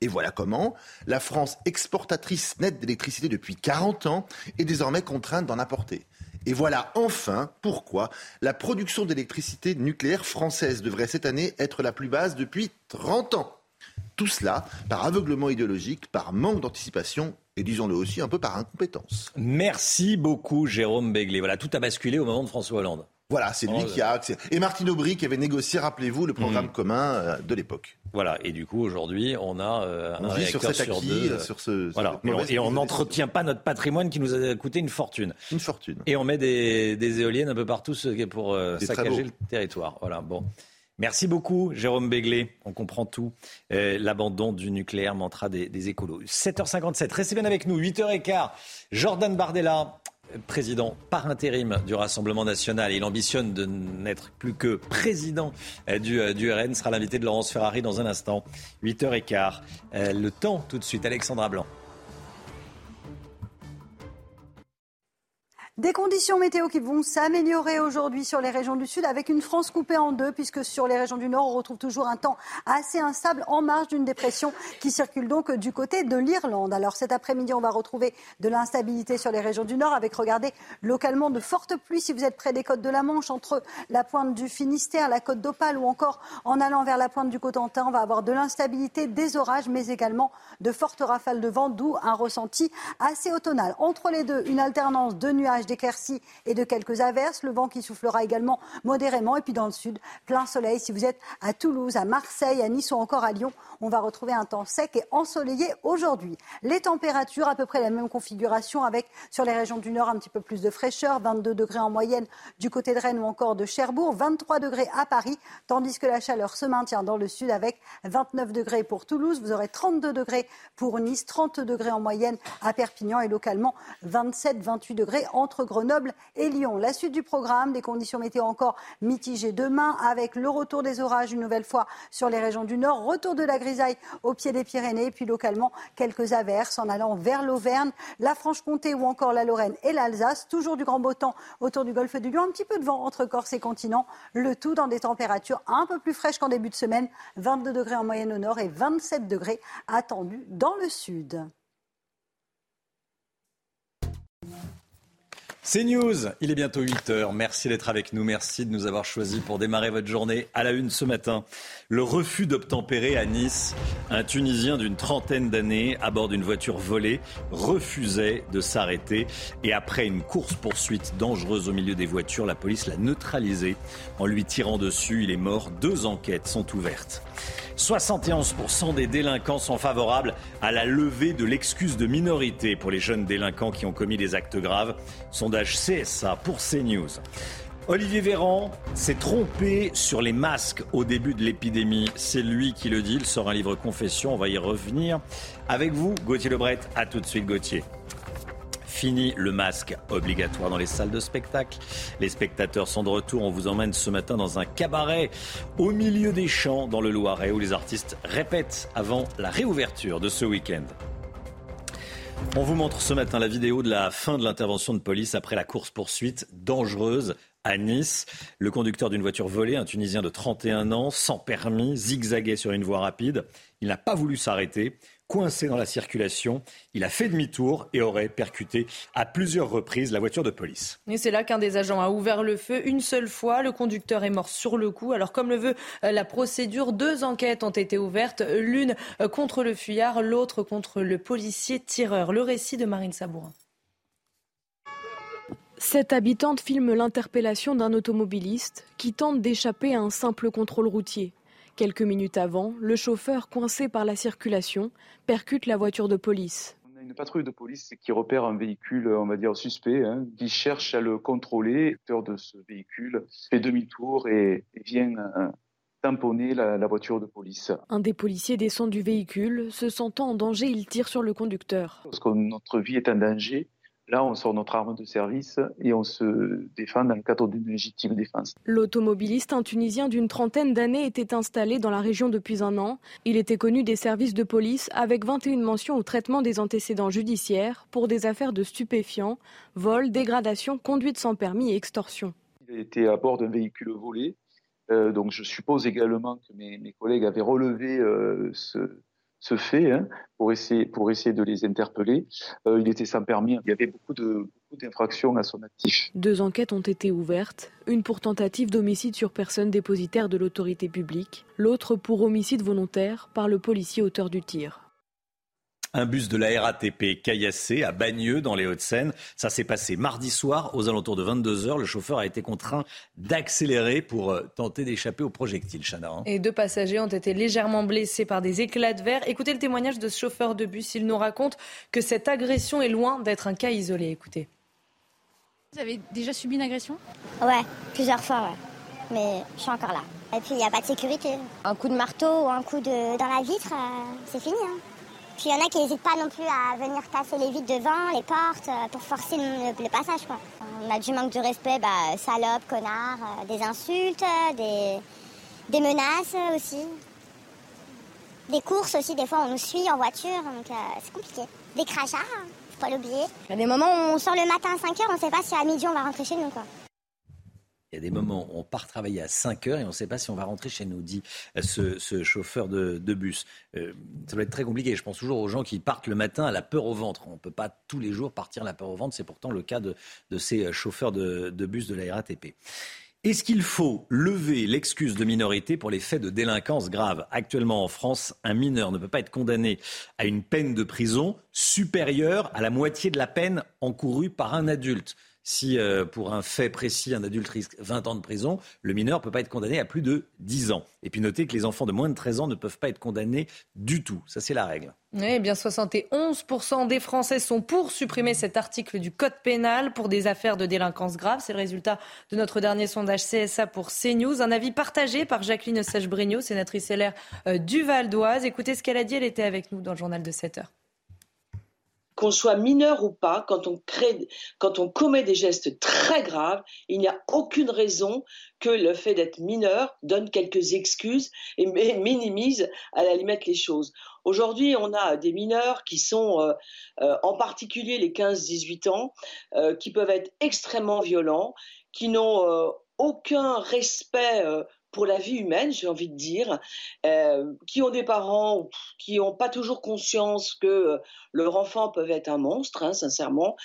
Et voilà comment la France exportatrice nette d'électricité depuis 40 ans est désormais contrainte d'en apporter. Et voilà enfin pourquoi la production d'électricité nucléaire française devrait cette année être la plus basse depuis 30 ans. Tout cela par aveuglement idéologique, par manque d'anticipation et disons-le aussi un peu par incompétence. Merci beaucoup Jérôme Begley. Voilà, tout a basculé au moment de François Hollande. Voilà, c'est lui oh, qui a accès. Et Martine Aubry qui avait négocié, rappelez-vous, le programme hmm. commun euh, de l'époque. Voilà, et du coup, aujourd'hui, on a euh, un réacteur sur, sur deux. Sur ce, voilà. Et on n'entretient pas notre patrimoine qui nous a coûté une fortune. Une fortune. Et on met des, éoliennes un peu partout pour euh, saccager le territoire. Voilà, bon. Merci beaucoup, Jérôme Béglé. On comprend tout. L'abandon du nucléaire mantra des, des écolos. 7h57. Restez bien avec nous. 8h15. Jordan Bardella président par intérim du Rassemblement national. Il ambitionne de n'être plus que président euh, du, euh, du RN. Sera l'invité de Laurence Ferrari dans un instant. 8h15. Euh, le temps tout de suite. Alexandra Blanc. Des conditions météo qui vont s'améliorer aujourd'hui sur les régions du sud avec une France coupée en deux puisque sur les régions du nord on retrouve toujours un temps assez instable en marge d'une dépression qui circule donc du côté de l'Irlande. Alors cet après-midi on va retrouver de l'instabilité sur les régions du nord avec regardez localement de fortes pluies si vous êtes près des côtes de la Manche entre la pointe du Finistère, la côte d'Opale ou encore en allant vers la pointe du Cotentin on va avoir de l'instabilité, des orages mais également de fortes rafales de vent d'où un ressenti assez automnal. Entre les deux une alternance de nuages d'éclaircies et de quelques averses. Le vent qui soufflera également modérément. Et puis dans le sud, plein soleil. Si vous êtes à Toulouse, à Marseille, à Nice ou encore à Lyon, on va retrouver un temps sec et ensoleillé aujourd'hui. Les températures, à peu près la même configuration avec sur les régions du nord un petit peu plus de fraîcheur, 22 degrés en moyenne du côté de Rennes ou encore de Cherbourg, 23 degrés à Paris, tandis que la chaleur se maintient dans le sud avec 29 degrés pour Toulouse. Vous aurez 32 degrés pour Nice, 30 degrés en moyenne à Perpignan et localement 27-28 degrés entre Grenoble et Lyon. La suite du programme, des conditions météo encore mitigées demain avec le retour des orages une nouvelle fois sur les régions du nord, retour de la grisaille au pied des Pyrénées, puis localement quelques averses en allant vers l'Auvergne, la Franche-Comté ou encore la Lorraine et l'Alsace. Toujours du grand beau temps autour du golfe du Lion, un petit peu de vent entre Corse et continent, le tout dans des températures un peu plus fraîches qu'en début de semaine, 22 degrés en moyenne au nord et 27 degrés attendus dans le sud. C'est News, il est bientôt 8h. Merci d'être avec nous, merci de nous avoir choisis pour démarrer votre journée à la une ce matin. Le refus d'obtempérer à Nice. Un Tunisien d'une trentaine d'années à bord d'une voiture volée refusait de s'arrêter et après une course-poursuite dangereuse au milieu des voitures, la police l'a neutralisé en lui tirant dessus. Il est mort. Deux enquêtes sont ouvertes. 71% des délinquants sont favorables à la levée de l'excuse de minorité pour les jeunes délinquants qui ont commis des actes graves. Sondage CSA pour CNews. Olivier Véran s'est trompé sur les masques au début de l'épidémie. C'est lui qui le dit. Il sort un livre confession. On va y revenir. Avec vous, Gauthier Lebret. À tout de suite, Gauthier. Fini le masque obligatoire dans les salles de spectacle. Les spectateurs sont de retour. On vous emmène ce matin dans un cabaret au milieu des champs dans le Loiret où les artistes répètent avant la réouverture de ce week-end. On vous montre ce matin la vidéo de la fin de l'intervention de police après la course-poursuite dangereuse à Nice. Le conducteur d'une voiture volée, un Tunisien de 31 ans, sans permis, zigzaguait sur une voie rapide. Il n'a pas voulu s'arrêter coincé dans la circulation. Il a fait demi-tour et aurait percuté à plusieurs reprises la voiture de police. Et c'est là qu'un des agents a ouvert le feu une seule fois. Le conducteur est mort sur le coup. Alors comme le veut euh, la procédure, deux enquêtes ont été ouvertes, l'une euh, contre le fuyard, l'autre contre le policier tireur. Le récit de Marine Sabourin. Cette habitante filme l'interpellation d'un automobiliste qui tente d'échapper à un simple contrôle routier. Quelques minutes avant, le chauffeur, coincé par la circulation, percute la voiture de police. On a une patrouille de police qui repère un véhicule, on va dire suspect, hein, qui cherche à le contrôler. L'auteur de ce véhicule fait demi-tour et, vient euh, tamponner la, la, voiture de police. Un des policiers descend du véhicule. Se sentant en danger, il tire sur le conducteur. Parce que notre vie est en danger, Là, on sort notre arme de service et on se défend dans le cadre d'une légitime défense. L'automobiliste, un Tunisien d'une trentaine d'années, était installé dans la région depuis un an. Il était connu des services de police avec 21 mentions au traitement des antécédents judiciaires pour des affaires de stupéfiants, vol, dégradation, conduite sans permis et extorsion. Il était à bord d'un véhicule volé. Euh, donc je suppose également que mes, collègues avaient relevé euh, ce, ce fait hein, pour, essayer, pour essayer de les interpeller. Euh, il était sans permis. Il y avait beaucoup beaucoup d'infractions à son actif. Deux enquêtes ont été ouvertes, une pour tentative d'homicide sur personne dépositaire de l'autorité publique, l'autre pour homicide volontaire par le policier auteur du tir. Un bus de la RATP caillassé à Bagneux dans les Hauts-de-Seine. Ça s'est passé mardi soir aux alentours de 22 heures. Le chauffeur a été contraint d'accélérer pour euh, tenter d'échapper au projectile, Chana. Hein. Et deux passagers ont été légèrement blessés par des éclats de verre. Écoutez le témoignage de ce chauffeur de bus. Il nous raconte que cette agression est loin d'être un cas isolé. Écoutez. Vous avez déjà subi une agression? Ouais, plusieurs fois, ouais. Mais je suis encore là. Et puis il n'y a pas de sécurité. Un coup de marteau ou un coup de dans la vitre, euh, c'est fini. Hein. Puis il y en a qui n'hésitent pas non plus à venir casser les vitres devant, les portes, euh, pour forcer le, passage. Quoi. On a du manque de respect, bah, salope, connard, euh, des insultes, des, menaces aussi. Des courses aussi, des fois on nous suit en voiture, donc euh, c'est compliqué. Des crachats, hein, faut pas l'oublier. Il y a des moments où on sort le matin à 5h, on sait pas si à midi on va rentrer chez nous. Quoi. Il y a des moments où on part travailler à 5 heures et on ne sait pas si on va rentrer chez nous, dit ce, chauffeur de, bus. Euh, ça doit être très compliqué. Je pense toujours aux gens qui partent le matin à la peur au ventre. On ne peut pas tous les jours partir à la peur au ventre. C'est pourtant le cas de, ces chauffeurs de, de bus de la RATP. Est-ce qu'il faut lever l'excuse de minorité pour les faits de délinquance grave Actuellement en France, un mineur ne peut pas être condamné à une peine de prison supérieure à la moitié de la peine encourue par un adulte si euh, pour un fait précis, un adulte risque 20 ans de prison, le mineur ne peut pas être condamné à plus de 10 ans. Et puis notez que les enfants de moins de 13 ans ne peuvent pas être condamnés du tout. Ça, c'est la règle. Eh bien 71% des Français sont pour supprimer cet article du Code pénal pour des affaires de délinquance grave. C'est le résultat de notre dernier sondage CSA pour CNews. Un avis partagé par Jacqueline Sage-Brignot, sénatrice LR euh, du Val d'Oise. Écoutez ce qu'elle a dit, elle était avec nous dans le journal de 7 heures qu'on soit mineur ou pas, quand on, commet des gestes très graves, il n'y a aucune raison que le fait d'être mineur donne quelques excuses et minimise à la limite les choses. Aujourd'hui, on a des mineurs qui sont, euh, euh, en particulier les 15-18 ans, euh, qui peuvent être extrêmement violents, qui n'ont aucun respect pour la vie humaine, j'ai envie de dire, euh, qui ont des parents qui n'ont pas toujours conscience que euh, leur enfant peut être un monstre, hein, sincèrement.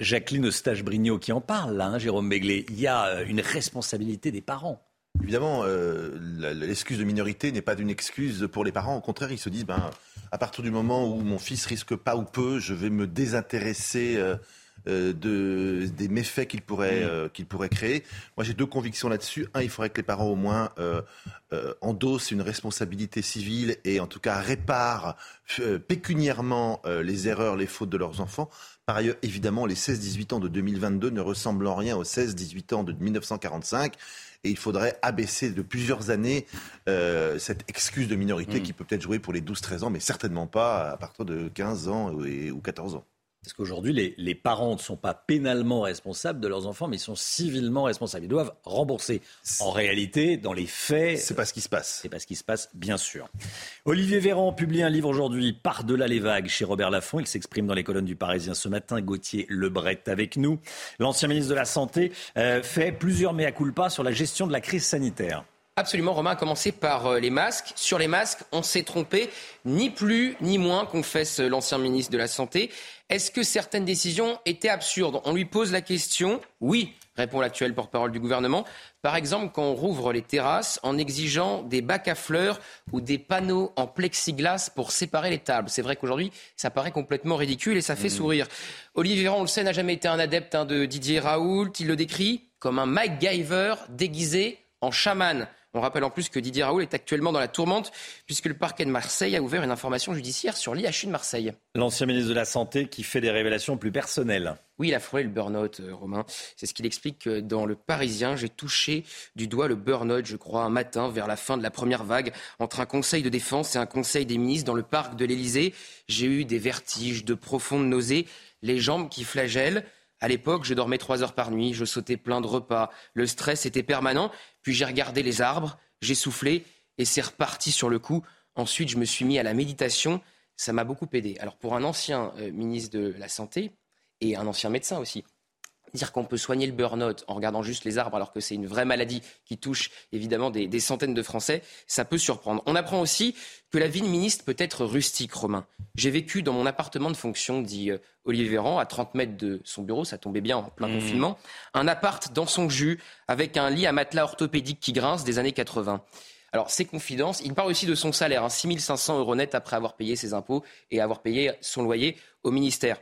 Jacqueline Eustache-Brignot qui en parle, là, hein, Jérôme Béglé. Il y a euh, une responsabilité des parents. Évidemment, euh, l'excuse de minorité n'est pas une excuse pour les parents. Au contraire, ils se disent, ben, à partir du moment où mon fils risque pas ou peu, je vais me désintéresser. Euh, de, des méfaits qu'il pourrait, mm. qu'il pourrait créer. Moi, j'ai deux convictions là-dessus. Un, il faudrait que les parents, au moins, euh, endossent une responsabilité civile et, en tout cas, réparent pécuniairement les erreurs, les fautes de leurs enfants. Par ailleurs, évidemment, les 16-18 ans de 2022 ne ressemblent en rien aux 16-18 ans de 1945 et il faudrait abaisser de plusieurs années euh, cette excuse de minorité mm. qui peut peut-être jouer pour les 12-13 ans, mais certainement pas à partir de 15 ans ou 14 ans. Parce qu'aujourd'hui, les, parents ne sont pas pénalement responsables de leurs enfants, mais ils sont civilement responsables. Ils doivent rembourser. En réalité, dans les faits. C'est pas ce qui se passe. C'est pas ce qui se passe, bien sûr. Olivier Véran publie un livre aujourd'hui, Par-delà les vagues, chez Robert Laffont. Il s'exprime dans les colonnes du Parisien ce matin. Gauthier Lebret avec nous. L'ancien ministre de la Santé euh, fait plusieurs mea culpa sur la gestion de la crise sanitaire. Absolument, Romain, a commencé par euh, les masques. Sur les masques, on s'est trompé, ni plus ni moins, confesse l'ancien ministre de la Santé. Est-ce que certaines décisions étaient absurdes? On lui pose la question. Oui, répond l'actuel porte-parole du gouvernement. Par exemple, quand on rouvre les terrasses en exigeant des bacs à fleurs ou des panneaux en plexiglas pour séparer les tables. C'est vrai qu'aujourd'hui, ça paraît complètement ridicule et ça fait mmh. sourire. Olivier Véran, on le sait, n'a jamais été un adepte hein, de Didier Raoult. Il le décrit comme un MacGyver déguisé en chaman. On rappelle en plus que Didier Raoul est actuellement dans la tourmente puisque le parquet de Marseille a ouvert une information judiciaire sur l'IHU de Marseille. L'ancien ministre de la Santé qui fait des révélations plus personnelles. Oui, il a frôlé le burn-out, euh, Romain. C'est ce qu'il explique dans Le Parisien. J'ai touché du doigt le burn-out, je crois, un matin vers la fin de la première vague entre un conseil de défense et un conseil des ministres dans le parc de l'Élysée. J'ai eu des vertiges, de profondes nausées, les jambes qui flagellent. À l'époque, je dormais trois heures par nuit, je sautais plein de repas, le stress était permanent. Puis j'ai regardé les arbres, j'ai soufflé et c'est reparti sur le coup. Ensuite, je me suis mis à la méditation. Ça m'a beaucoup aidé. Alors pour un ancien euh, ministre de la Santé et un ancien médecin aussi, dire qu'on peut soigner le burn-out en regardant juste les arbres alors que c'est une vraie maladie qui touche évidemment des, centaines de Français, ça peut surprendre. On apprend aussi que la vie de ministre peut être rustique, Romain. J'ai vécu dans mon appartement de fonction, dit euh, Olivier Véran, à 30 mètres de son bureau, ça tombait bien en plein mmh. confinement, un appart dans son jus avec un lit à matelas orthopédique qui grince des années 80. Alors, ses confidences, il parle aussi de son salaire, hein, 6500 euros net après avoir payé ses impôts et avoir payé son loyer au ministère.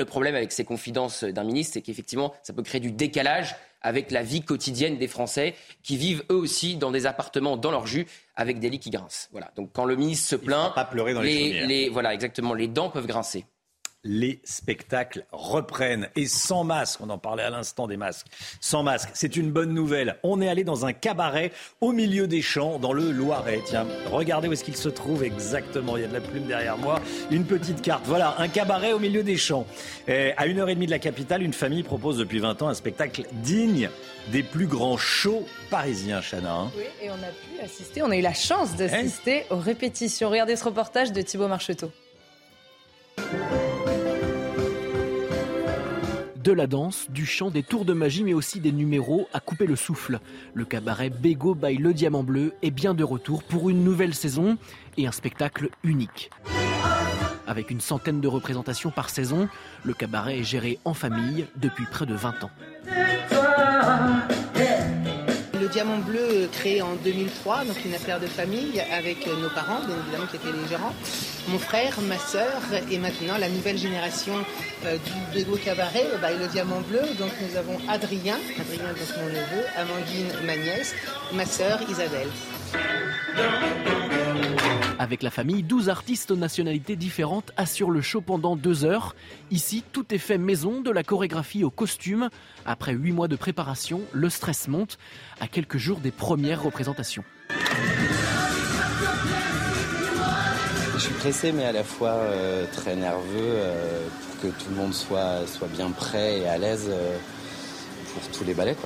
Le problème avec ces confidences d'un ministre, c'est qu'effectivement, ça peut créer du décalage avec la vie quotidienne des Français qui vivent eux aussi dans des appartements dans leur jus avec des lits qui grincent. Voilà. Donc quand le ministre se plaint, pas pleurer dans les, les voilà exactement, les dents peuvent grincer les spectacles reprennent. Et sans masque, on en parlait à l'instant des masques, sans masque, c'est une bonne nouvelle. On est allé dans un cabaret au milieu des champs, dans le Loiret. Tiens, regardez où est-ce qu'il se trouve exactement. Il y a de la plume derrière moi. Une petite carte. Voilà, un cabaret au milieu des champs. Et à une heure et demie de la capitale, une famille propose depuis 20 ans un spectacle digne des plus grands shows parisiens, Chana. Hein. Oui, et on a pu assister, on a eu la chance d'assister aux répétitions. Regardez ce reportage de Thibaut Marcheteau de la danse, du chant, des tours de magie, mais aussi des numéros à couper le souffle. Le cabaret Bego by Le Diamant Bleu est bien de retour pour une nouvelle saison et un spectacle unique. Avec une centaine de représentations par saison, le cabaret est géré en famille depuis près de 20 ans. Diamant Bleu créé en 2003, donc une affaire de famille avec nos parents, bien évidemment, qui étaient les gérants, mon frère, ma sœur et maintenant la nouvelle génération euh, du Bégo Cabaret, bah, le Diamant Bleu. Donc nous avons Adrien, Adrien donc mon neveu, Amandine, ma nièce, ma sœur Isabelle. Avec la famille, 12 artistes aux nationalités différentes assurent le show pendant deux heures. Ici, tout est fait maison, de la chorégraphie au costume. Après huit mois de préparation, le stress monte à quelques jours des premières représentations. Je suis pressé, mais à la fois euh, très nerveux euh, pour que tout le monde soit, soit bien prêt et à l'aise euh, pour tous les ballets.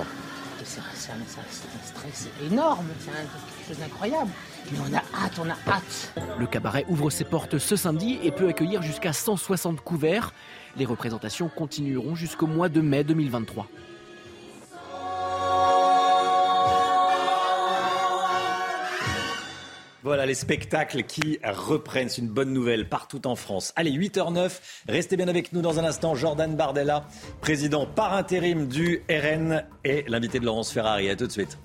C'est un, stress énorme, c'est quelque chose d'incroyable. Mais on a hâte, on a hâte. Le cabaret ouvre ses portes ce samedi et peut accueillir jusqu'à 160 couverts. Les représentations continueront jusqu'au mois de mai 2023. Voilà les spectacles qui reprennent. C'est une bonne nouvelle partout en France. Allez, 8h09. Restez bien avec nous dans un instant. Jordan Bardella, président par intérim du RN et l'invité de Laurence Ferrari. À tout de suite.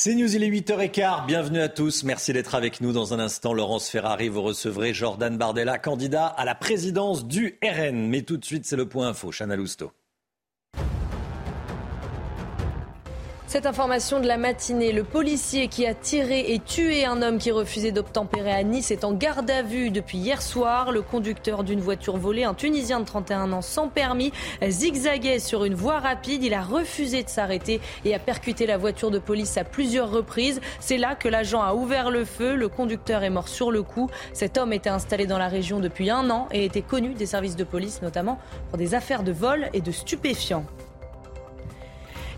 C'est News, il est 8h15. Bienvenue à tous. Merci d'être avec nous. Dans un instant, Laurence Ferrari, vous recevrez Jordan Bardella, candidat à la présidence du RN. Mais tout de suite, c'est le point info. Chana Lousteau. Cette information de la matinée, le policier qui a tiré et tué un homme qui refusait d'obtempérer à Nice est en garde à vue depuis hier soir. Le conducteur d'une voiture volée, un Tunisien de 31 ans sans permis, zigzaguait sur une voie rapide. Il a refusé de s'arrêter et a percuté la voiture de police à plusieurs reprises. C'est là que l'agent a ouvert le feu. Le conducteur est mort sur le coup. Cet homme était installé dans la région depuis un an et était connu des services de police, notamment pour des affaires de vol et de stupéfiants.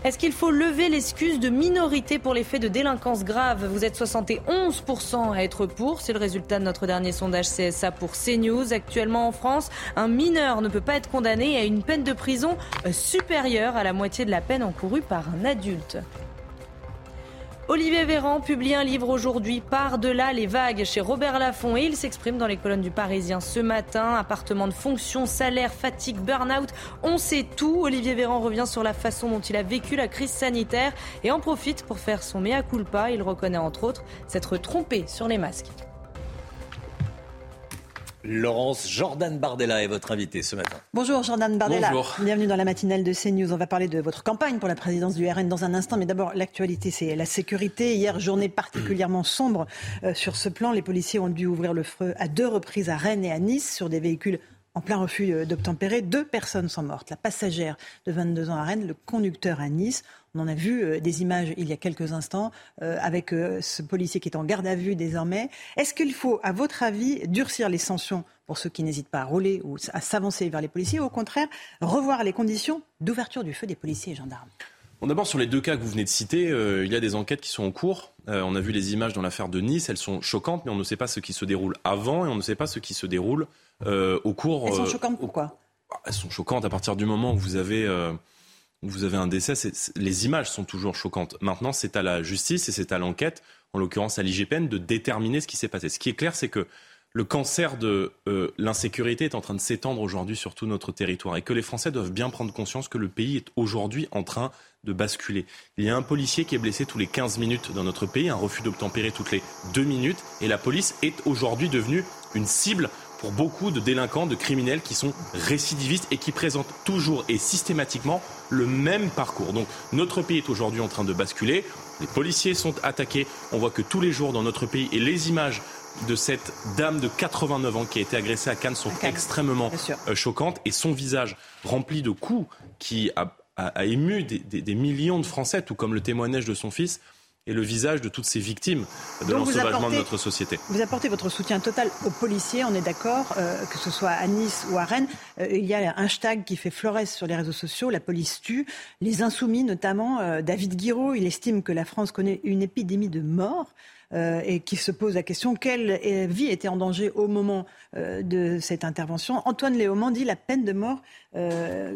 Est-ce qu'il faut lever l'excuse de minorité pour les faits de délinquance grave Vous êtes 71% à être pour. C'est le résultat de notre dernier sondage CSA pour CNews. Actuellement en France, un mineur ne peut pas être condamné à une peine de prison supérieure à la moitié de la peine encourue par un adulte. Olivier Véran publie un livre aujourd'hui, Par-delà les vagues, chez Robert Laffont, et il s'exprime dans les colonnes du Parisien ce matin. Appartement de fonction, salaire, fatigue, burn-out, on sait tout. Olivier Véran revient sur la façon dont il a vécu la crise sanitaire et en profite pour faire son mea culpa. Il reconnaît entre autres s'être trompé sur les masques. Laurence Jordan Bardella est votre invité ce matin. Bonjour Jordan Bardella. Bonjour. Bienvenue dans la matinale de CNews. On va parler de votre campagne pour la présidence du RN dans un instant. Mais d'abord, l'actualité, c'est la sécurité. Hier, journée particulièrement sombre euh, sur ce plan. Les policiers ont dû ouvrir le feu à deux reprises à Rennes et à Nice sur des véhicules en plein refus euh, d'obtempérer. Deux personnes sont mortes. La passagère de 22 ans à Rennes, le conducteur à Nice. On en a vu euh, des images il y a quelques instants euh, avec euh, ce policier qui est en garde à vue désormais. Est-ce qu'il faut, à votre avis, durcir les sanctions pour ceux qui n'hésitent pas à rouler ou à s'avancer vers les policiers ou au contraire revoir les conditions d'ouverture du feu des policiers et gendarmes? Bon, D'abord, sur les deux cas que vous venez de citer, euh, il y a des enquêtes qui sont en cours. Euh, on a vu les images dans l'affaire de Nice, elles sont choquantes, mais on ne sait pas ce qui se déroule avant et on ne sait pas ce qui se déroule euh, au cours. Elles sont choquantes pourquoi? Elles sont choquantes à partir du moment où vous avez, vous avez un décès. les images sont toujours choquantes. Maintenant, c'est à la justice et c'est à l'enquête, en l'occurrence à l'IGPN, de déterminer ce qui s'est passé. Ce qui est clair, c'est que le cancer de euh, l'insécurité est en train de s'étendre aujourd'hui sur tout notre territoire et que les Français doivent bien prendre conscience que le pays est aujourd'hui en train de basculer. Il y a un policier qui est blessé tous les 15 minutes dans notre pays, un refus d'obtempérer toutes les 2 minutes et la police est aujourd'hui devenue une cible pour beaucoup de délinquants, de criminels qui sont récidivistes et qui présentent toujours et systématiquement le même parcours. Donc notre pays est aujourd'hui en train de basculer, les policiers sont attaqués, on voit que tous les jours dans notre pays, et les images de cette dame de 89 ans qui a été agressée à Cannes sont extrêmement euh, choquantes. Et son visage rempli de coups qui a, a- a ému des, des- des millions de Français, tout comme le témoignage de son fils et le visage de toutes ces victimes de l'ensauvagement de notre société. Vous apportez votre soutien total aux policiers, on est d'accord, euh, que ce soit à Nice ou à Rennes. Euh, il y a un hashtag qui fait florès sur les réseaux sociaux, la police tue. Les insoumis, notamment euh, David Guiraud, il estime que la France connaît une épidémie de morts. Euh, et qui se pose la question quelle euh, vie était en danger au moment euh, de cette intervention? Antoine Léaumont dit la peine de mort,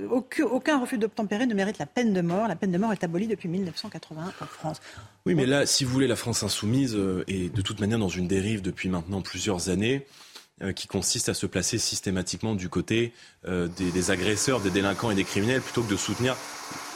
aucun, refus d'obtempérer ne mérite la peine de mort. La peine de mort est abolie depuis 1981 en France. Oui, mais là, si vous voulez, la France insoumise est de toute manière dans une dérive depuis maintenant plusieurs années qui consiste à se placer systématiquement du côté des agresseurs, des délinquants et des criminels plutôt que de soutenir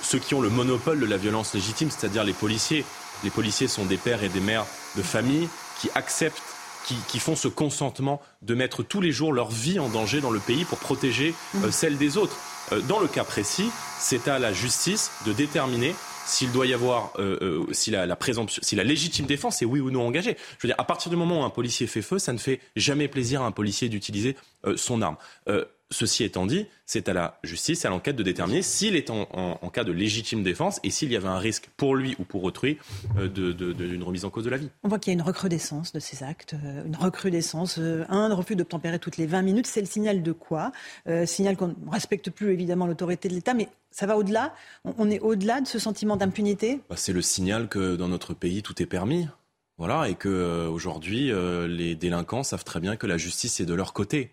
ceux qui ont le monopole de la violence légitime, c'est-à-dire les policiers. Les policiers sont des pères et des mères de famille qui acceptent, qui, qui font ce consentement de mettre tous les jours leur vie en danger dans le pays pour protéger euh, celle des autres. Euh, dans le cas précis, c'est à la justice de déterminer s'il doit y avoir, euh, euh, si, la, la présomption, si la légitime défense est oui ou non engagée. Je veux dire, à partir du moment où un policier fait feu, ça ne fait jamais plaisir à un policier d'utiliser euh, son arme. Ceci étant dit, c'est à la justice, à l'enquête de déterminer s'il est en, en- en cas de légitime défense et s'il y avait un risque pour lui ou pour autrui euh, de- de- de- d'une remise en cause de la vie. On voit qu'il y a une recrudescence de ces actes, euh, une recrudescence. euh, un refus d'obtempérer toutes les 20 minutes, c'est le signal de quoi? Signal qu'on ne respecte plus évidemment l'autorité de l'État, mais ça va au-delà? On, on est au-delà de ce sentiment d'impunité? Bah, c'est le signal que dans notre pays tout est permis. Voilà, et que aujourd'hui les délinquants savent très bien que la justice est de leur côté.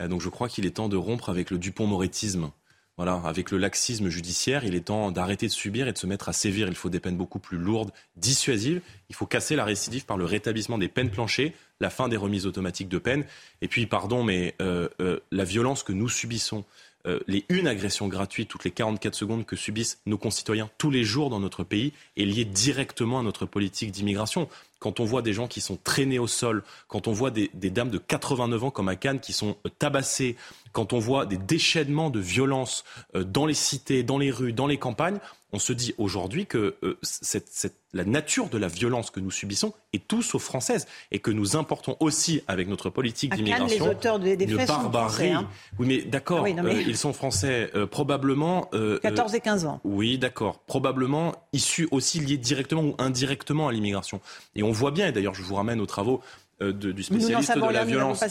Euh, donc je crois qu'il est temps de rompre avec le Dupont-Moretisme Voilà, avec le laxisme judiciaire, il est temps d'arrêter de subir et de se mettre à sévir. Il faut des peines beaucoup plus lourdes, dissuasives. Il faut casser la récidive par le rétablissement des peines planchées, la fin des remises automatiques de peine. Et puis, pardon, mais euh, euh, la violence que nous subissons, euh, les une agression gratuite toutes les 44 secondes que subissent nos concitoyens tous les jours dans notre pays est liée directement à notre politique d'immigration quand on voit des gens qui sont traînés au sol, quand on voit des, dames de 89 ans comme à Cannes qui sont tabassées, quand on voit des déchaînements de violence dans les cités, dans les rues, dans les campagnes, on se dit aujourd'hui que euh, cette, cette, la nature de la violence que nous subissons est tout sauf française et que nous importons aussi avec notre politique d'immigration une barbarie. Hein. Oui, mais d'accord, oui, mais... euh, ils sont français euh, probablement. 14 et 15 ans. Oui, d'accord, probablement issus aussi liés directement ou indirectement à l'immigration. Et on voit bien, et d'ailleurs je vous ramène aux travaux euh, de, du spécialiste de la violence,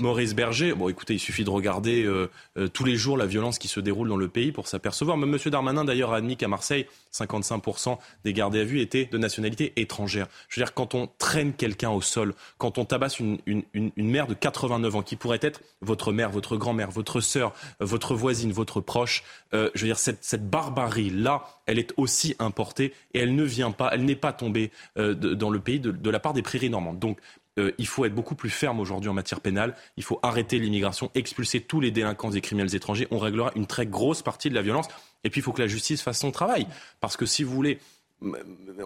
Maurice Berger. Bon, écoutez, il suffit de regarder euh, euh, tous les jours la violence qui se déroule dans le pays pour s'apercevoir. Même M. Darmanin, d'ailleurs, a admis qu'à Marseille, 55% des gardés à vue étaient de nationalité étrangère. Je veux dire, quand on traîne quelqu'un au sol, quand on tabasse une, une, une, une, mère de 89 ans, qui pourrait être votre mère, votre grand-mère, votre sœur, votre voisine, votre proche, euh, je veux dire, cette, cette barbarie-là, elle est aussi importée et elle ne vient pas, elle n'est pas tombée euh, dans le pays de, de la part des prairies normandes. Donc, euh, il faut être beaucoup plus ferme aujourd'hui en matière pénale. Il faut arrêter l'immigration, expulser tous les délinquants et criminels étrangers. On réglera une très grosse partie de la violence. Et puis il faut que la justice fasse son travail. Parce que si vous voulez,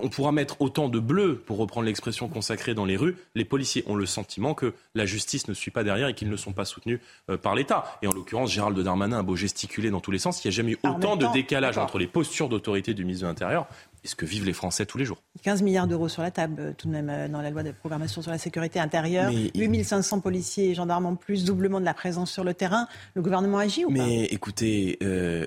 on pourra mettre autant de bleu, pour reprendre l'expression consacrée dans les rues. Les policiers ont le sentiment que la justice ne suit pas derrière et qu'ils ne sont pas soutenus euh, par l'État. Et en l'occurrence, Gérald Darmanin a beau gesticuler dans tous les sens. Il n'y a jamais eu autant de décalage entre les postures d'autorité du ministre de l'Intérieur et ce que vivent les Français tous les jours. 15 milliards d'euros sur la table, euh, tout de même, euh, dans la loi de programmation sur la sécurité intérieure. Mais... 8500 policiers et gendarmes en plus, doublement de la présence sur le terrain. Le gouvernement agit ou Mais pas? Mais écoutez, euh,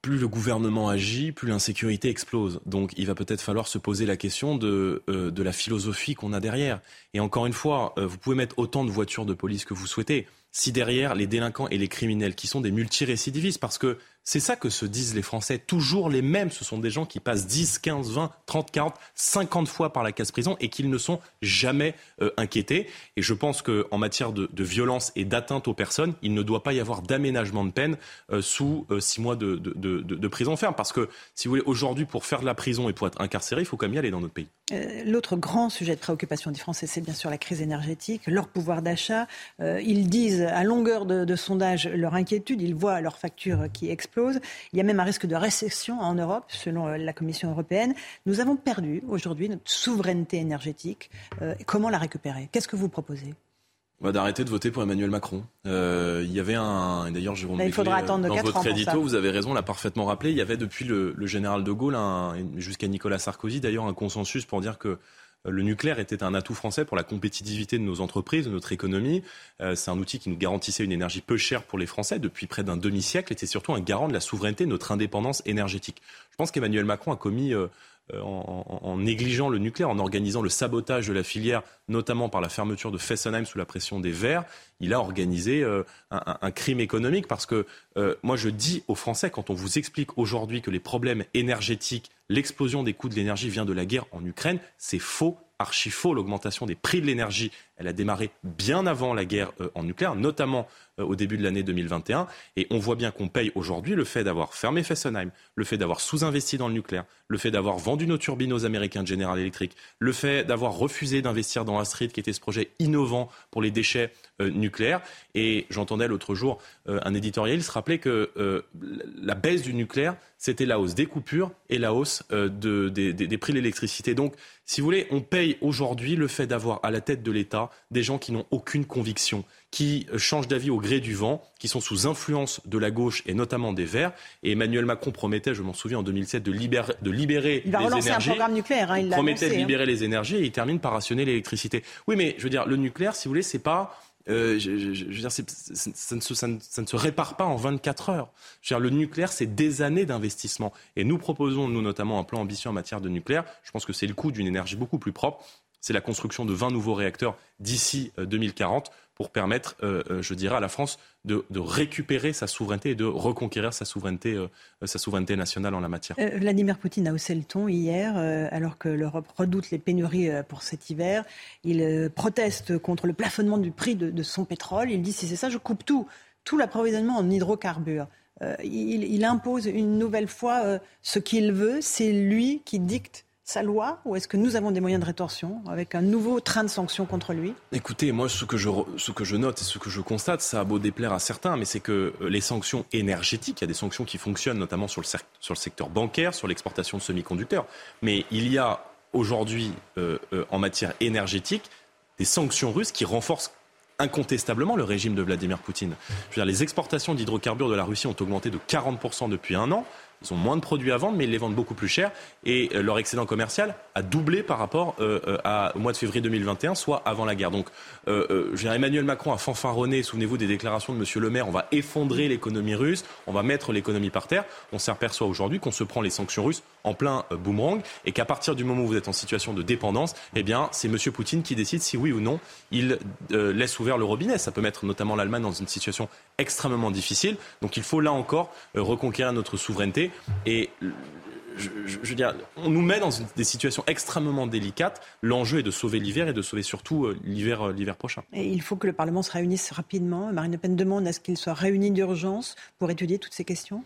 plus le gouvernement agit, plus l'insécurité explose. Donc il va peut-être falloir se poser la question de, euh, de la philosophie qu'on a derrière. Et encore une fois, euh, vous pouvez mettre autant de voitures de police que vous souhaitez si derrière les délinquants et les criminels qui sont des multirécidivistes, parce que c'est ça que se disent les Français, toujours les mêmes, ce sont des gens qui passent 10, 15, 20, 30, 40, 50 fois par la case prison et qu'ils ne sont jamais euh, inquiétés. Et je pense qu'en matière de, violence et d'atteinte aux personnes, il ne doit pas y avoir d'aménagement de peine euh, sous euh, six mois de, de, de, prison ferme. Parce que, si vous voulez, aujourd'hui, pour faire de la prison et pour être incarcéré, il faut quand même y aller dans notre pays. L'autre grand sujet de préoccupation des Français, c'est bien sûr la crise énergétique, leur pouvoir d'achat. ils disent à longueur de, sondage leur inquiétude. Ils voient leurs factures qui explosent. Il y a même un risque de récession en Europe, selon la Commission européenne. Nous avons perdu aujourd'hui notre souveraineté énergétique. Euh, comment la récupérer? Qu'est-ce que vous proposez? D'arrêter de voter pour Emmanuel Macron. Euh, il y avait un, d'ailleurs Jérôme, il faudra attendre dans votre édito, vous avez raison, l'a parfaitement rappelé. Il y avait depuis le, le général de Gaulle jusqu'à Nicolas Sarkozy d'ailleurs un consensus pour dire que le nucléaire était un atout français pour la compétitivité de nos entreprises, de notre économie. Euh, c'est un outil qui nous garantissait une énergie peu chère pour les Français depuis près d'un demi-siècle et c'est surtout un garant de la souveraineté de notre indépendance énergétique. Je pense qu'Emmanuel Macron a commis euh, en, en, négligeant le nucléaire, en organisant le sabotage de la filière, notamment par la fermeture de Fessenheim sous la pression des Verts, il a organisé euh, un, un, crime économique parce que euh, moi je dis aux Français, quand on vous explique aujourd'hui que les problèmes énergétiques, l'explosion des coûts de l'énergie vient de la guerre en Ukraine, c'est faux archi faux. L'augmentation des prix de l'énergie, elle a démarré bien avant la guerre euh, en nucléaire, notamment euh, au début de l'année 2021. Et on voit bien qu'on paye aujourd'hui le fait d'avoir fermé Fessenheim, le fait d'avoir sous-investi dans le nucléaire, le fait d'avoir vendu nos turbines aux Américains de General Electric, le fait d'avoir refusé d'investir dans Astrid, qui était ce projet innovant pour les déchets euh, nucléaires. Et j'entendais l'autre jour euh, un éditorial se rappelait que euh, la baisse du nucléaire, c'était la hausse des coupures et la hausse euh, de, des, des prix de l'électricité. Donc, si vous voulez, on paye aujourd'hui le fait d'avoir à la tête de l'État des gens qui n'ont aucune conviction, qui changent d'avis au gré du vent, qui sont sous influence de la gauche et notamment des Verts. Et Emmanuel Macron promettait, je m'en souviens, en 2007, de libérer, de libérer il va les relancer énergies. un programme nucléaire. Hein, il il promettait annoncé, de libérer hein. les énergies et il termine par rationner l'électricité. Oui, mais je veux dire, le nucléaire, si vous voulez, c'est pas euh, je, je, je, veux dire, ça, ne se, ça, ne, ça, ne se, répare pas en 24 heures. Je veux dire, le nucléaire, c'est des années d'investissement. Et nous proposons, nous notamment, un plan ambitieux en matière de nucléaire. Je pense que c'est le coût d'une énergie beaucoup plus propre. C'est la construction de 20 nouveaux réacteurs d'ici euh, 2040 pour permettre, euh, je dirais, à la France de, récupérer sa souveraineté et de reconquérir sa souveraineté, euh, sa souveraineté nationale en la matière. Euh, Vladimir Poutine a haussé le ton hier, euh, alors que l'Europe redoute les pénuries pour cet hiver. Il proteste contre le plafonnement du prix de, de, son pétrole. Il dit si c'est ça, je coupe tout, tout l'approvisionnement en hydrocarbures. il, impose une nouvelle fois ce qu'il veut. C'est lui qui dicte sa loi ou est-ce que nous avons des moyens de rétorsion avec un nouveau train de sanctions contre lui? Écoutez, moi ce que, je, note et ce que je constate, ça a beau déplaire à certains, mais c'est que euh, les sanctions énergétiques, il y a des sanctions qui fonctionnent notamment sur le, sur le secteur bancaire, sur l'exportation de semi-conducteurs, mais il y a aujourd'hui euh, euh, en matière énergétique des sanctions russes qui renforcent incontestablement le régime de Vladimir Poutine. Je veux dire, les exportations d'hydrocarbures de la Russie ont augmenté de 40% depuis un an. Ils ont moins de produits à vendre, mais ils les vendent beaucoup plus cher. Et euh, leur excédent commercial a doublé par rapport euh, euh, au mois de février 2021, soit avant la guerre. Donc, Emmanuel Macron a fanfaronné, souvenez-vous des déclarations de M. Le Maire, on va effondrer l'économie russe, on va mettre l'économie par terre. On s'aperçoit aujourd'hui qu'on se prend les sanctions russes en plein boomerang et qu'à partir du moment où vous êtes en situation de dépendance, eh bien, c'est M. Poutine qui décide si oui ou non il laisse ouvert le robinet. Ça peut mettre notamment l'Allemagne dans une situation extrêmement difficile. Donc il faut là encore reconquérir notre souveraineté et je, veux dire, on nous met dans des situations extrêmement délicates. L'enjeu est de sauver l'hiver et de sauver surtout euh, l'hiver, euh, l'hiver prochain. Et il faut que le Parlement se réunisse rapidement. Marine Le Pen demande à ce qu'il soit réuni d'urgence pour étudier toutes ces questions.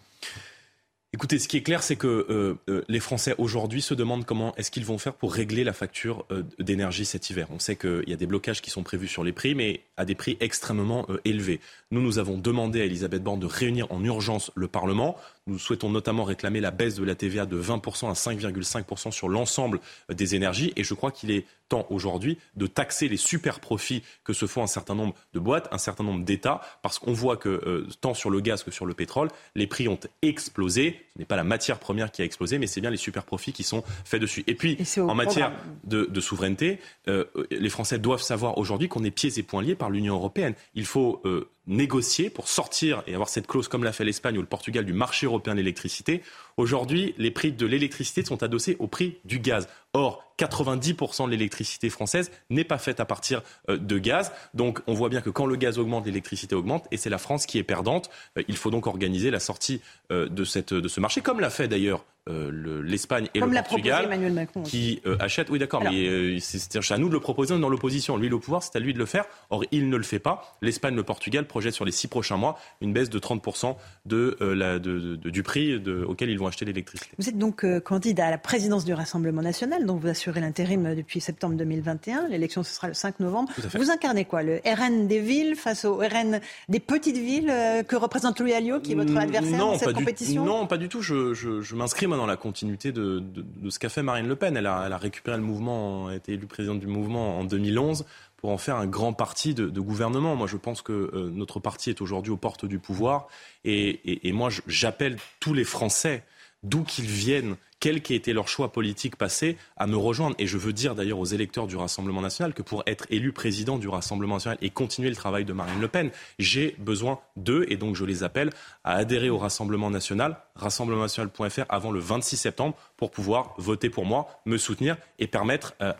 Écoutez, ce qui est clair, c'est que euh, euh, les Français aujourd'hui se demandent comment est-ce qu'ils vont faire pour régler la facture euh, d'énergie cet hiver. On sait qu'il y a des blocages qui sont prévus sur les prix, mais à des prix extrêmement élevés. Nous, nous avons demandé à Elisabeth Borne de réunir en urgence le Parlement. Nous souhaitons notamment réclamer la baisse de la TVA de 20% à 5,5% sur l'ensemble des énergies. Et je crois qu'il est temps aujourd'hui de taxer les super profits que se font un certain nombre de boîtes, un certain nombre d'États, parce qu'on voit que euh, tant sur le gaz que sur le pétrole, les prix ont explosé. Ce n'est pas la matière première qui a explosé, mais c'est bien les super profits qui sont faits dessus. Et puis, en matière de, souveraineté, euh, les Français doivent savoir aujourd'hui qu'on est pieds et poings liés par l'Union européenne. Il faut euh, négocier pour sortir et avoir cette clause comme l'a fait l'Espagne ou le Portugal du marché européen de l'électricité. Aujourd'hui, les prix de l'électricité sont adossés au prix du gaz. Or, 90% de l'électricité française n'est pas faite à partir euh, de gaz. Donc, on voit bien que quand le gaz augmente, l'électricité augmente, et c'est la France qui est perdante. Euh, il faut donc organiser la sortie euh, de, cette, de ce marché, comme l'a fait d'ailleurs euh, l'Espagne et le Portugal qui euh, achètent. Oui, d'accord, mais euh, c'est à nous de le proposer dans l'opposition. Lui, le pouvoir, c'est à lui de le faire. Or, il ne le fait pas. L'Espagne, le Portugal projettent sur les six prochains mois une baisse de 30% de, la, de, du prix auquel ils vont acheter l'électricité. Vous êtes donc candidat à la présidence du Rassemblement national, dont vous assurez l'intérim depuis septembre 2021. L'élection, ce sera le 5 novembre. Vous incarnez quoi Le RN des villes face au RN des petites villes que représente Louis Alliot, qui est votre adversaire dans cette compétition? Non, pas du tout. Je, je, je m'inscris dans la continuité de, ce qu'a fait Marine Le Pen. Elle a, récupéré le mouvement, a été élue présidente du mouvement en 2011 pour en faire un grand parti de, gouvernement. Moi, je pense que euh, notre parti est aujourd'hui aux portes du pouvoir. Et, et moi, j'appelle tous les Français, d'où qu'ils viennent, quel qu'ait été leur choix politique passé, à me rejoindre. Et je veux dire d'ailleurs aux électeurs du Rassemblement national que pour être élu président du Rassemblement national et continuer le travail de Marine Le Pen, j'ai besoin d'eux et donc je les appelle à adhérer au Rassemblement national, rassemblementnational.fr avant le 26 septembre pour pouvoir voter pour moi, me soutenir et permettre euh,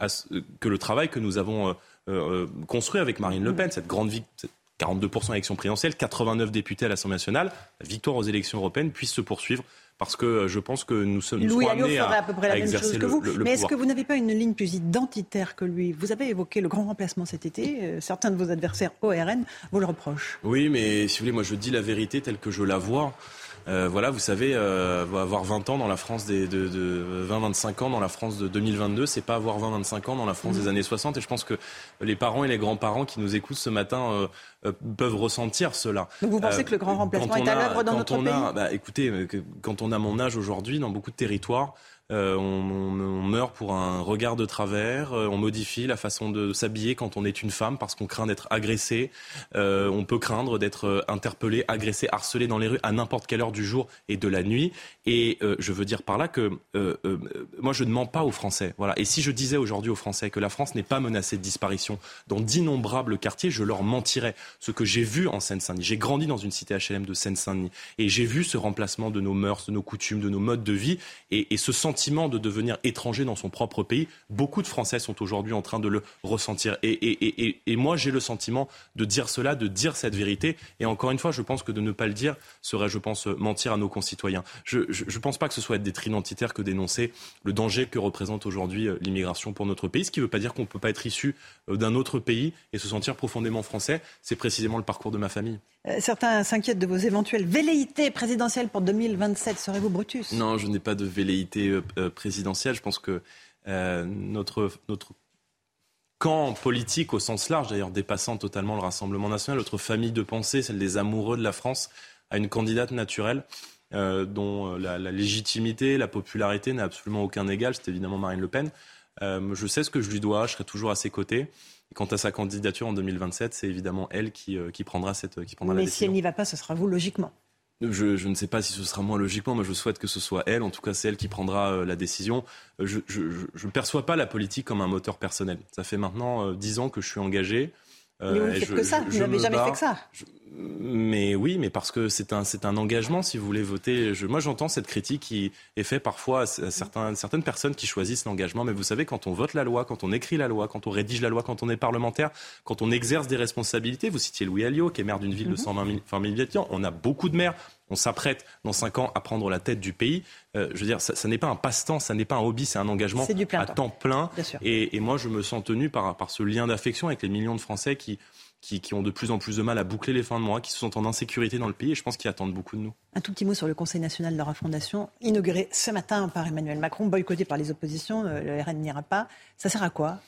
que le travail que nous avons euh, euh, construit avec Marine Le Pen, cette grande victoire, 42% à l'élection présidentielle, 89 députés à l'Assemblée nationale, victoire aux élections européennes puisse se poursuivre parce que euh, je pense que nous sommes Louis amenés à, à peu près la même chose que vous. Mais est-ce que vous n'avez pas une ligne plus identitaire que lui? Vous avez évoqué le grand remplacement cet été. Euh, certains de vos adversaires au RN vous le reprochent. Oui, mais si vous voulez, moi je dis la vérité telle que je la vois. Euh, voilà, vous savez, euh, avoir 20 ans dans la France des, de, de 20-25 ans dans la France de 2022, c'est pas avoir 20-25 ans dans la France des mmh. années 60. Et je pense que les parents et les grands-parents qui nous écoutent ce matin euh, peuvent ressentir cela. Donc vous pensez que le grand remplacement est à l'œuvre dans notre pays? bah, Écoutez, quand on a mon âge aujourd'hui, dans beaucoup de territoires, euh, on, meurt pour un regard de travers, euh, on modifie la façon de s'habiller quand on est une femme parce qu'on craint d'être agressé, euh, on peut craindre d'être interpellé, agressé, harcelé dans les rues à n'importe quelle heure du jour et de la nuit. Et je veux dire par là que moi je ne mens pas aux Français. Voilà. Et si je disais aujourd'hui aux Français que la France n'est pas menacée de disparition dans d'innombrables quartiers, je leur mentirais. Ce que j'ai vu en Seine-Saint-Denis, j'ai grandi dans une cité HLM de Seine-Saint-Denis et j'ai vu ce remplacement de nos mœurs, de nos coutumes, de nos modes de vie et, et ce sentiment sentiment de devenir étranger dans son propre pays. Beaucoup de Français sont aujourd'hui en train de le ressentir. Et, moi, j'ai le sentiment de dire cela, de dire cette vérité. Et encore une fois, je pense que de ne pas le dire serait, je pense, mentir à nos concitoyens. Je ne pense pas que ce soit être identitaire que d'énoncer le danger que représente aujourd'hui euh, l'immigration pour notre pays. Ce qui ne veut pas dire qu'on ne peut pas être issu euh, d'un autre pays et se sentir profondément français. C'est précisément le parcours de ma famille. Euh, certains s'inquiètent de vos éventuelles velléités présidentielles pour 2027. Serez-vous Brutus? Non, je n'ai pas de velléité présidentielle. Je pense que notre, notre camp politique au sens large, d'ailleurs dépassant totalement le Rassemblement national, notre famille de pensée, celle des amoureux de la France, a une candidate naturelle. Euh, dont euh, la, légitimité, la popularité n'a absolument aucun égal, c'est évidemment Marine Le Pen. Euh, je sais ce que je lui dois, je serai toujours à ses côtés. Et quant à sa candidature en 2027, c'est évidemment elle qui, qui prendra, cette, qui prendra Mais la décision. Mais si elle n'y va pas, ce sera vous, logiquement. Je, je, ne sais pas si ce sera moi logiquement, mais je souhaite que ce soit elle. En tout cas, c'est elle qui prendra la décision. Je ne perçois pas la politique comme un moteur personnel. Ça fait maintenant dix ans que je suis engagé. Mais vous ne faites que ça, vous n'avez jamais fait que ça. Mais oui, mais parce que c'est un, c'est un engagement, si vous voulez voter. Je, moi, j'entends cette critique qui est faite parfois à certains, certaines personnes qui choisissent l'engagement. Mais vous savez, quand on vote la loi, quand on écrit la loi, quand on rédige la loi, quand on est parlementaire, quand on exerce des responsabilités, vous citiez Louis Alliot, qui est maire d'une ville de 120 000, 000 habitants, on a beaucoup de maires. On s'apprête dans cinq ans à prendre la tête du pays. Euh, je veux dire, ça, ça n'est pas un passe-temps, ça n'est pas un hobby, c'est un engagement à temps, plein. Et, et, moi, je me sens tenu par, par ce lien d'affection avec les millions de Français qui qui, ont de plus en plus de mal à boucler les fins de mois, qui se sentent en insécurité dans le pays et je pense qu'ils attendent beaucoup de nous. Un tout petit mot sur le Conseil national de la refondation, inauguré ce matin par Emmanuel Macron, boycotté par les oppositions, euh, le RN n'ira pas. Ça sert à quoi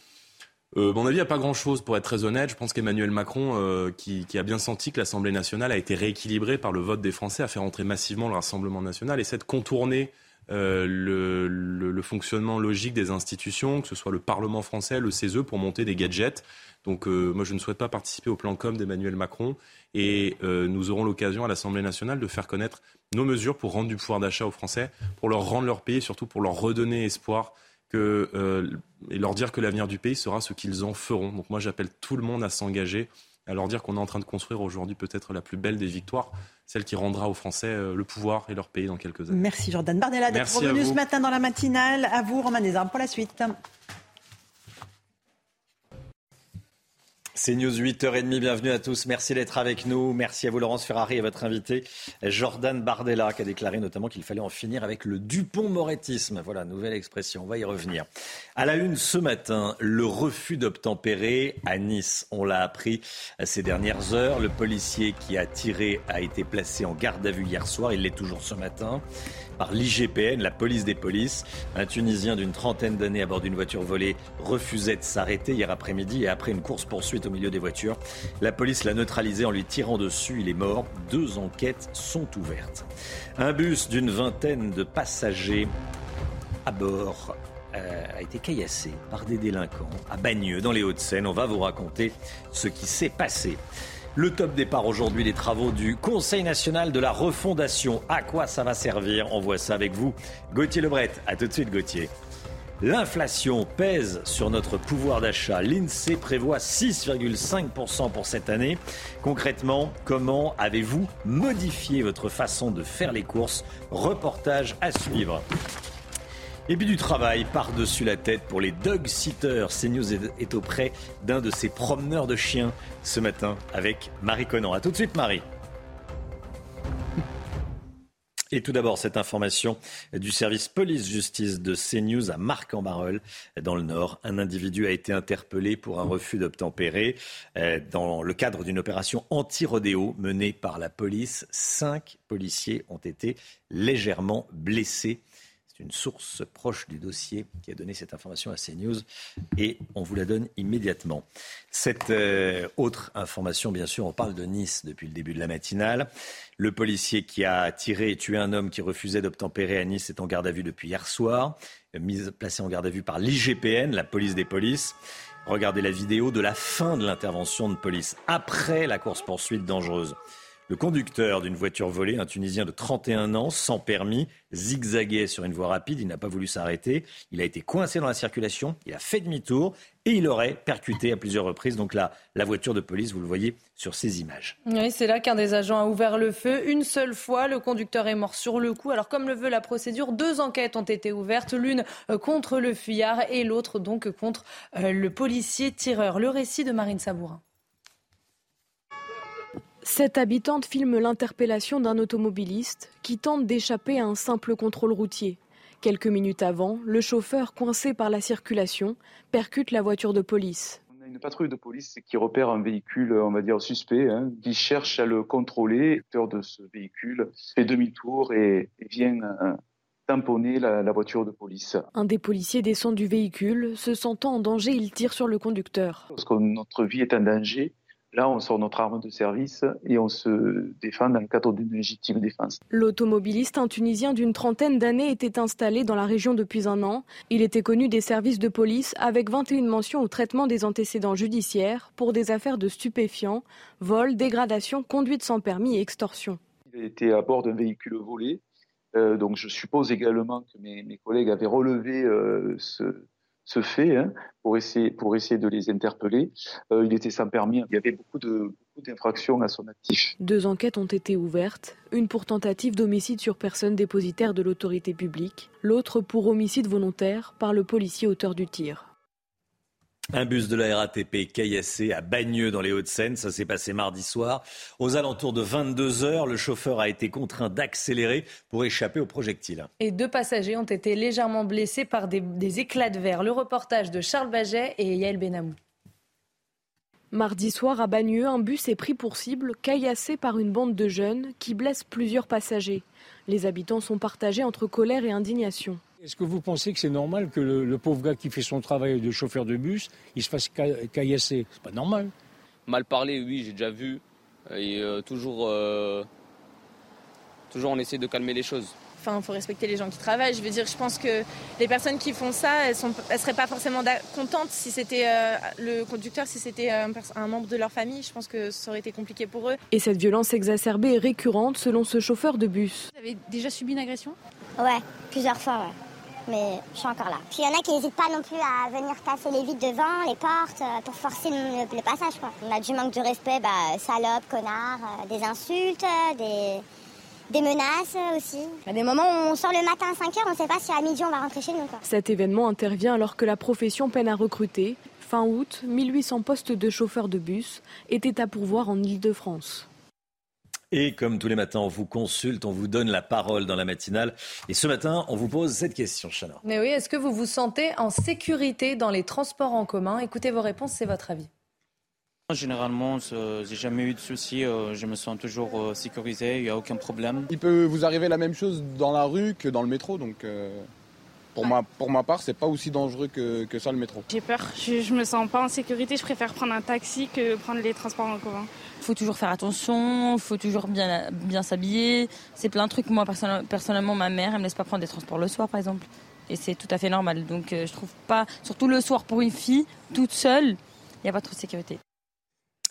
euh, mon avis, il n'y a pas grand-chose, pour être très honnête. Je pense qu'Emmanuel Macron, euh, qui, a bien senti que l'Assemblée nationale a été rééquilibrée par le vote des Français, a fait rentrer massivement le Rassemblement national, essaie de contourner le, fonctionnement logique des institutions, que ce soit le Parlement français, le CESE, pour monter des gadgets. Donc euh, moi, je ne souhaite pas participer au plan com d'Emmanuel Macron. Et euh, nous aurons l'occasion à l'Assemblée nationale de faire connaître nos mesures pour rendre du pouvoir d'achat aux Français, pour leur rendre leur pays, surtout pour leur redonner espoir que, euh, et leur dire que l'avenir du pays sera ce qu'ils en feront. Donc moi, j'appelle tout le monde à s'engager, à leur dire qu'on est en train de construire aujourd'hui peut-être la plus belle des victoires, celle qui rendra aux Français le pouvoir et leur pays dans quelques années. Merci Jordan Bardella d'être revenu ce matin dans la matinale. À vous, Romain Desarmes, pour la suite. C'est News 8h30, bienvenue à tous. Merci d'être avec nous. Merci à vous Laurence Ferrari et votre invité Jordan Bardella qui a déclaré notamment qu'il fallait en finir avec le Dupont-Moretisme. Voilà, nouvelle expression, on va y revenir. À la une ce matin, le refus d'obtempérer à Nice. On l'a appris ces dernières heures. Le policier qui a tiré a été placé en garde à vue hier soir, il l'est toujours ce matin par l'IGPN, la police des polices. Un Tunisien d'une trentaine d'années à bord d'une voiture volée refusait de s'arrêter hier après-midi et après une course-poursuite au milieu des voitures, la police l'a neutralisé en lui tirant dessus. Il est mort. Deux enquêtes sont ouvertes. Un bus d'une vingtaine de passagers à bord euh, a été caillassé par des délinquants à Bagneux, dans les Hauts-de-Seine. On va vous raconter ce qui s'est passé. Le top départ aujourd'hui des travaux du Conseil national de la refondation. À quoi ça va servir? On voit ça avec vous. Gauthier Lebret. À tout de suite Gauthier. L'inflation pèse sur notre pouvoir d'achat. L'INSEE prévoit 6,5% pour cette année. Concrètement, comment avez-vous modifié votre façon de faire les courses? Reportage à suivre. Et puis du travail par-dessus la tête pour les dog sitters. CNews est auprès d'un de ces promeneurs de chiens ce matin avec Marie Conan. A tout de suite Marie. Et tout d'abord, cette information du service police-justice de CNews à Marc-en-Barœul, dans le Nord. Un individu a été interpellé pour un refus d'obtempérer euh, dans le cadre d'une opération anti-rodéo menée par la police. Cinq policiers ont été légèrement blessés une source proche du dossier qui a donné cette information à CNews et on vous la donne immédiatement. Cette euh, autre information, bien sûr, on parle de Nice depuis le début de la matinale. Le policier qui a tiré et tué un homme qui refusait d'obtempérer à Nice est en garde à vue depuis hier soir, placé en garde à vue par l'IGPN, la police des polices. Regardez la vidéo de la fin de l'intervention de police après la course-poursuite dangereuse. Le conducteur d'une voiture volée, un Tunisien de 31 ans, sans permis, zigzaguait sur une voie rapide. Il n'a pas voulu s'arrêter. Il a été coincé dans la circulation. Il a fait demi-tour et il aurait percuté à plusieurs reprises. Donc là, la voiture de police, vous le voyez sur ces images. Oui, c'est là qu'un des agents a ouvert le feu. Une seule fois, le conducteur est mort sur le coup. Alors, comme le veut la procédure, deux enquêtes ont été ouvertes, l'une euh, contre le fuyard et l'autre donc contre euh, le policier tireur. Le récit de Marine Sabourin. Cette habitante filme l'interpellation d'un automobiliste qui tente d'échapper à un simple contrôle routier. Quelques minutes avant, le chauffeur, coincé par la circulation, percute la voiture de police. On a une patrouille de police qui repère un véhicule, on va dire suspect, hein, qui cherche à le contrôler. L'acteur de ce véhicule fait demi-tour et, vient euh, tamponner la, la voiture de police. Un des policiers descend du véhicule. Se sentant en danger, il tire sur le conducteur. Parce que notre vie est en danger, Là, on sort notre arme de service et on se défend dans le cadre d'une légitime défense. L'automobiliste, un Tunisien d'une trentaine d'années, était installé dans la région depuis un an. Il était connu des services de police avec 21 mentions au traitement des antécédents judiciaires pour des affaires de stupéfiants, vol, dégradation, conduite sans permis et extorsion. Il était à bord d'un véhicule volé. Euh, donc je suppose également que mes, collègues avaient relevé euh, ce, ce fait hein, pour, essayer, pour essayer de les interpeller. Euh, il était sans permis. Il y avait beaucoup de d'infractions à son actif. Deux enquêtes ont été ouvertes, une pour tentative d'homicide sur personne dépositaire de l'autorité publique, l'autre pour homicide volontaire par le policier auteur du tir. Un bus de la RATP caillassé à Bagneux dans les Hauts-de-Seine. Ça s'est passé mardi soir. Aux alentours de 22 heures, le chauffeur a été contraint d'accélérer pour échapper aux projectiles. Et deux passagers ont été légèrement blessés par des, éclats de verre. Le reportage de Charles Baget et Yael Benamou. Mardi soir à Bagneux, un bus est pris pour cible, caillassé par une bande de jeunes qui blessent plusieurs passagers. Les habitants sont partagés entre colère et indignation. Est-ce que vous pensez que c'est normal que le, pauvre gars qui fait son travail de chauffeur de bus, il se fasse caillasser? C'est pas normal. Mal parler, oui, j'ai déjà vu. Et euh, toujours, euh, toujours on essaie de calmer les choses. Enfin, il faut respecter les gens qui travaillent. Je veux dire, je pense que les personnes qui font ça, elles ne seraient pas forcément contentes si c'était euh, le conducteur, si c'était un, un, membre de leur famille. Je pense que ça aurait été compliqué pour eux. Et cette violence exacerbée est récurrente selon ce chauffeur de bus. Vous avez déjà subi une agression? Ouais, plusieurs fois, ouais mais je suis encore là. Puis il y en a qui n'hésitent pas non plus à venir casser les vitres devant, les portes, euh, pour forcer le, passage. Quoi. On a du manque de respect, bah, salope, connard, euh, des insultes, des, des menaces aussi. Y a des moments où on sort le matin à 5 h on ne sait pas si à midi on va rentrer chez nous. Quoi. Cet événement intervient alors que la profession peine à recruter. Fin août, 1800 postes de chauffeurs de bus étaient à pourvoir en Ile-de-France. Et comme tous les matins, on vous consulte, on vous donne la parole dans la matinale. Et ce matin, on vous pose cette question, Chana. Mais oui, est-ce que vous vous sentez en sécurité dans les transports en commun? Écoutez vos réponses, c'est votre avis. Généralement, j'ai jamais eu de soucis. Euh, je me sens toujours euh, sécurisé. Il n'y a aucun problème. Il peut vous arriver la même chose dans la rue que dans le métro, donc. Euh, pour, ma, pour ma part, c'est pas aussi dangereux que, que ça le métro. J'ai peur, je, je me sens pas en sécurité, je préfère prendre un taxi que prendre les transports en commun. Faut toujours faire attention, faut toujours bien, bien s'habiller. C'est plein de trucs. Moi, personnellement, ma mère, elle me laisse pas prendre des transports le soir, par exemple. Et c'est tout à fait normal. Donc, euh, je trouve pas, surtout le soir pour une fille, toute seule, il n'y a pas trop de sécurité.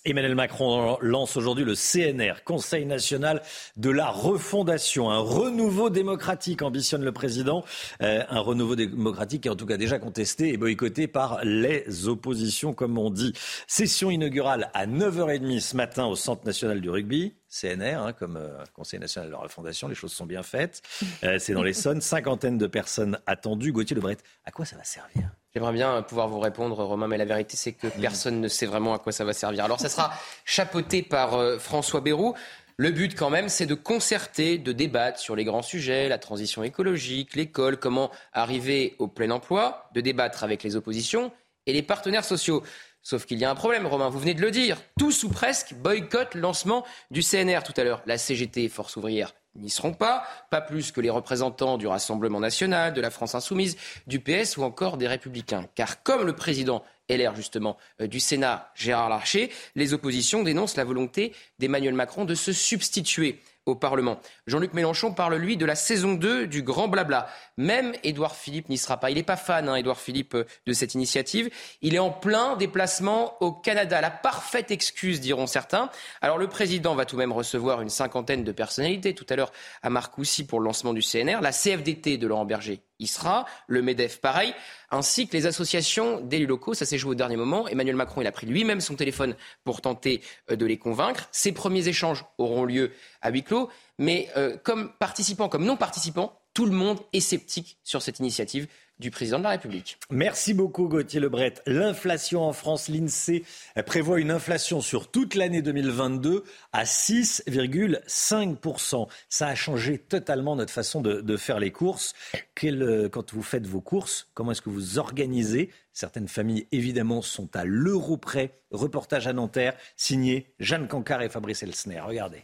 Emmanuel Macron lance aujourd'hui le CNR, Conseil national de la refondation. Un renouveau démocratique, ambitionne le président. Euh, un renouveau démocratique qui est en tout cas déjà contesté et boycotté par les oppositions, comme on dit. Session inaugurale à 9h30 ce matin au Centre national du rugby. CNR, hein, comme euh, Conseil national de la refondation, les choses sont bien faites. Euh, c'est dans les l'Essonne, cinquantaine de personnes attendues. Gauthier Lebret, à quoi ça va servir? J'aimerais bien pouvoir vous répondre, Romain, mais la vérité, c'est que personne ne sait vraiment à quoi ça va servir. Alors, ça sera chapeauté par euh, François Bayrou. Le but, quand même, c'est de concerter, de débattre sur les grands sujets, la transition écologique, l'école, comment arriver au plein emploi, de débattre avec les oppositions et les partenaires sociaux. Sauf qu'il y a un problème, Romain, vous venez de le dire. Tous ou presque boycottent le lancement du CNR tout à l'heure. La CGT, Force ouvrière, n'y seront pas, pas plus que les représentants du Rassemblement national, de la France insoumise, du PS ou encore des Républicains. Car comme le président LR justement euh, du Sénat, Gérard Larcher, les oppositions dénoncent la volonté d'Emmanuel Macron de se substituer au Parlement. Jean-Luc Mélenchon parle, lui, de la saison 2 du grand blabla. Même Édouard Philippe n'y sera pas. Il n'est pas fan, hein, Édouard Philippe, euh, de cette initiative. Il est en plein déplacement au Canada. La parfaite excuse, diront certains. Alors le président va tout de même recevoir une cinquantaine de personnalités tout à l'heure à Marcoussis pour le lancement du CNR. La CFDT de Laurent Berger y sera. Le MEDEF, pareil. Ainsi que les associations d'élus locaux. Ça s'est joué au dernier moment. Emmanuel Macron, il a pris lui-même son téléphone pour tenter euh, de les convaincre. Ces premiers échanges auront lieu à huis clos. Mais euh, comme participants, comme non participants, tout le monde est sceptique sur cette initiative du président de la République. Merci beaucoup Gauthier Lebret. L'inflation en France, l'INSEE prévoit une inflation sur toute l'année 2022 à 6,5%. Ça a changé totalement notre façon de, faire les courses. Euh, quand vous faites vos courses, comment est-ce que vous organisez? Certaines familles, évidemment, sont à l'euro près. Reportage à Nanterre, signé Jeanne Cancard et Fabrice Elsner. Regardez.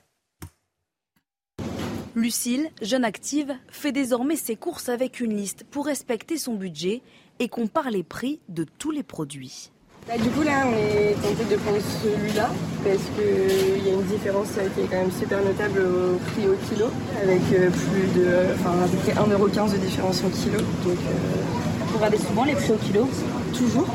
Lucille, jeune active, fait désormais ses courses avec une liste pour respecter son budget et compare les prix de tous les produits. Bah, du coup là on est tenté de prendre celui-là parce qu'il y a une différence qui est quand même super notable au prix au kilo avec euh, plus de enfin à peu près 1,15€ de différence au kilo. Donc euh, vous regardez souvent les prix au kilo Toujours.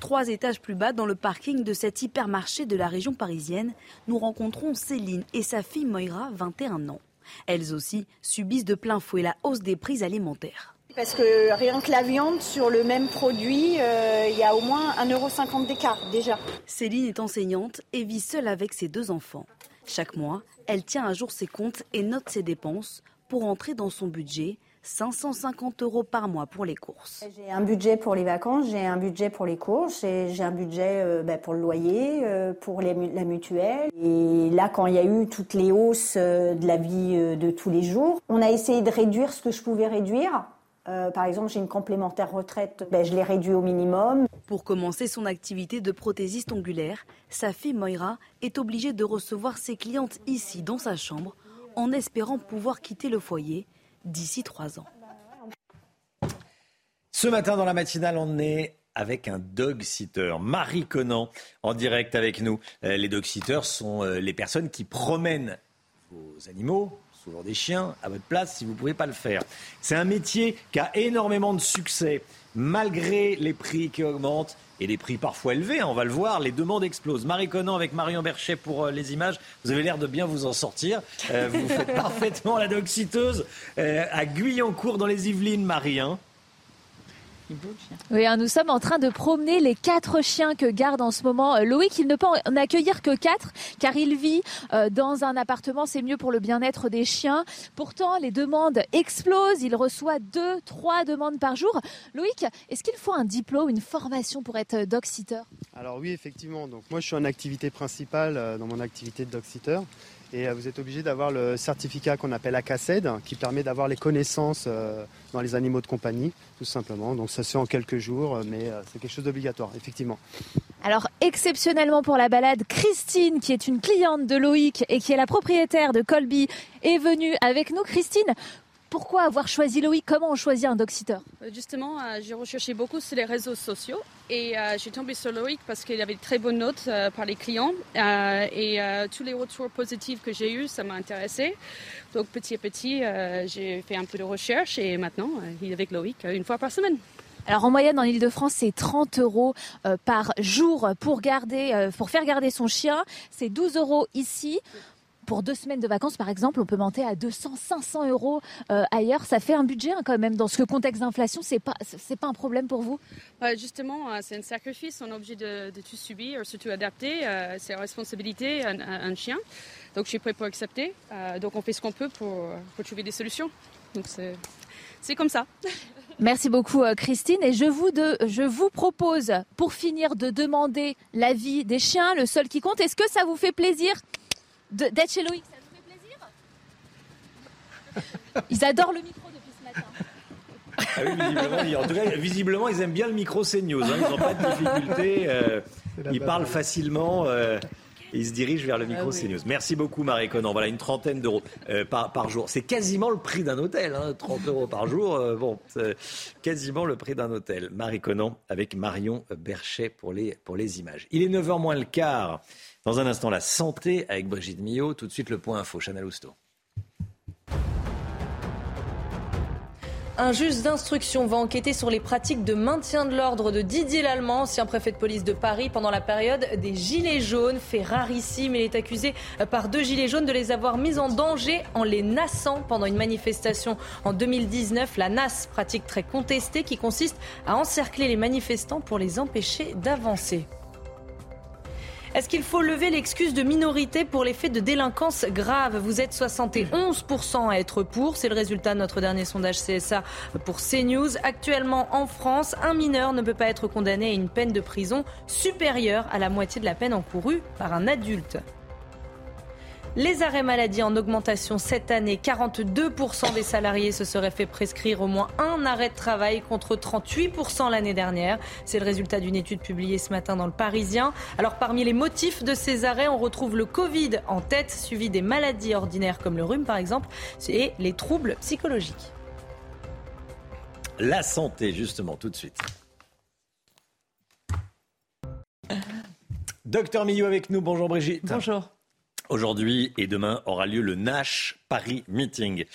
Trois étages plus bas, dans le parking de cet hypermarché de la région parisienne, nous rencontrons Céline et sa fille Moira, 21 ans. Elles aussi subissent de plein fouet la hausse des prix alimentaires. Parce que rien que la viande, sur le même produit, euh, il y a au moins 1,50€ d'écart déjà. Céline est enseignante et vit seule avec ses deux enfants. Chaque mois, elle tient à jour ses comptes et note ses dépenses pour entrer dans son budget 550 euros par mois pour les courses. J'ai un budget pour les vacances, j'ai un budget pour les courses, j'ai un budget euh, ben, pour le loyer, euh, pour la mutuelle. Et là, quand il y a eu toutes les hausses euh, de la vie de tous les jours, on a essayé de réduire ce que je pouvais réduire. par exemple, j'ai une complémentaire retraite, ben, je l'ai réduit au minimum. Pour commencer son activité de prothésiste ongulaire, sa fille Moira est obligée de recevoir ses clientes ici dans sa chambre en espérant pouvoir quitter le foyer d'ici trois ans. Ce matin dans la matinale, on est avec un dog sitter. Marie Conan en direct avec nous. Euh, les dog sitters sont euh, les personnes qui promènent vos animaux, souvent des chiens, à votre place si vous ne pouvez pas le faire. C'est un métier qui a énormément de succès malgré les prix qui augmentent et les prix parfois élevés, hein, on va le voir, les demandes explosent. Marie Conan avec Marion Berchet pour euh, les images, vous avez l'air de bien vous en sortir. Euh, vous faites parfaitement la doxiteuse euh, à Guyancourt dans les Yvelines, Marie. Hein. Oui, hein, nous sommes en train de promener les quatre chiens que garde en ce moment euh, Loïc. Il ne peut en accueillir que quatre car il vit euh, dans un appartement. C'est mieux pour le bien-être des chiens. Pourtant, les demandes explosent. Il reçoit deux, trois demandes par jour. Loïc, est-ce qu'il faut un diplôme, une formation pour être dog-sitter Alors oui, effectivement. Donc moi, je suis en activité principale euh, dans mon activité de dog-sitter. Et vous êtes obligé d'avoir le certificat qu'on appelle ACACED, qui permet d'avoir les connaissances dans les animaux de compagnie, tout simplement. Donc ça se fait en quelques jours, mais euh, c'est quelque chose d'obligatoire, effectivement. Alors exceptionnellement pour la balade, Christine, qui est une cliente de Loïc et qui est la propriétaire de Colby, est venue avec nous. Christine, pourquoi avoir choisi Loïc? Comment on choisit un dog sitter euh, Justement, euh, j'ai recherché beaucoup sur les réseaux sociaux et euh, j'ai tombé sur Loïc parce qu'il avait de très bonnes notes par les clients et tous les retours positifs que j'ai eus, ça m'a intéressé. Donc petit à petit, j'ai fait un peu de recherche et maintenant, il est avec Loïc une fois par semaine. Alors en moyenne en Ile-de-France, c'est 30 euros par jour pour garder, pour faire garder son chien. C'est 12 euros ici pour deux semaines de vacances, par exemple, on peut monter à 200, 500 euros euh, ailleurs. Ça fait un budget hein, quand même. Dans ce contexte d'inflation, c'est pas, c'est pas un problème pour vous? Justement, euh, c'est un sacrifice. On est obligé de, tout subir, surtout adapter. Euh, c'est la responsabilité un, chien. Donc, je suis prêt pour accepter. donc, on fait ce qu'on peut pour, pour, trouver des solutions. Donc, c'est, c'est comme ça. Merci beaucoup Christine et je vous, de, je vous propose pour finir de demander l'avis des chiens, le seul qui compte. Est-ce que ça vous fait plaisir? D'être chez Loïc. Ça vous fait plaisir Ils adorent le micro depuis ce matin. Ah oui, visiblement, en tout cas, visiblement, ils aiment bien le micro CNews. Hein, ils n'ont pas de difficulté. Euh, ils parlent facilement. Euh, ils se dirigent vers le micro ah CNews. Merci beaucoup, Marie Conan. Voilà, une trentaine d'euros euh, par, par, jour. C'est quasiment le prix d'un hôtel. Hein, 30 euros par jour. bon, c'est quasiment le prix d'un hôtel. Marie Conan avec Marion Berchet pour les, pour les images. Il est 9h moins le quart. Dans un instant, la santé avec Brigitte Millot. Tout de suite, le point info, Chanel Housteau. Un juge d'instruction va enquêter sur les pratiques de maintien de l'ordre de Didier Lallemand, ancien préfet de police de Paris, pendant la période des Gilets jaunes. Fait rarissime, il est accusé par deux Gilets jaunes de les avoir mis en danger en les nassant pendant une manifestation en 2019. La nasse, pratique très contestée qui consiste à encercler les manifestants pour les empêcher d'avancer. Est-ce qu'il faut lever l'excuse de minorité pour les faits de délinquance grave? Vous êtes 71% à être pour. C'est le résultat de notre dernier sondage CSA pour CNews. Actuellement en France, un mineur ne peut pas être condamné à une peine de prison supérieure à la moitié de la peine encourue par un adulte. Les arrêts maladie en augmentation cette année. 42% des salariés se seraient fait prescrire au moins un arrêt de travail contre 38% l'année dernière. C'est le résultat d'une étude publiée ce matin dans le Parisien. Alors parmi les motifs de ces arrêts, on retrouve le Covid en tête, suivi des maladies ordinaires comme le rhume par exemple, et les troubles psychologiques. La santé, justement, tout de suite. Docteur Millot avec nous. Bonjour Brigitte. Bonjour. Aujourd'hui et demain aura lieu le Nash Paris Meeting.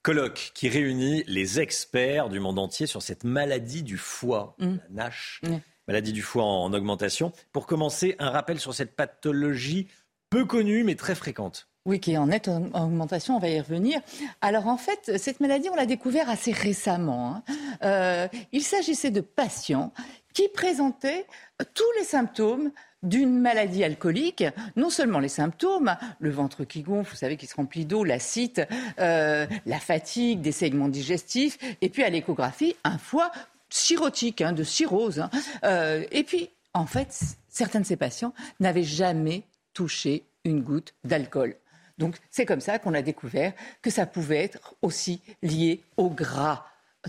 Colloque qui réunit les experts du monde entier sur cette maladie du foie, Mm. la NASH, maladie du foie en augmentation. Pour commencer, un rappel sur cette pathologie peu connue mais très fréquente. Oui, qui est en nette augmentation, on va y revenir. Alors en fait, cette maladie, on l'a découvert assez récemment. hein. Euh, il s'agissait de patients qui présentaient tous les symptômes d'une maladie alcoolique, non seulement les symptômes, le ventre qui gonfle, vous savez, qui se remplit d'eau, l'acide, euh, la fatigue, des segments digestifs, et puis à l'échographie, un foie cirrhotique, hein, de cirrhose. hein. Euh, et puis, en fait, certains de ces patients n'avaient jamais touché une goutte d'alcool. Donc, c'est comme ça qu'on a découvert que ça pouvait être aussi lié au gras.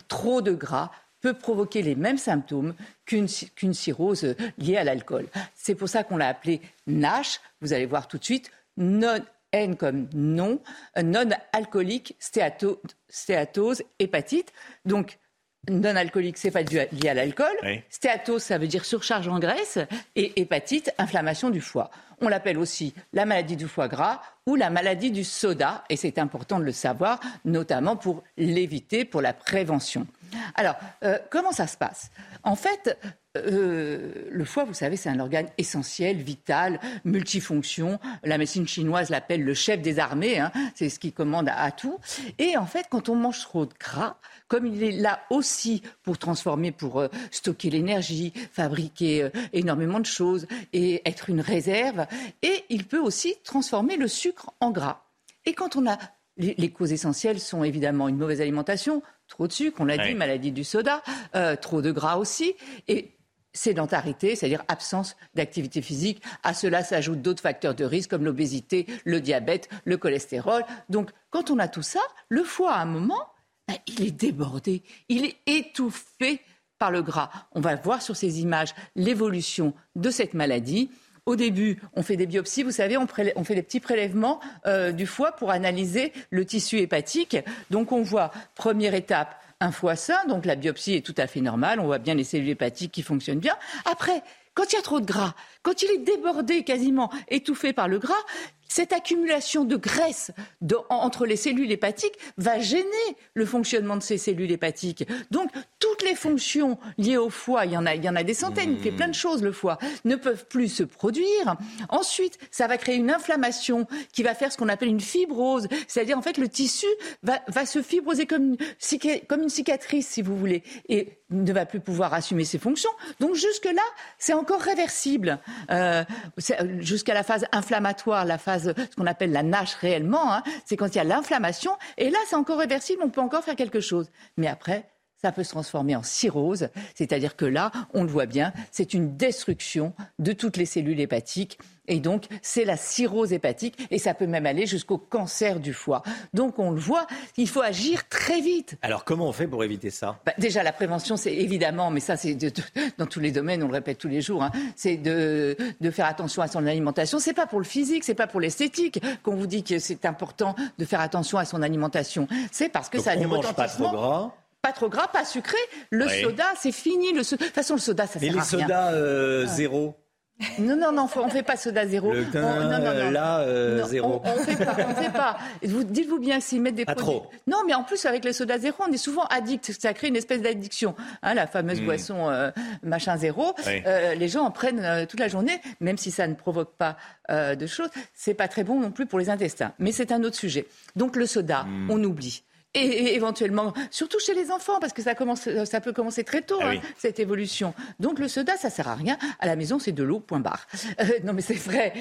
Trop de gras peut provoquer les mêmes symptômes qu'une cirrhose liée à l'alcool. C'est pour ça qu'on l'a appelé NASH. Vous allez voir tout de suite. Non, N comme non, non-alcoolique stéato- stéatose hépatite. Donc, non-alcoolique, c'est pas dû à- lié à l'alcool. Oui. Stéatose, ça veut dire surcharge en graisse. Et hépatite, inflammation du foie. On l'appelle aussi la maladie du foie gras ou la maladie du soda. Et c'est important de le savoir, notamment pour l'éviter, pour la prévention. Alors, euh, comment ça se passe? En fait, euh, le foie, vous savez, c'est un organe essentiel, vital, multifonction. La médecine chinoise l'appelle le chef des armées. hein. C'est ce qui commande à, tout. Et en fait, quand on mange trop de gras, comme il est là aussi pour transformer, pour euh, stocker l'énergie, fabriquer énormément de choses et être une réserve, et il peut aussi transformer le sucre en gras. Et quand on a les, les causes essentielles sont évidemment une mauvaise alimentation, trop de sucre, on l'a Ouais. dit, maladie du soda, euh, trop de gras aussi, et sédentarité, c'est-à-dire absence d'activité physique. À cela s'ajoutent d'autres facteurs de risque comme l'obésité, le diabète, le cholestérol. Donc, quand on a tout ça, le foie, à un moment, ben, il est débordé, il est étouffé par le gras. On va voir sur ces images l'évolution de cette maladie. Au début, on fait des biopsies, vous savez, on, fait des petits prélèvements euh, du foie pour analyser le tissu hépatique. Donc on voit, première étape, un foie sain, donc la biopsie est tout à fait normale, on voit bien les cellules hépatiques qui fonctionnent bien. Après, quand il y a trop de gras, quand il est débordé quasiment, étouffé par le gras, cette accumulation de graisse de- entre les cellules hépatiques va gêner le fonctionnement de ces cellules hépatiques. Donc, toutes les fonctions liées au foie, il y en a, il y en a des centaines, il fait plein de choses le foie, ne peuvent plus se produire. Ensuite, ça va créer une inflammation qui va faire ce qu'on appelle une fibrose, c'est-à-dire en fait le tissu va, va se fibroser comme une, cica- comme une cicatrice, si vous voulez, et ne va plus pouvoir assumer ses fonctions. Donc jusque-là, c'est encore réversible. Euh, euh, Jusqu'à la phase inflammatoire, la phase, ce qu'on appelle la nage réellement, hein, c'est quand il y a l'inflammation. Et là, c'est encore réversible, on peut encore faire quelque chose. Mais après, ça peut se transformer en cirrhose, c'est-à-dire que là, on le voit bien, c'est une destruction de toutes les cellules hépatiques. Et donc, c'est la cirrhose hépatique, et ça peut même aller jusqu'au cancer du foie. Donc, on le voit, il faut agir très vite. Alors comment on fait pour éviter ça? Bah, déjà, la prévention, c'est évidemment, mais ça, c'est dans tous les domaines, on le répète tous les jours, hein, c'est de, de faire attention à son alimentation. C'est pas pour le physique, c'est pas pour l'esthétique qu'on vous dit que c'est important de faire attention à son alimentation. C'est parce que Donc, ça a on mange pas trop gras. Pas trop gras, pas sucré. Le Oui. soda, c'est fini. Le so- De toute façon, le soda, ça Mais sert les à rien. sodas euh, Ouais. zéro Non, non, non, on ne fait pas soda zéro. Le On- non, non, non. là, euh, Non, zéro. On ne fait pas, on fait pas. Vous, dites-vous bien s'ils mettent des Pas produits. trop. Non, mais en plus, avec le soda zéro, on est souvent addict. Ça crée une espèce d'addiction. Hein, la fameuse Mm. boisson euh, machin zéro. Oui. Euh, les gens en prennent euh, toute la journée, même si ça ne provoque pas euh, de choses. C'est pas très bon non plus pour les intestins. Mais c'est un autre sujet. Donc le soda, Mm. on oublie. Et, et éventuellement, surtout chez les enfants, parce que ça, commence, ça peut commencer très tôt, Ah hein, cette évolution. Donc le soda, ça sert à rien. À la maison, c'est de l'eau, point barre. Euh, non, mais c'est vrai.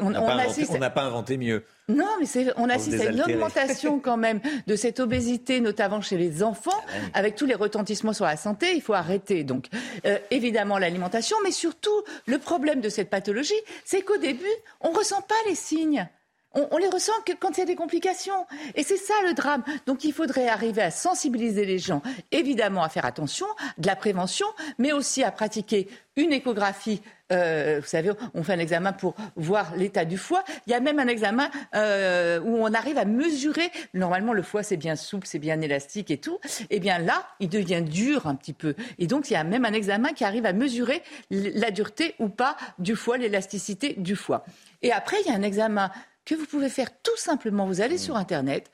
On, n'a on pas, assiste- pas inventé mieux. non, mais on assiste à une augmentation quand même de cette obésité, notamment chez les enfants, avec tous les retentissements sur la santé. Il faut arrêter. Donc, euh, évidemment, l'alimentation, mais surtout, le problème de cette pathologie, c'est qu'au début, on ressent pas les signes. On, les ressent que quand il y a des complications. Et c'est ça le drame. Donc il faudrait arriver à sensibiliser les gens, évidemment à faire attention, de la prévention, mais aussi à pratiquer une échographie. Euh, vous savez, on fait un examen pour voir l'état du foie. Il y a même un examen euh, où on arrive à mesurer. Normalement, le foie, c'est bien souple, c'est bien élastique et tout. Eh bien là, il devient dur un petit peu. Et donc, il y a même un examen qui arrive à mesurer la dureté ou pas du foie, l'élasticité du foie. Et après, il y a un examen que vous pouvez faire tout simplement. Vous allez sur Internet,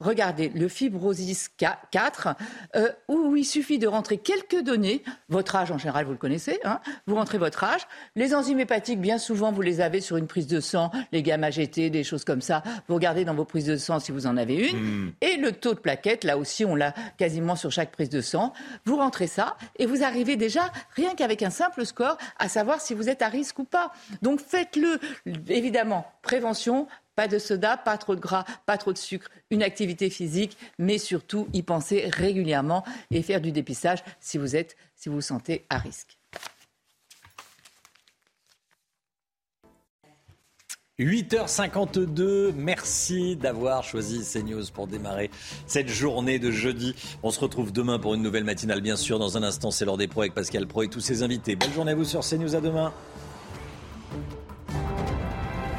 regardez le Fibrosis 4, euh, où il suffit de rentrer quelques données. Votre âge, en général, vous le connaissez. hein. vous rentrez votre âge. Les enzymes hépatiques, bien souvent, vous les avez sur une prise de sang, les gamma GT, des choses comme ça. Vous regardez dans vos prises de sang si vous en avez une. Et le taux de plaquettes, là aussi, on l'a quasiment sur chaque prise de sang. Vous rentrez ça et vous arrivez déjà, rien qu'avec un simple score, à savoir si vous êtes à risque ou pas. Donc faites-le. Évidemment, prévention, pas de soda, pas trop de gras, pas trop de sucre, une activité physique, mais surtout y penser régulièrement et faire du dépistage si vous êtes, si vous vous sentez à risque. 8h52, merci d'avoir choisi CNews pour démarrer cette journée de jeudi. On se retrouve demain pour une nouvelle matinale, bien sûr. Dans un instant, c'est l'heure des pros avec Pascal Pro et tous ses invités. Belle journée à vous sur CNews, à demain.